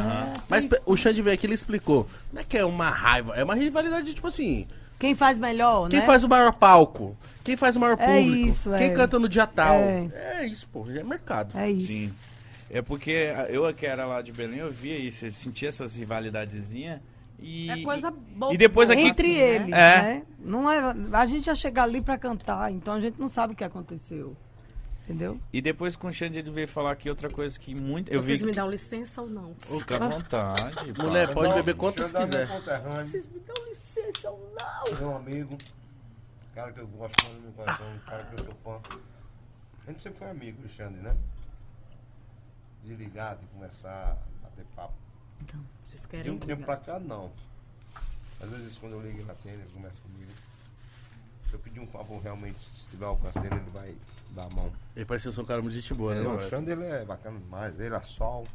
Mas pe- o Xande veio aqui ele explicou. Não é que é uma raiva, é uma rivalidade, tipo assim. Quem faz melhor, Quem né? faz o maior palco? Quem faz o maior É público? isso, quem é. canta no dia tal? É. É, isso, pô. É mercado. É isso. Sim. É porque eu que era lá de Belém, eu via isso, eu sentia essas rivalidadezinhas. E, É coisa boa. E depois aqui. Entre eles, É. né? Não é, a gente ia chegar ali pra cantar, então a gente não sabe o que aconteceu. Entendeu? E depois com o Xande ele veio falar aqui outra coisa que muito. Eu Vocês vi. me dão licença ou não? Fica à vontade. Mulher, pode Não, beber quantas é quiser. Vocês me dão licença ou não? Meu amigo, cara que eu gosto muito do meu coração, cara que eu sou fã. A gente sempre foi amigo do Xande, né? De ligar, de conversar, bater papo. Vocês De querem um tempo pra cá, não. Às vezes, quando eu ligo, ele atende, ele conversa comigo. Se eu pedir um favor, realmente, se tiver alcance dele, ele vai dar a mão. Ele parece ser um cara muito gente boa, né? Não, não? o Xande, ele é bacana demais. Ele, a Sol.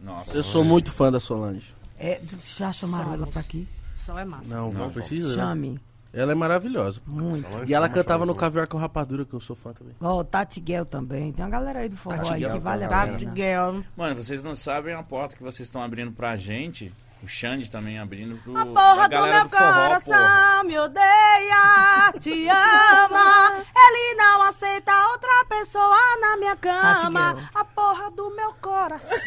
Nossa. Eu sou muito fã da Solange. É, já chamaram ela Somos. pra aqui? Só é massa. Não, não, precisa. né? Ela é maravilhosa. Muito. Solange E ela cantava no. Caviar com Rapadura, que eu sou fã também. Ó, Tati Guel também. Tem uma galera aí do forró Tati aí Guel, que vale a pena. Girl. Mano, vocês não sabem a porta que vocês estão abrindo pra gente. O Xande também abrindo pro, A porra do meu do forró, porra. coração me odeia, te [LAUGHS] ama. Ele não aceita outra pessoa na minha Tati cama. A porra do meu coração.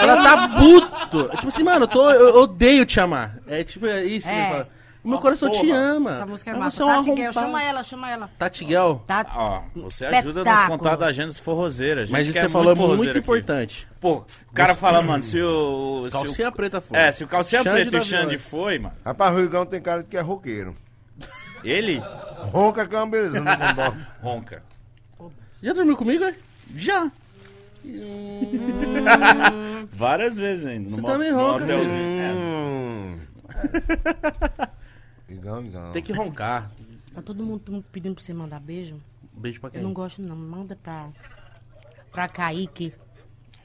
Ela tá puto. Tipo assim, mano, eu, tô, eu odeio te amar. É tipo é isso. É. fala. Meu coração te ama. Essa música é Mas massa. você é um chama ela, chama ela. Tati Guel. Tati. Ó, você ajuda nos Espetáculo. contatos da agendas forrozeiras. Mas isso você falou é muito importante. Pô, o cara fala, mano, se o. se o- Calcinha preta foi. É, se o calcinha Xande preta e o Xande Viola. foi, mano. Rapaz, o Rigão tem cara de que é roqueiro. Ele Ronca que é uma beleza, não concordo. [LAUGHS] ronca. Já dormiu comigo, é? Já. [LAUGHS] Várias vezes ainda. Você no, também no ronca, hotelzinho. É. [LAUGHS] Rigão, Rigão. Tem que roncar. Tá todo mundo pedindo pra você mandar beijo? Beijo pra Eu quem? não gosto não. Manda pra, pra Kaique.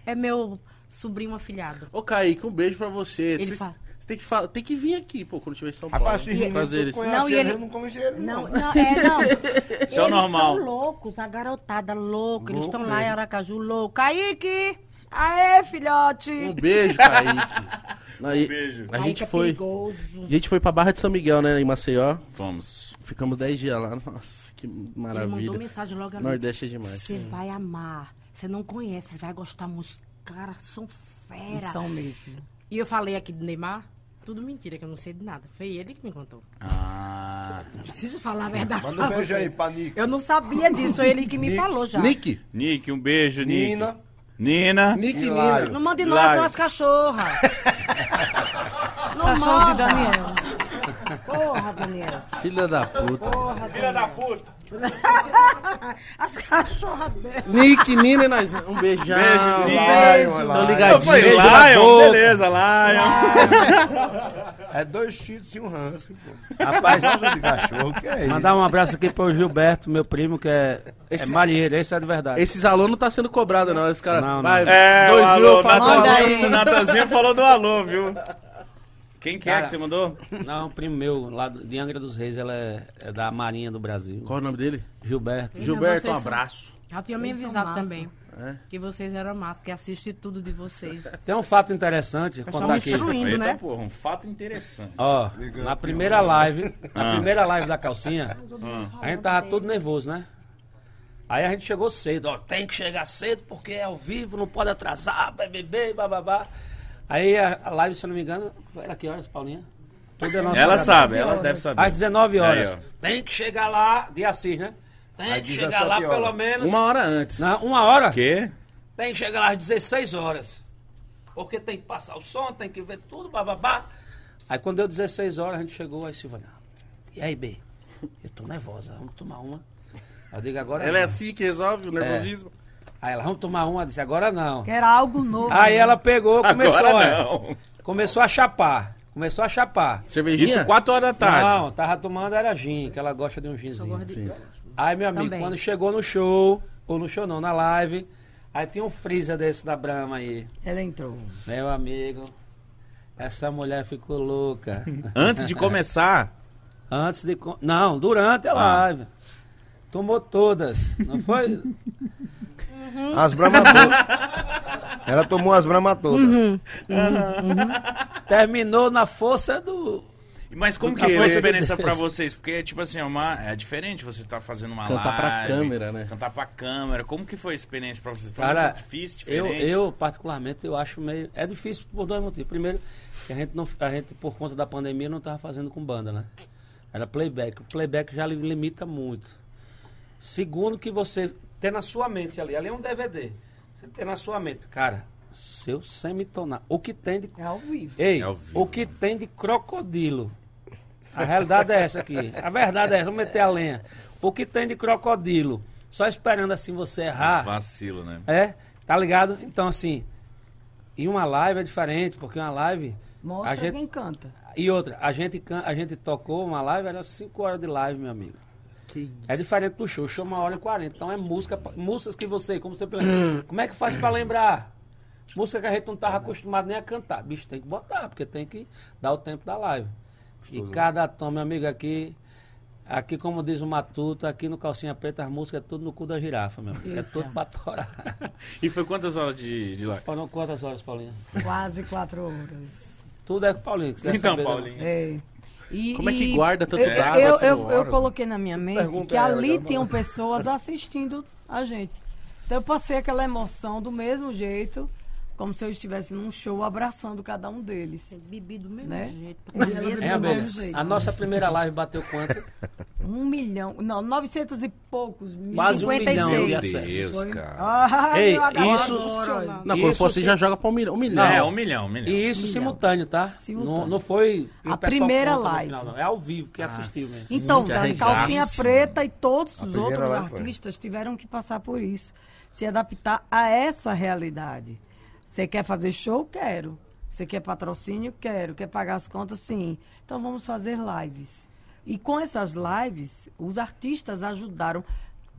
É meu sobrinho afilhado. Ô, Kaique, um beijo pra você. Ele Você fala- você tem que, fa- tem que vir aqui, pô, quando tiver em São Paulo. Rapaz, se eles. conhece Não, e ele, eu não conheço ele, Não, não. não, é, não. [LAUGHS] Isso é o Eles normal. são loucos, a garotada louca. Eles Louco estão lá em. Aracaju, louco. Kaique! Aê, filhote! Um beijo, Kaique. [LAUGHS] Aí, beijo. A gente é foi. perigoso. A gente foi pra Barra de São Miguel, né, em Maceió. Vamos. Ficamos 10 dias lá. Nossa, que Ele maravilha. mandou mensagem logo ali. Nordeste é demais. Você vai amar. Você não conhece, você vai gostar muito. Os caras são fera. são mesmo. E eu falei aqui do Neymar. Tudo mentira, que eu não sei de nada. Foi ele que me contou. Ah, Preciso falar a verdade. Manda um beijo aí pra Nick. Eu não sabia disso, foi ele que me Nick. falou já. Nick. Nick, um beijo, Nick. Nina. Nick e. Nina. Não mande Hilário. são as cachorras. não Cachorro de. Daniel. Porra, Daniel. Filha da puta. Porra, Filha da puta. [LAUGHS] As cachorras dela. Nick, Nina e nós. Um beijão. Beijo. Lion, Tô Lion. ligadinho. Beijo na Lion, beleza, Lion. É dois cheats e um husky, pô. Rapaz, de cachorro, que é isso? mandar um abraço aqui pro Gilberto, meu primo, que é, Esse- é marinheiro, esse é de verdade. Esses alunos não tá sendo cobrado, não. Os caras. Não, não. Vai, É, dois o mil eu o Natanzinho falou do alô, viu? Quem que é Cara, que você mandou? Não, um primo meu, lá do- de Angra dos Reis, ela é, é da Marinha do Brasil. Qual é o nome dele? Gilberto. Gilberto, um abraço. Já tinha me avisado também. É. Que vocês eram massa, que assiste tudo de vocês. [LAUGHS] Tem um fato interessante, contar aqui. Eita, né? porra, um fato interessante. Ó, na primeira live, na Ah. primeira live da calcinha, Ah. a gente tava todo nervoso, né? Aí a gente chegou cedo, ó, tem que chegar cedo porque é ao vivo, não pode atrasar, BBB, bababá. Aí a, live, se eu não me engano, era que horas, Paulinha? Tudo é nosso Ela horário. sabe, ela deve saber. Às 19 horas. Aí, tem que chegar lá, de Assis, né? Tem Às que chegar 17 lá horas. pelo menos. Uma hora antes. Não, uma hora? Quê? Tem que chegar lá às 16 horas. Porque tem que passar o som, tem que ver tudo, bababá. Aí quando deu 16 horas, a gente chegou, aí Silvana, e aí, B? Eu tô nervosa, vamos tomar uma. Eu digo, agora Ela é não. assim que resolve o nervosismo? Aí ela, vamos tomar uma, disse, agora não. Que era algo novo. Aí ela pegou, começou, Agora olha, não. começou a chapar. Começou a chapar. Cervejinha? Isso 4 horas da tarde. Não, tava tomando era gin, que ela gosta de um ginzinho. Sim. Aí, meu amigo, Também. quando chegou no show, ou no show não, na live, aí tinha um freezer desse da Brahma aí. Ela entrou. Meu amigo, essa mulher ficou louca. [LAUGHS] Antes de começar. Antes de. Não, durante a Ah. live. Tomou todas. Não foi? As Brahma todas. [LAUGHS] Ela tomou as Brahma todas. Terminou na força do. Mas como que foi a experiência pra vocês? Porque, tipo assim, é, uma, é diferente você tá fazendo uma Cantar pra live. câmera, né? Cantar pra câmera. Como que foi a experiência pra vocês? Foi Cara, muito difícil, eu, diferente? eu, particularmente, eu acho meio. É difícil por dois motivos. Primeiro, que a gente, não, a gente por conta da pandemia, não estava fazendo com banda, né? Era playback. O playback já li- limita muito. Segundo, que você tem na sua mente ali. Ali é um DVD. Você tem na sua mente. Cara, seu semitonar. O que tem de. É ao vivo. Ei, É ao vivo, o que tem de crocodilo? A realidade é essa aqui. A verdade é essa. Vamos meter a lenha. O que tem de crocodilo? Só esperando assim você errar. Vacilo, né? É, tá ligado? Então, assim, em uma live é diferente, porque uma live. Mostra a gente, quem canta. e outra, a gente, can- a gente tocou uma live, era 5 horas de live, meu amigo. É diferente do show, show é uma hora e 40. Então é música, músicas que você, como você lembra. Como é que faz pra lembrar? Música que a gente não tava acostumado nem a cantar. Bicho, tem que botar, porque tem que dar o tempo da live. E cada tom, meu amigo, aqui, aqui como diz o Matuto, aqui no Calcinha Preta, as músicas é tudo no cu da girafa, meu amigo. É tudo pra torar. E foi quantas horas de, de live? Foram quantas horas, Paulinha? Quase quatro horas. Tudo é com Paulinho. que você quer Então, saber, né? Paulinho. É. E- Como é que guarda tanto eu, dado, eu, eu, eu horas? coloquei na minha mente Pergunta que a ela, ali tinham pessoas assistindo a gente. Então eu passei aquela emoção do mesmo jeito, como se eu estivesse num show abraçando cada um deles. Bebi do mesmo Né? jeito. Hein, do mesmo jeito. A nossa primeira live bateu quanto? [LAUGHS] Um milhão, não, 900 e poucos. Quase um 56. milhão de Meu. Deus, cara. Ah, Ei, isso- adoro. Não, quando Isso for assim sim. já joga pra um milhão. Um milhão. É, um milhão, um milhão. E isso Milhão. simultâneo, tá? Simultâneo. Não, não foi A primeira live. final, não. É ao vivo que assistiu mesmo. Então, Muito da arregaço. Calcinha Preta e todos os outros foi. artistas tiveram que passar por isso. Se adaptar a essa realidade. Você quer fazer show? Quero. Você quer patrocínio? Quero. Quer pagar as contas? Sim. Então vamos fazer lives. E com essas lives, os artistas ajudaram.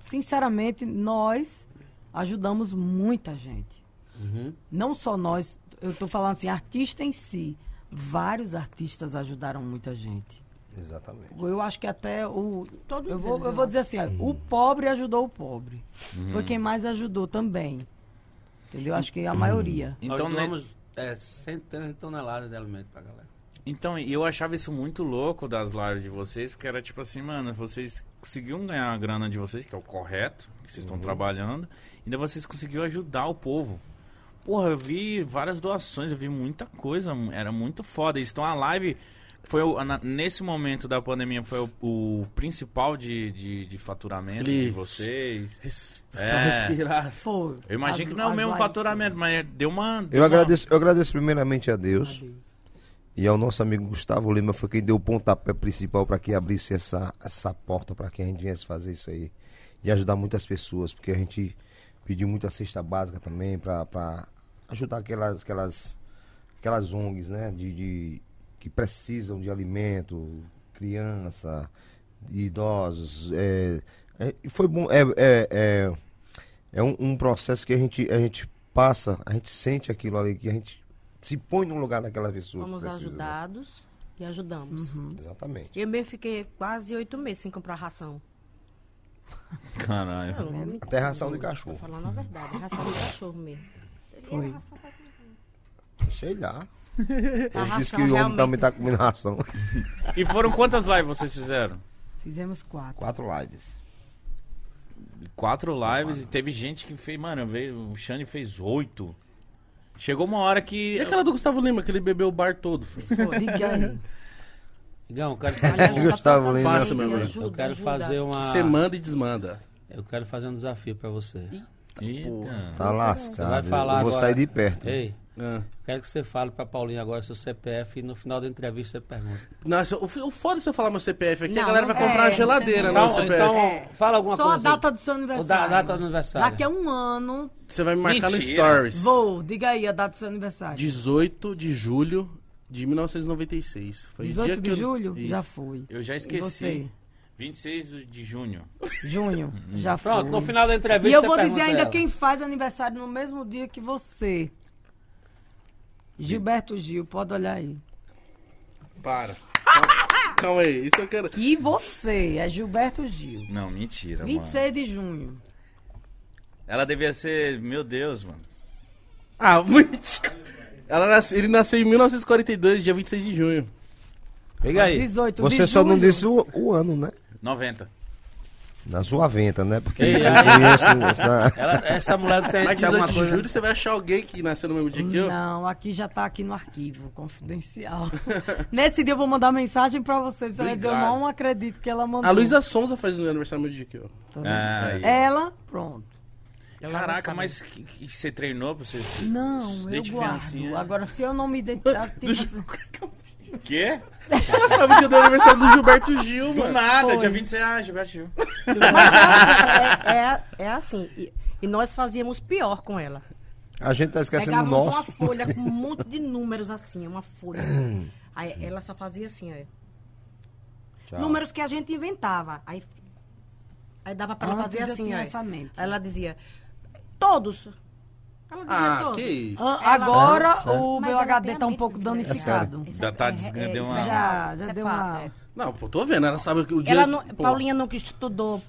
Sinceramente, nós ajudamos muita gente. Uhum. Não só nós, eu estou falando assim, artista em si. Vários artistas ajudaram muita gente. Exatamente. Eu acho que até o. Todos eu vou, eu vou dizer assim: ó, o pobre ajudou o pobre. Foi quem mais ajudou também. Entendeu? Acho que a maioria. Então, Nós né, doamos é, centenas de toneladas de alimento pra galera. Então, e eu achava isso muito louco das lives de vocês, porque era tipo assim, mano, vocês conseguiam ganhar a grana de vocês, que é o correto, que vocês estão trabalhando, ainda vocês conseguiram ajudar o povo. Porra, eu vi várias doações, eu vi muita coisa, era muito foda. Então a live foi o- na- nesse momento da pandemia foi o, o principal de, de, de faturamento Aquele- de vocês. Res... É. Respirar. Foi. Eu imagino As- que não é o mesmo lives, faturamento, mas deu uma. deu Eu uma- agradeço, eu agradeço primeiramente a Deus. sim. E ao nosso amigo Gustavo Lima foi quem deu o pontapé principal para que abrisse essa, essa porta para que a gente viesse fazer isso aí. E ajudar muitas pessoas, porque a gente pediu muita cesta básica também para ajudar aquelas, aquelas, aquelas ONGs, né? De, de- que precisam de alimento, criança, idosos. É, é, e foi bom. É, é, é, é um, um processo que a gente, a gente passa, a gente sente aquilo ali, que a gente Se põe no lugar daquela pessoa. Fomos precisa, né? ajudados e ajudamos. Exatamente. Eu mesmo fiquei quase oito meses sem comprar ração. Caralho. Não, não me- Até ração de Tô cachorro. falando a verdade, ração de cachorro mesmo. Foi. Sei lá. [LAUGHS] Ele disse que o homem realmente- também tá comendo ração. E foram quantas lives vocês fizeram? Fizemos quatro. Quatro lives. Quatro lives e teve gente que fez, mano, veio, o Xande fez oito. Chegou uma hora que. E aquela do Gustavo Lima, que ele bebeu o bar todo? filho? Pô, diga aí. Igão, eu quero Aliás, fazer, um- tá Gustavo tocando Lima. Faça, gente, meu irmão. ajuda, eu quero ajuda. fazer uma. Você manda e desmanda. Eu quero fazer um desafio pra você. Eita. Tá lascado. vai falar Eu vou agora. sair de perto. Ei, Ah. quero que você fale pra Paulinho agora seu CPF e no final da entrevista você pergunta. Nossa, o, o foda se eu falar meu CPF aqui, a Não, galera não vai comprar é, a geladeira no Então, CPF. então É. fala alguma Só a coisa. data do seu aniversário. da, data do aniversário. Daqui a um ano. Você vai me marcar no Mentira. Stories. Vou, diga aí a data do seu aniversário. 18 de julho de 1996. Foi o 18 dia que de eu- julho? Isso. Já foi. Eu já E esqueci. você? 26 de junho. Junho, [LAUGHS] já foi. Pronto, no final da entrevista E eu vou dizer ainda ela. quem faz aniversário no mesmo dia que você. Gilberto Gil, pode olhar aí. Para. Calma, calma aí, isso eu quero. Que você, é Gilberto Gil. Não, mentira, 26 mano. de junho. Ela devia ser. Meu Deus, mano. Ah, [LAUGHS] muito. Ela nasce- ele nasceu em 1942, dia 26 de junho. Liga aí. 18 de Você só não julho. disse o, o ano, né? 90. Na sua venta, né? Porque Ei, eu aí. conheço essa... Ela, essa mulher tem, Mas tem 18 alguma de coisa... julho você vai achar alguém que nasceu no mesmo dia que eu? Não, aqui já tá aqui no arquivo, confidencial. [LAUGHS] Nesse dia eu vou mandar mensagem pra você. Você vai dizer, eu não acredito que ela mandou. A Luísa Sonza faz no aniversário no mesmo dia que eu. Vendo? Ah. Ela, pronto. Caraca, mas que, que você treinou pra você se- Não, desde eu guardo. Agora, se eu não me [LAUGHS] identificar... tipo O [LAUGHS] quê? Ela sabe o dia do aniversário do Gilberto Gil, Do mano. nada, Foi. dia 26. Ah, Gilberto Gil. Mas é assim, é, é, é assim. E, e nós fazíamos pior com ela. A gente tá esquecendo o Pegávamos nosso. uma folha com um monte de números assim, uma folha. [CLEARS THROAT] Aí ela só fazia assim, ó. Tchau. Números que a gente inventava. Aí, aí dava pra ela fazer eu assim, ó. ela dizia, todos. Ela Ah, todos. que isso. Ah, Ela- Agora Sério? o Mas meu ela HD tem a tá um pouco danificado. Isso Da é- Tades é- uma- é- Já, já é deu fato, uma- é. Não, pô, tô vendo. Ela sabe que o dia. Ela não, Paulinha nunca estudou,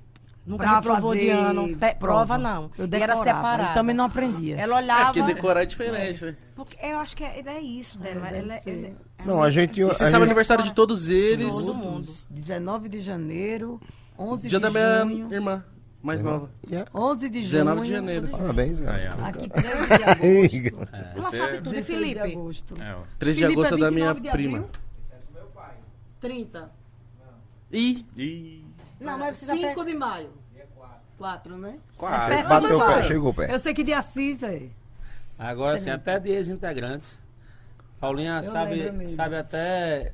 nunca Pra reprovou de ano. te- prova. não. Eu e era decorava, separada. eu também não aprendia. Ela É olhava. porque decorar é diferente, né? Porque eu acho que é, é isso dela. deve ela, é- ser. ela, é- Não, a gente... E a você sabe o gente- aniversário de todos eles. Todo mundo. 19 de janeiro, 11 Dia de da minha junho. irmã, mais nova. Yeah. 11 de 19 de junho. janeiro. Parabéns, cara. Aqui 13 de agosto. [LAUGHS] Ela Você- sabe tudo. E 16 de Felipe? agosto. É, ó. 13 de Felipe agosto é da minha 29 de prima. abril? 30. Ih, Ih, Não, mas você já 5 pega- de maio. 4, né? quase. Perto Bateu do o pé, chegou o pé. Eu sei que dia 6 é. Agora sim, até de ex-integrantes. Paulinha Eu sabe, sabe até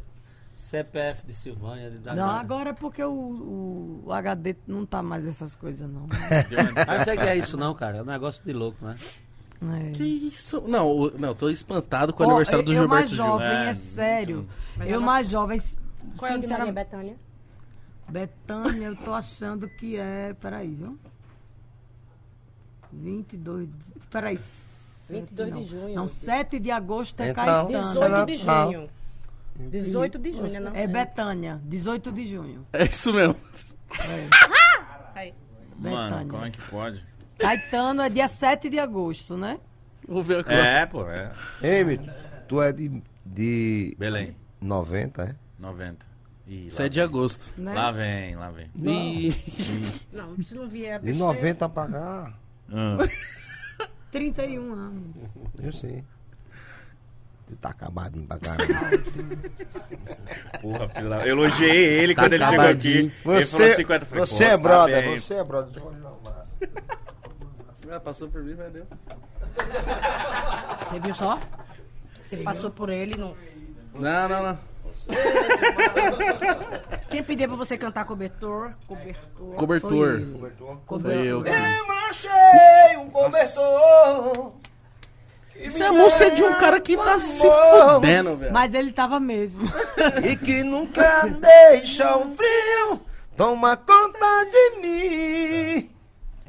CPF de Silvânia. De Não, agora é porque o, o, o HD não tá mais essas coisas, não. [LAUGHS] Uma- Mas você que é isso não, cara. É um negócio de louco, né? É. que isso? Não, o- não, tô espantado com o Ó, aniversário do eu, eu mais Gilberto Gil. jovem, é, É, sério. Mas eu mais jovem, Qual é o de Maria sinceramente. Bethânia? Betânia, eu tô achando que é. Peraí, viu? 22. de- Peraí. 22 sete, de não. junho. Não, 7 de agosto é Então, Caetano. 18 de Natal. junho. 18 de junho, não? É Betânia, 18 de junho. É isso mesmo. [LAUGHS] Aí. Mano, como é que pode? Caetano é dia 7 de agosto, né? Vou ver aqui. É, pô, é. Ei, Mito, tu é de, de Belém, 90, é? 90. Ih, lá 7 de vem. agosto. né? Lá vem, lá vem. Ih, Não, se não vier De besteira- 90 pra cá, Ah, 31 anos. eu sei. Você tá acabadinho pra caramba. [LAUGHS] porra, filho da- Eu elogiei ele Tá quando ele chegou aqui. acabadinho. ele falou Você, 50. eu falei, você é tá brother, bem. você é brother. Olha, não, mas- Ah, passou por mim, valeu. Você viu só? Você passou por ele. Não... Não, não, não. Quem pediu pra você cantar cobertor? Cobertor. Cobertor. Foi eu. cara. Eu achei um cobertor. Isso é a música de um cara que tá se fudendo, velho. Mas ele tava mesmo. [LAUGHS] E que nunca deixa o frio tomar conta de mim.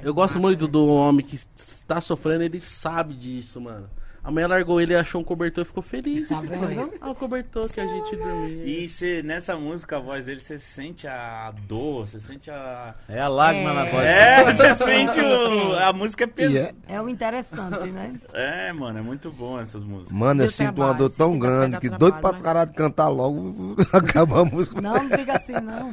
Eu gosto muito do homem que está sofrendo, ele sabe disso, mano. A mulher largou ele, achou um cobertor e ficou feliz. Tá vendo? Ah, o cobertor que a gente dormia. E cê, nessa música, a voz dele, você sente a dor, você sente a. É a lágrima na voz. É, você sente o. A música é pesada. É o interessante, né? É, mano, é muito bom essas músicas. Mano, eu Deu sinto uma trabalho, dor se tão fica grande que trabalho, doido pra mas- caralho de cantar logo, [LAUGHS] acaba a música. Não, não diga assim, não.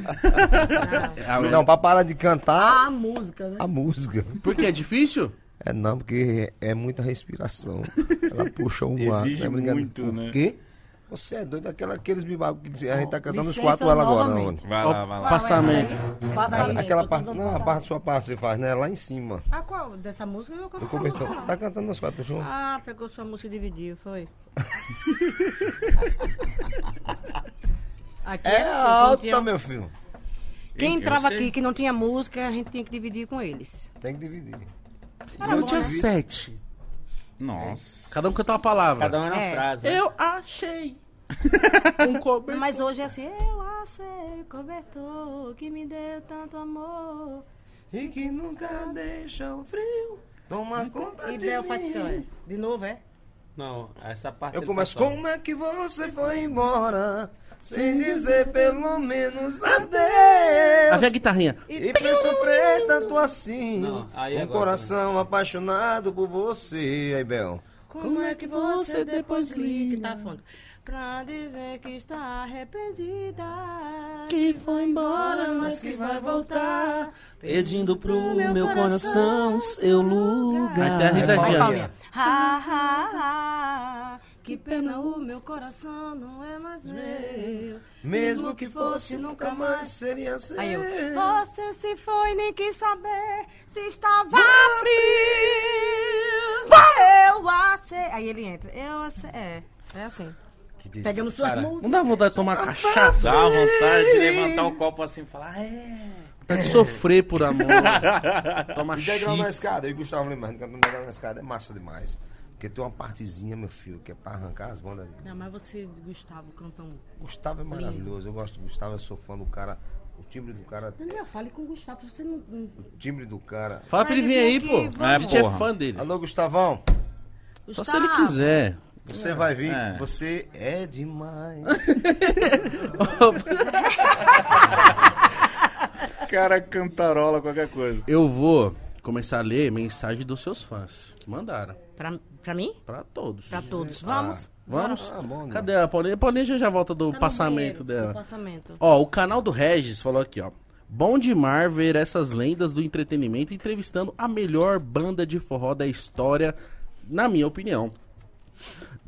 Ah, Não, pra parar de cantar A música, né? a música. Por que? É difícil? É não, porque é muita respiração. Ela puxa um ar. Exige é brincadeira. muito, Por né? quê? Você é doido, aquela, aqueles bibabos que a gente tá cantando os quatro ela agora. Onde? Vai lá, vai lá. Passamento. Passamento. Aquela parte, não, a parte da sua parte você faz, né? Lá em cima. Ah, qual? Dessa música eu não. Tá cantando os quatro juntos? Ah, pegou sua música e dividiu, foi? [LAUGHS] Aqui É assim, quando alta, tinha- meu filho. Quem Eu entrava sei. aqui que não tinha música, a gente tinha que dividir com eles. Tem que dividir. Eu tinha sete. Nossa. Cada um canta uma palavra. Cada um era uma É. frase. né? Eu achei [LAUGHS] um cobertor. Mas hoje é assim, eu achei cobertor que me deu tanto amor. E que nunca deixa o frio tomar conta E de Bel faz mim. De novo, é? Não, essa parte Eu ele começo, faz só. como é que você foi embora? Sem dizer pelo menos adeus. Havia a guitarrinha. E pra sofrer tanto assim. Não, aí um agora- coração apaixonado por você, aí, Bel. Como é que você depois clica? Tá fundo. Pra dizer que está arrependida. Que foi embora, mas que vai voltar. Pedindo pro Meu meu, coração, coração seu lugar. Tem a risadinha. Paulinha. Ha, ha, ha. Que pena o meu coração não é mais meu. Mesmo que fosse, nunca mais seria seu. Aí eu, você se foi, nem quis saber se estava frio. Eu achei. Aí ele entra. Eu achei. É, é assim. Pegamos suas Cara, músicas. Não dá vontade de tomar cachaça? Dá vontade de levantar o copo assim e falar, ah, é. Vontade de sofrer por amor. Toma E degrau na chifre. escada, e Gustavo lembrando, cantando degrau na escada é massa demais. Porque tem uma partezinha, meu filho, que é pra arrancar as bandas. Não, mas você, Gustavo, cantam. Gustavo é maravilhoso, eu gosto do Gustavo, eu sou fã do cara. O timbre do cara, Daniel, fale com o Gustavo. Você não. não- o timbre do cara. Fala pra ele vir aí, pô. É, A gente é fã dele. Alô, Gustavão, Só se ele quiser. você vai vir, É. você é demais. [LAUGHS] Cara cantarola qualquer coisa. Eu vou começar a ler mensagem dos seus fãs. Que mandaram. Pra, pra mim? Pra todos. Pra todos. Vamos? Vamos? Ah, bom? Cadê a Paulinha? A Paulinha já, já volta do Tá passamento banheiro, dela. no passamento. Ó, o canal do Regis falou aqui, ó. Bom demais ver essas lendas do entretenimento entrevistando a melhor banda de forró da história, na minha opinião.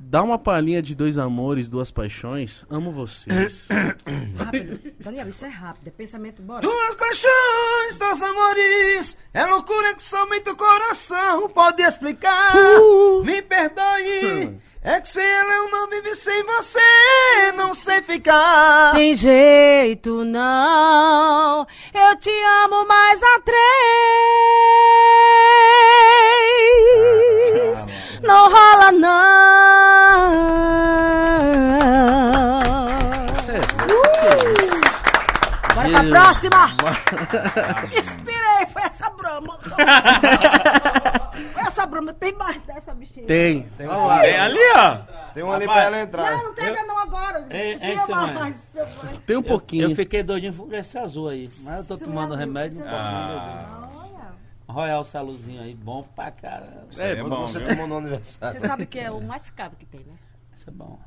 Dá uma palhinha de dois amores, duas paixões. Amo vocês. [COUGHS] Rápido. Daniel, isso é rápido. É pensamento, bora. Duas paixões, dois amores, é loucura que somente o coração pode explicar. Me perdoe, [LAUGHS] é que sem ela eu não vivi sem você, não sei ficar. Tem jeito não, eu te amo mais a três. Não rola não. Sério? Isso? Bora pra próxima. [LAUGHS] Inspirei, foi essa brama. Foi essa brama, tem mais dessa bichinha. Tem. Tem Vamos um- lá. Tem ali, ó. Tem um ali pra ela entrar. Não, não tem não agora. Se ei, tem Silmar. mais, pai. Tem um pouquinho. Eu fiquei doidinho por esse azul aí. Mas eu tô tomando remédio, não posso nem beber. Ah, Olha. Royal Saluzinho aí, bom pra caramba. isso é Quando bom, você viu? tomou no aniversário. Você sabe que é o mais caro que tem, né? Isso é bom.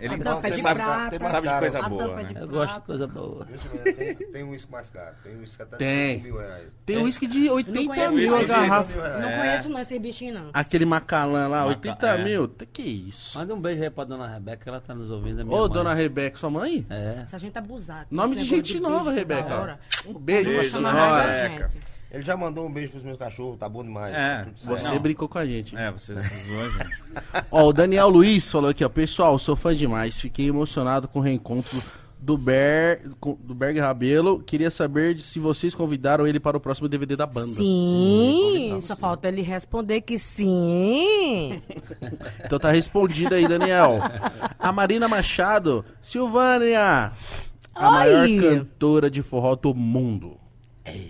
Ele A tampa é de sabe, prata. tem mais sabe de coisa boa, é né? de Eu gosto de coisa boa. Tem, tem um uísque mais caro. Tem um uísque até de Tem. 5 mil reais. Tem uísque de 80 conheço mil a de garrafa. Não É. conheço não esse bichinho, não. Aquele Macalã lá, Maca- 80 é. mil. Que isso? Manda um beijo aí pra dona Rebeca, que ela tá nos ouvindo. é Ô, dona Rebeca, sua mãe? É. Se a gente abusar. com Nome de gente nova, Rebeca. Um beijo pra dona mais senhora. Rebeca. Ele já mandou um beijo pros meus cachorros, tá bom demais. É. tá. Você Não. brincou com a gente. É, você zoou, gente. [LAUGHS] Ó, o Daniel Luiz falou aqui, ó. Pessoal, sou fã demais. Fiquei emocionado com o reencontro do, Ber, do Berg Rabelo. Queria saber de se vocês convidaram ele para o próximo DVD da banda. Sim, convidamos, só sim. falta ele responder que sim. [LAUGHS] Então tá respondido aí, Daniel. A Marina Machado, Silvânia, a Oi. maior cantora de forró do mundo.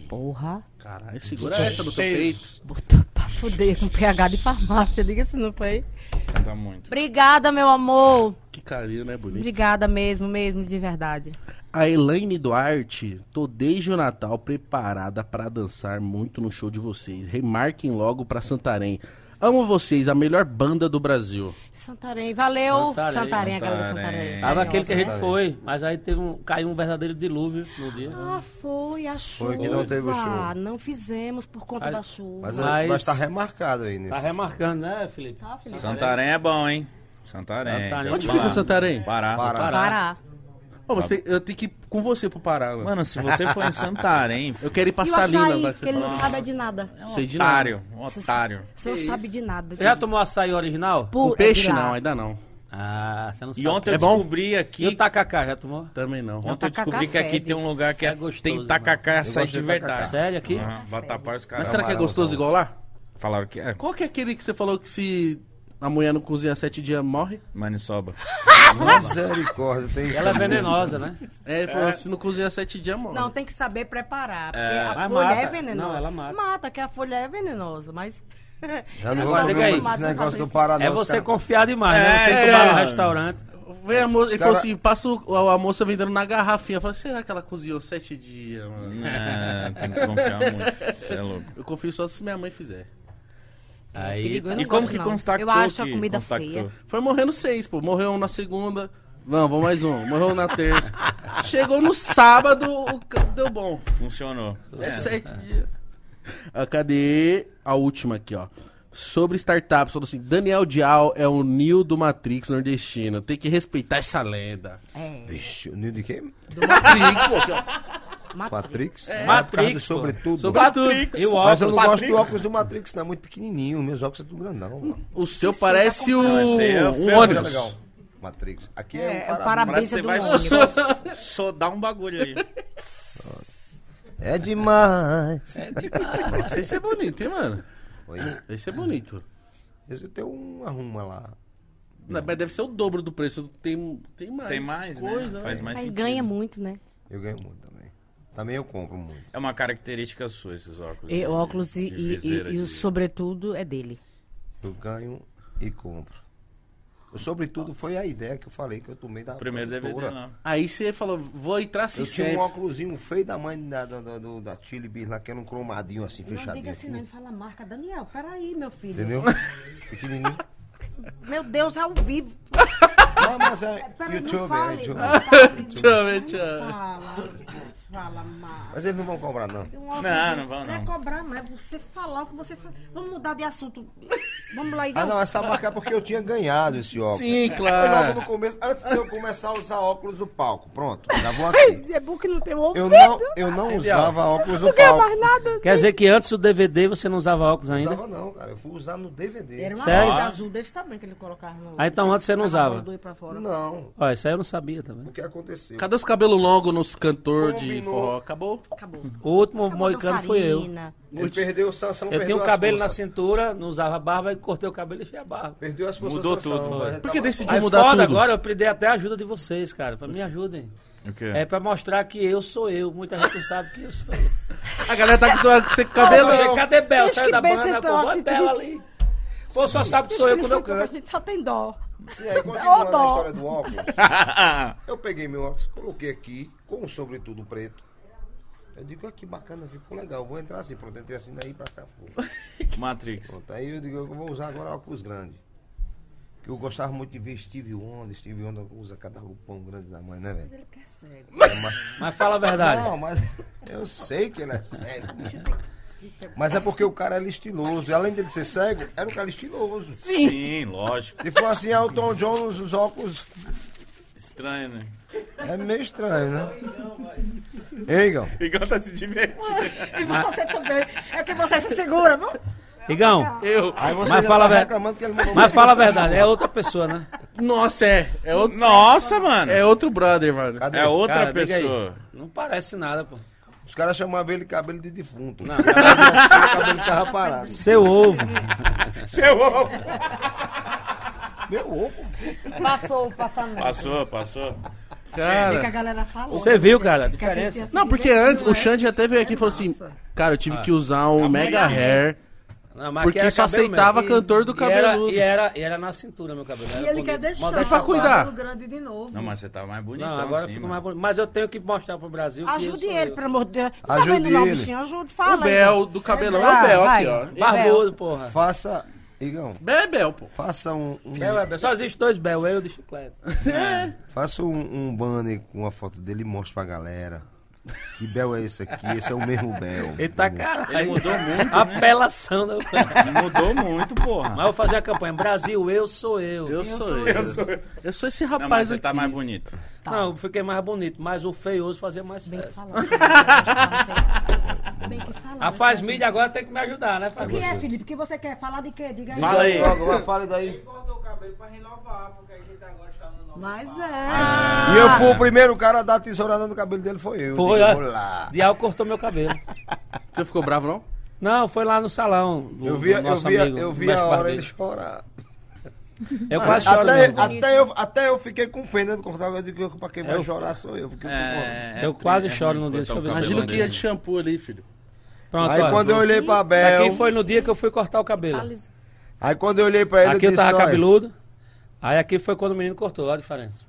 Porra. Caralho, segura essa no teu peito. Botou pra fuder com PH de farmácia. Diga se não foi. Canta muito. Obrigada, meu amor. Que carinho, né? Bonito. Obrigada mesmo, mesmo, de verdade. A Elaine Duarte, tô desde o Natal preparada pra dançar muito no show de vocês. Remarquem logo pra Santarém. Amo vocês, a melhor banda do Brasil. Santarém, valeu. Santarém. Santarém, a galera de Santarém. Santarém. Tava aquele que a gente Santarém. foi, mas aí teve um, caiu um verdadeiro dilúvio no dia. Ah, foi a chuva. que não teve o show. Não fizemos por conta da chuva. Mas, Mas- mas tá remarcado aí Tá nesse. remarcando, né, Felipe? Tá, Felipe? Santarém é bom, hein? Santarém. Santarém. Onde fica. Santarém? Pará. Pará. Pará. Ô, mas tem- eu tenho que ir com você pro Pará, mano. Mano, se você for em Santarém, [LAUGHS] Eu quero ir pra E o Salinas, açaí, que que você ele não sabe de nada. é um Sei de nada. otário. Um otário. Você não sabe de nada. Você já tomou açaí original? Com Pu- peixe é não, ainda não. Ah, você não sabe. E ontem eu É bom? descobri E aqui. o tacacá, já tomou? Também não. Ontem eu tacacá descobri que aqui fede. tem um lugar que é, É gostoso, tem tacacá e açaí gosto de de verdade. Sério aqui? Aham, Vatapá os Mas caras. será que é gostoso igual lá? Falaram que é. Qual que é aquele que você falou que se a mulher não cozinha sete dias morre? Maniçoba. [LAUGHS] Misericórdia, tem isso. Ela é venenosa, né? É, ele falou, se não cozinha sete dias morre. Não, tem que saber preparar. Porque É. a Mas folha mata. é venenosa. Não, ela mata. Mata, que a folha é venenosa, mas. Já [LAUGHS] não vou esse negócio do Pará, não. É os você caras- confiar demais, né? Você É, que vai no é. restaurante. Vem a moça, ele cara- falou assim, passa o- a, a moça vendendo na garrafinha. Eu falei, será que ela cozinhou sete dias, mano? É, tem que confiar muito. Você é louco. Eu confio só se minha mãe fizer. Aí, Perigo, eu não E como que não. constatou Eu acho a comida constatou? feia. Foi morrendo seis, pô. Morreu um na segunda. Não, vamos mais um. Morreu na terça. Chegou no sábado, deu bom. Funcionou. É sete dias. Ah, cadê a última aqui, ó? Sobre startups, falou assim: Daniel Dial é o Neo do Matrix nordestino. Tem que respeitar essa lenda. É. Vixe, o Nil de quê? Matrix, pô. aqui, ó. Matrix? É. Matrix. Sobretudo. Sobretudo. E o Mas eu óculos? não gosto do óculos do Matrix, não. É muito pequenininho. Meus óculos são tudo grandão. mano. O seu parece o, Não, é um Mas é ônibus. legal. Matrix. Aqui é, É, o é o Pará- parabéns. Parece que você vai ônibus. só, só dar um bagulho aí. É demais. Nossa, esse é bonito, hein, mano? Oi. Esse é bonito. Esse tem um arruma lá. Não, Mas deve ser o dobro do preço. Tem, tem mais. Tem mais, coisa, né? Faz mais Mas sentido. ganha muito, né? Eu ganho muito também. Eu compro muito. É uma característica sua, esses óculos. E, né? o óculos De- e, de e- e- o de- sobretudo é dele. Eu ganho e compro. O sobretudo foi a ideia que eu falei que eu tomei da Primeiro DVD produtora. lá. Aí você falou, vou entrar Eu assistir. tinha um óculosinho feio da mãe da, da, da, do- da Chili Beer lá, que era um cromadinho assim, Não diga fechadinho. assim, não. Ele fala marca. Daniel, peraí, meu filho. Entendeu? [LAUGHS] Pequenininho. Meu Deus, ao vivo. Não, mas é Peraí, não YouTube, é fale. YouTube. não fale. [LAUGHS] Deixa eu ver, deixa eu ver. Não. Fala mal. Mas eles não vão cobrar, não. Não, não vão, Não é não. cobrar, não. É você falar o que você fala. Vamos mudar de assunto. Vamos lá, Ah, Igor. não, essa marca é porque eu tinha ganhado esse óculos. Sim, Foi logo claro. no começo, antes de eu começar a usar óculos do palco. Pronto, já vou aqui. É bom que não tem ovo. Eu não, eu não usava óculos do Não palco. mais nada. Quer dizer que antes do DVD você não usava óculos ainda? Usava não, cara. Eu fui usar no DVD. Era uma Sério? azul desse tamanho que ele colocava no. Ah, então antes você não usava? Não. Ó, isso aí eu não sabia também. O que aconteceu? Cadê os cabelos longos nos cantor de Forró? Acabou? Acabou. O último Acabou a moicano fui eu. Ele perdeu o Sansão, Eu tinha o cabelo na cintura, não usava barba, e cortei o cabelo e enfiei a barba. Perdeu as forças Mudou Sansão, tudo, mas foi. ele Por que decidiu Aí mudar foda tudo? agora, eu pedi até a ajuda de vocês, cara, pra me ajudem. É pra mostrar que eu sou eu. Muita gente não sabe que eu sou eu. [LAUGHS] A galera tá acostumada com você com falei, cabelão. cadê Bel? Saiu da banda, pô, tá bota que- ali. Pô, só sabe que sou eu quando eu A canto. gente só tem dó. Sim, aí continuando dó. a história do óculos. [LAUGHS] Eu peguei meu óculos, coloquei aqui, com o sobretudo preto. Eu digo, ah, que bacana, ficou legal. Vou entrar assim, pronto, entrei assim daí pra cá. [LAUGHS] Matrix. Pronto, aí eu digo, eu vou usar agora óculos grandes. Que eu gostava muito de ver Steve Wonder. Steve Wonder usa cada lupão grande da mãe, né, velho? Ele quer cego. É, mas- Mas fala a verdade. Não, mas [LAUGHS] eu sei que ele é cego. Mas é porque o cara era estiloso. E além dele ser cego, era um cara estiloso. Sim, lógico. Se for assim, Elton John, os os óculos, Estranho, né? é meio estranho, né? Hein, Igor? Igual tá se divertindo. E você também. É que você se segura, viu? Igão, Eu. Aí você Mas fala tá a ver- reclamando que ele mandou mas fala a verdade, é outra pessoa, né? Nossa, é. É outro, Nossa, mano. é outro brother, mano. Cadê? É outra Cara, pessoa. Não parece nada, pô. Os caras chamavam ele de cabelo de defunto. Não, [LAUGHS] Assim, o cabelo ficava parado. Seu ovo. [LAUGHS] Seu ovo. Meu ovo. Passou, passando. Passou, passou. que a Cara. galera falou. Você viu, cara, a diferença? Não, porque antes, não o é? Xande até veio aqui e falou assim: Cara, eu tive que usar um a Mega. Hair. Não, mas Porque só aceitava mesmo. cantor do E era- cabeludo. E era, e era na cintura, meu cabelo. E ele bonito. quer deixar Modéstia pra o cuidar. cabelo grande de novo. Não, mas você tá mais bonitão Não, agora assim, mais bonito. Mas eu tenho que mostrar pro Brasil Ajude ele, pelo amor de Deus. Tá Ajude vendo não, ele. bichinho? Ajude, O fala aí. Bel do cabelão é o Bel aqui, ó. Barbudo, porra. Faça. Igão, Bel é Bel, pô. faça um. um- Bel é Bel. Só existe dois Bel, eu de chiclete. faça um, um banner com a foto dele e mostre pra galera. Que Bel é esse aqui? Esse é o mesmo Bel. Ele tá caralho. Ele mudou muito, Apelação. Né? Ele mudou muito, porra. Mas eu vou fazer a campanha. Brasil, eu sou eu. Eu, sou eu. Eu sou esse Não, mas rapaz você aqui. tá mais bonito. Não, eu fiquei mais bonito, mas o feioso fazia mais sucesso. fala. [LAUGHS] Bem que fala. A faz mídia agora tem que me ajudar, né, O que é, Felipe? O que você quer? Falar de quê? Diga aí. Fala aí. Fale daí. cortou o cabelo pra renovar, porque a gente agora Mas Ah. é. E eu fui o primeiro cara a dar tesourada no cabelo dele, foi eu. Foi, Digo, vou lá. Dial cortou meu cabelo. [LAUGHS] Você ficou bravo, não? Não, foi lá no salão. Do, Eu vi, do eu vi, amigo, eu vi a hora barbeiro. ele chorar. Eu quase choro Até, mesmo. até, eu, até eu fiquei com pena do confortável. Eu digo que pra quem vai Eu- chorar sou eu. Porque eu tô É, Eu é quase é choro no dia, eu Imagina o que ia de desse. shampoo ali, filho. Pronto, Aí olha. quando eu olhei pra Isso Bel. aqui foi no dia que eu fui cortar o cabelo. Aí quando eu olhei pra ele, Aqui eu eu tava cabeludo. Aí aqui foi quando o menino cortou, olha a diferença.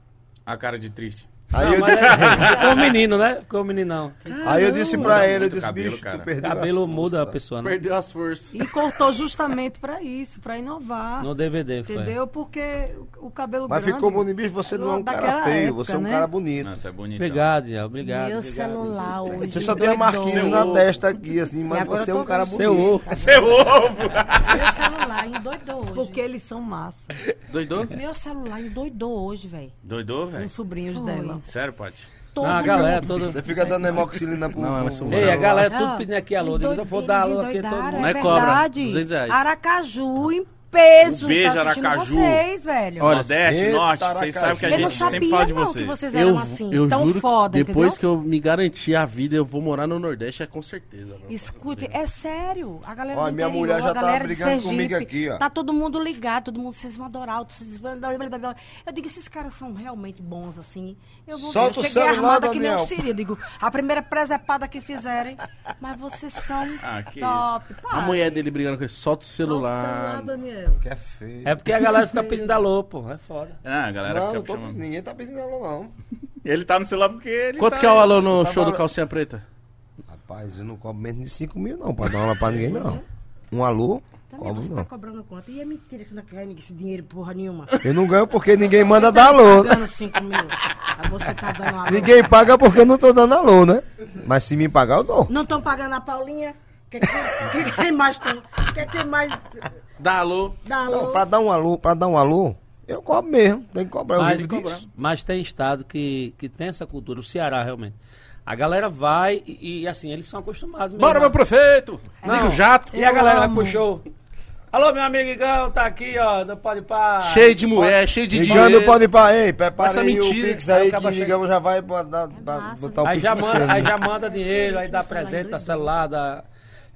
A cara de triste. Aí, Não, eu, mas é, ficou o menino, né? Ficou o meninão. aí eu disse pra ele, eu disse, cabelo, bicho, cara. tu perdeu Cabelo as muda a pessoa, né? Perdeu as forças. E cortou justamente pra isso, pra inovar. No DVD foi. Entendeu? Porque o cabelo Mas grande... ficou bonito, bicho, você não é um cara feio, época, você é um né? cara bonito. Nossa, é bonito. Obrigado, Dial. Obrigado. Meu obrigado. celular hoje. Você só tem a marquinha na testa aqui, assim, mas você é um cara vendo Seu bonito. ovo. Seu ovo! Meu celular endoidou hoje. Porque eles são massa. Doidou? Meu celular endoidou hoje, velho. Doidou, velho? Os sobrinhos dela. Sério, Paty? Todo Não, a mundo- galera [LAUGHS] toda. Você fica dando hemoxilina pro, Não, pro, elas são- Ei, a galera tudo Ah, pedindo aqui alô. Eu vou dar alô aqui a todo mundo. Não é é cobra, verdade. 200 reais. Aracaju em peso. Um beijo, tá Aracaju. vocês, velho. Olha, Nordeste, eita, Norte, vocês sabem que a eu gente sempre fala de não, vocês. que vocês Eu, eram assim, eu tão juro foda, depois entendeu? que eu me garantir a vida, eu vou morar no Nordeste, é com certeza. Escute, é sério. A galera do minha interior, mulher já a tá galera brigando Sergipe, comigo aqui, ó. Tá todo mundo ligado, todo mundo, vocês vão adorar. Vocês... vão- Eu digo, esses caras são realmente bons, assim. Eu vou Solta ver. o Eu cheguei celular, armada que nem o Daniel. Siri. Eu digo, a primeira presepada que fizerem. Mas vocês são Ah, top. A mulher dele brigando com ele, solta o celular. Daniel. Que é feio. É porque a galera fica pedindo alô, pô. É foda. Ah, a galera Não, fica não tô, chamando. ninguém tá pedindo alô, não. Ele tá no celular porque ele Quanto tá que é o alô no Tá show do Calcinha Preta? Rapaz, eu não cobro menos de 5 mil, não, pra dar aula pra ninguém, não. Um alô? Também Cobro, você tá não. cobrando quanto? E é mentira, você não quer esse dinheiro porra nenhuma. Eu não ganho porque ninguém manda dar alô. Pagando 5 mil. Aí você tá dando alô. Ninguém paga porque eu não tô dando alô, né? Mas se me pagar, eu dou. Não estão pagando a Paulinha? Que, que, que, que mais tão, que, que mais Dá alô. dá alô? Não, pra dar um alô, pra dar um alô, eu cobro mesmo. Tem que cobrar. Eu Mas, vivo disso. mas tem estado que, que tem essa cultura, o Ceará realmente. A galera vai e, e, assim, eles são acostumados mesmo. Bora, meu prefeito! Liga o jato. E a galera vai amo. pro show. Alô, meu amigo Igão, tá aqui, ó, não pode parar. Cheio de mulher, cheio de dinheiro. pode ir pra ei, prepara aí mentira. o Pix Aí aí o que chega- digamos já vai dar- pra massa, botar o Aí Pix já, manda, aí né? já manda dinheiro, aí dá presente, dá celular, dá...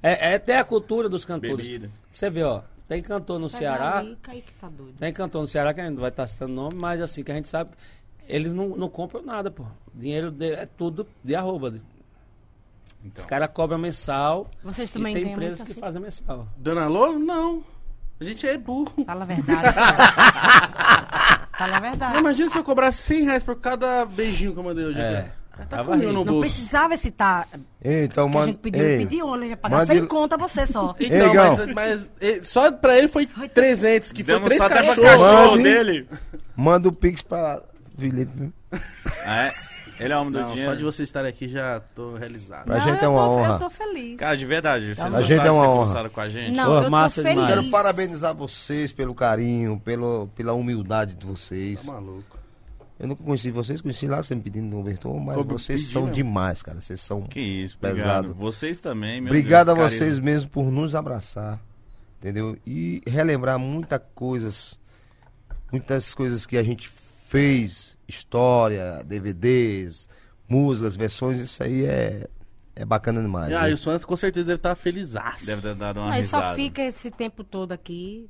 É, é até a cultura dos cantores. Bebida. Você vê, ó, tem cantor no Ceará, Ali, Kaique tá doido. tem cantor no Ceará que a gente não vai estar citando nome, mas assim, que a gente sabe, eles não, não compram nada, pô. Dinheiro dele é tudo de arroba. Então, Os caras cobram mensal Vocês e também tem têm empresas muito que assim? fazem mensal. Dando alô? Não. A gente é burro. Fala a verdade. [LAUGHS] cara. Fala a verdade. Imagina se eu cobrasse 100 reais por cada beijinho que eu mandei hoje. É. Tá Tava com mil rindo. no Não bolso. precisava citar então, que a gente pediu. ei, Pediu, né? Já pagar mande- 100 conta a você só. [LAUGHS] Então, Ei, mas, mas só pra ele foi 300, que foi demos três até pra cachorros. cachorro Mande. dele. Manda o Pix pra Felipe. Ah, é? Ele é homem do Não, dinheiro. só de vocês estarem aqui já tô realizado. Pra Não, gente é uma tô- honra. Eu tô feliz. Cara, de verdade, vocês A gente é uma honra. com a gente? Não, Pô, eu tô massa feliz. demais. Quero parabenizar vocês pelo carinho, pelo, pela humildade de vocês. Tá maluco. Eu nunca conheci vocês, conheci lá, você me pedindo no Overton, mas Como vocês são demais, cara. Vocês são. Que isso, obrigado. Pesado. Vocês também, meu Obrigado Deus, a carinho. vocês mesmo por nos abraçar, entendeu? E relembrar muitas coisas, muitas coisas que a gente fez, história, DVDs, músicas, versões, isso aí é, é bacana demais. Ah, viu? e o Santos com certeza deve estar felizaço. Deve ter dado uma Aí só risada. fica esse tempo todo aqui.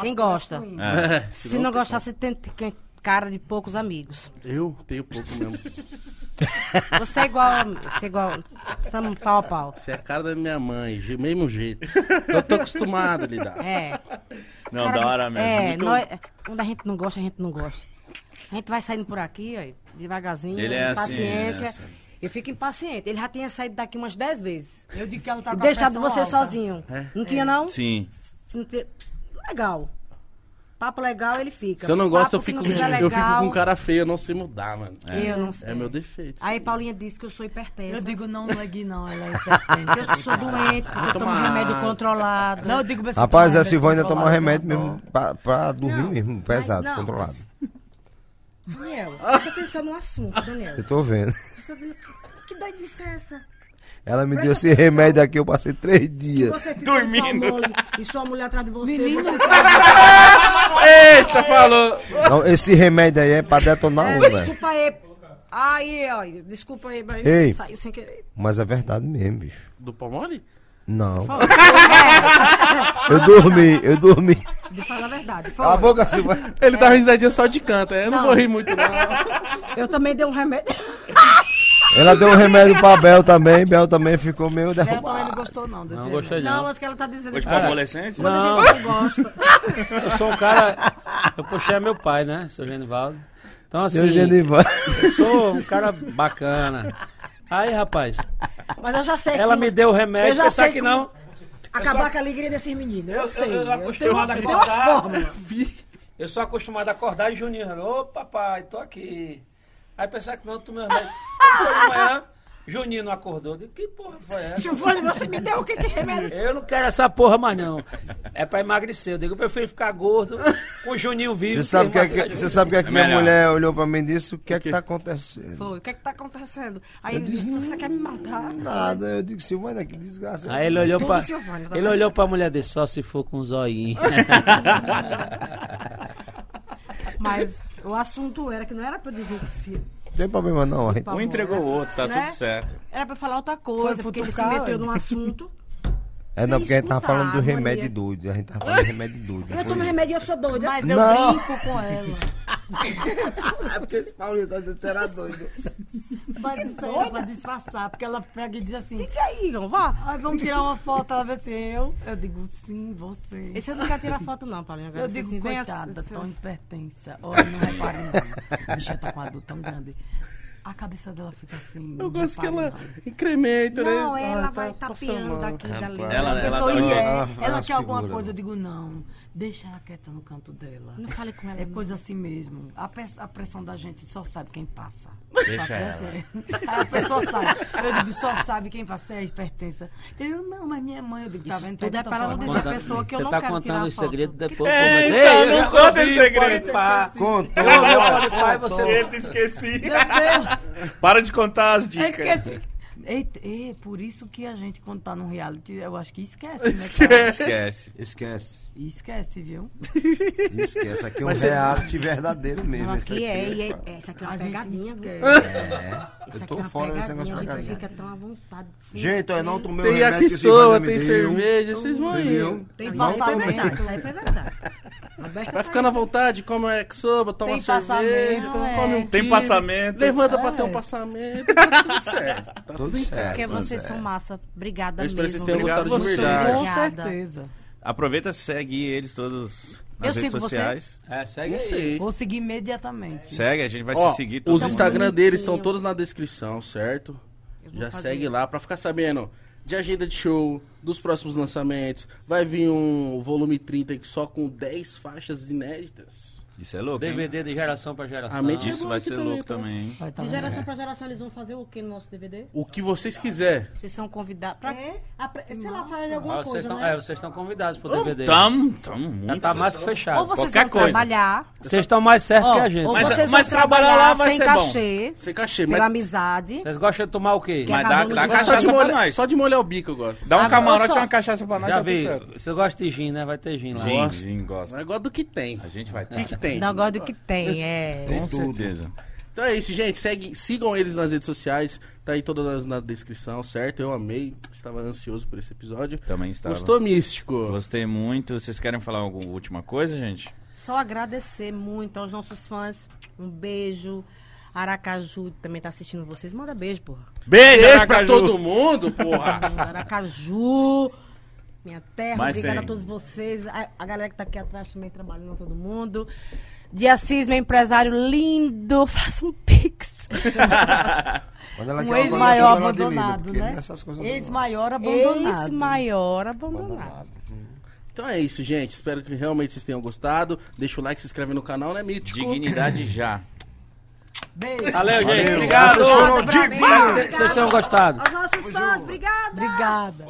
Quem gosta? É. Se não gostar, você tem, quem cara de poucos amigos. Eu tenho pouco mesmo. [LAUGHS] Você é igual. Você é igual. Tamo pau a pau. Você é a cara da minha mãe, de mesmo jeito. Eu tô acostumado a lidar. É. Não, Cara da hora mesmo. É, Muito- nós- quando a gente não gosta, a gente não gosta. A gente vai saindo por aqui, ó, devagarzinho, Ele é assim, paciência. ele é assim. Eu fico impaciente. Ele já tinha saído daqui umas 10 vezes. Eu digo que ela tá com a deixado você alta. sozinho. Não tinha, não? Sim. Se não tinha- Legal. Papo legal, ele fica. Se eu não gosto, eu fico, tiver eu fico legal, com cara feio, eu não sei mudar, mano. Eu não sei. É meu defeito. Aí Paulinha disse que eu sou hipertensa. Eu digo, não, não é Gui, não, ela é [LAUGHS] hipertensa. eu sou doente, eu tomo remédio controlado. Não, eu digo, você Rapaz, a remédio toma remédio mesmo pra, pra dormir Não, mesmo, mas pesado, não, controlado. Daniel, presta atenção no assunto, Daniel. Eu tô vendo. Você- Que doidice é essa? Ela me Presta deu esse atenção. remédio aqui, eu passei três dias. você fica Dormindo. e sua mulher atrás de você, Menino. você sabe. [LAUGHS] Eita, falou! Não, esse remédio aí é pra detonar um, velho. Desculpa aí. Aí, ó, desculpa aí, mas Ei. saiu sem querer. Mas é verdade mesmo, bicho. Do Palmole? Não. É, Eu dormi, eu dormi. de falar a verdade. Cala a boca, Silvânia. Ele dá risadinha só de canto, é, eu não, Não. vou rir muito, não. Eu também dei um remédio. [LAUGHS] Ela deu um remédio pra Bel também, Bel também ficou meio Ela também derrubada. não gostou, não. desse Não remédio. gostei Não, não. mas o que ela tá dizendo. Tipo Cara, adolescência? Não. a gente não gosta. [LAUGHS] Eu sou um cara. Eu puxei a meu pai, né? Seu Genivaldo. Então, assim. Seu Genival. Eu sou um cara bacana. Aí, rapaz, Mas eu já sei ela como- me deu o remédio, Eu já pensar sei que como não. Acabar só- com a alegria desses meninos. Eu, Eu- sei. eu- eu acostumado a eu tenho uma acordar. fórmula. [LAUGHS] Eu sou acostumado a acordar e Juninho, ô papai, tô aqui. Aí pensar que não, tu meu remédio. Quando foi de manhã, Juninho não acordou. Eu digo, que porra foi essa? Silvane, você me deu o que que remédio? Eu não quero essa porra mais não. É pra emagrecer. Eu digo, eu prefiro ficar gordo com o Juninho vivo. Você sabe o que, é que, você sabe o que, é que É minha melhor. mulher olhou pra mim e disse? O que é que tá acontecendo? Foi, o que é que tá acontecendo? Aí ele disse, você quer me matar? Nada, eu digo, Silvana, que desgraça. Aí ele olhou Tudo pra, tá ele olhou pra mulher dele, só se for com um zoinho. [LAUGHS] Mas o assunto era que não era pra eu dizer que se... Não tem problema não. Um entregou o outro, tá Né? tudo certo. Era pra falar outra coisa, Foi porque ele se meteu num assunto. É não, porque a gente tava falando do remédio doido. A gente tava falando do remédio doido. Eu tomo remédio e eu sou doida. Mas eu Não. brinco com ela. É porque esse Paulinho tá dizendo que você era doido. Mas isso aí é pra disfarçar, porque ela pega e diz assim, Fica aí, Igor, vá. ai, vamos tirar uma foto, ela vê se eu. Eu digo, sim, você. Esse eu não quero tirar foto não, Paulinho. Eu digo, assim, coitada, assim, tão hipertensa. [LAUGHS] Olha, não repare não. Bicha tá com a dor tão grande. A cabeça dela fica assim. Eu gosto que ela incrementa, né? Não, ela Ah, vai tá tapeando mal. daqui e dali. Ela- ela tá- ela- ela ela quer alguma coisa, né? eu digo, não, deixa ela quieta no canto dela. Não fale com ela. É não. coisa assim mesmo. A, a pressão da gente só sabe quem passa. Deixa ela. Aí [LAUGHS] a pessoa sabe. Eu digo, só sabe quem passa, é hipertensa. Eu não, mas minha mãe, eu digo, tá vendo? tudo Pega é para não dizer a pessoa que eu Você não tá quero tirar contando a foto. depois. Ei, eu não já conta esse segredo. Contou. E você... Eita, esqueci. Meu Deus, Para de contar as dicas. esqueci. Eita, é por isso que a gente, quando tá num reality, eu acho que esquece, né? cara? Esquece. Esquece. Esquece, viu? Esquece. Aqui é um Mas você- reality verdadeiro mesmo. Esse aqui é, aqui, e é, pá. é, essa aqui é uma A gente pegadinha, viu? esquece. É. Isso Eu aqui tô é uma fora desse pegadinha, negócio de a gente pegadinha. fica tão à vontade. assim. Gente, eu não tomei o Tem remédio que Silvana me tem deu. cerveja, vocês vão aí. Entendeu? Tem Não, é passamento. verdade, isso aí foi verdade. Vai ficando à vontade, come um yakisoba, toma Tem cerveja, passamento, é. come um Tem quibe, passamento. Levanta pra É. ter um passamento, tá tudo [LAUGHS] certo. Tá Tudo certo. Porque vocês certo. são massa. Obrigada Eu espero que mesmo. vocês tenham Obrigado gostado de verdade. Com certeza. Aproveita, segue eles todos nas Eu redes sigo você? sociais. É, segue aí. Vou seguir imediatamente. Segue, a gente vai Ó, se seguir. todo os mundo. Instagram deles estão todos na descrição, certo? Eu Já fazer. segue lá pra ficar sabendo de agenda de show, dos próximos lançamentos. Vai vir um volume 30 aqui só com 10 faixas inéditas. Isso é louco, hein? DVD de geração pra geração. A mente- Isso bom vai ser também, louco então. também, hein? Vai tá De geração pra geração, eles vão fazer o que no nosso DVD? O que vocês quiserem. Vocês são convidados pra... apre- Sei lá, fazer alguma Ah, vocês coisa, estão, né? é, vocês estão convidados pro DVD. Tamo, tamo Já muito. tá mais que fechado. Ou vocês qualquer vão coisa. trabalhar... Vocês estão mais certos ó, que a gente. Mas- vocês mas vão trabalhar trabalhar lá vai sem ser bom. cachê, Sem cachê, pela mas amizade. Vocês gostam de tomar o quê? Que Mas é dá, um dá de mas só, cachaça de pra molhar, nós. só de molhar o bico eu gosto. Dá um camarote e uma cachaça pra nós, Já tá vi. Você gosta de gin, né? Vai ter gin lá. Gin, gosta. Mas gosto do que tem. A gente vai O que, que tem? Negócio do que tem, é. Com tudo. certeza. Então é isso, gente. Segue, sigam eles nas redes sociais. Tá aí todas na descrição, certo? Eu amei. Estava ansioso por esse episódio. Também estava. Gostou, Místico? Gostei muito. Vocês querem falar alguma última coisa, gente? Só agradecer muito aos nossos fãs. Um beijo. Aracaju também tá assistindo vocês. Manda beijo, porra. Beijo, Beijo pra todo mundo, porra. [LAUGHS] Aracaju. Minha terra, Mas obrigada sem. a todos vocês. A, a galera que tá aqui atrás também trabalhando, todo mundo. De Assis, meu empresário lindo. [LAUGHS] Faça um pix. [LAUGHS] Um coisa, ex-maior abandonado, né? Ex-maior abandonado. Ex-maior abandonado. abandonado. Então é isso, gente. Espero que realmente vocês tenham gostado. Deixa o like, se inscreve no canal, né, Mítico? Dignidade já. Beijo. Valeu, gente. Valeu. Obrigado. Vocês tenham gostado. Aos nossos fãs, obrigada. Obrigada.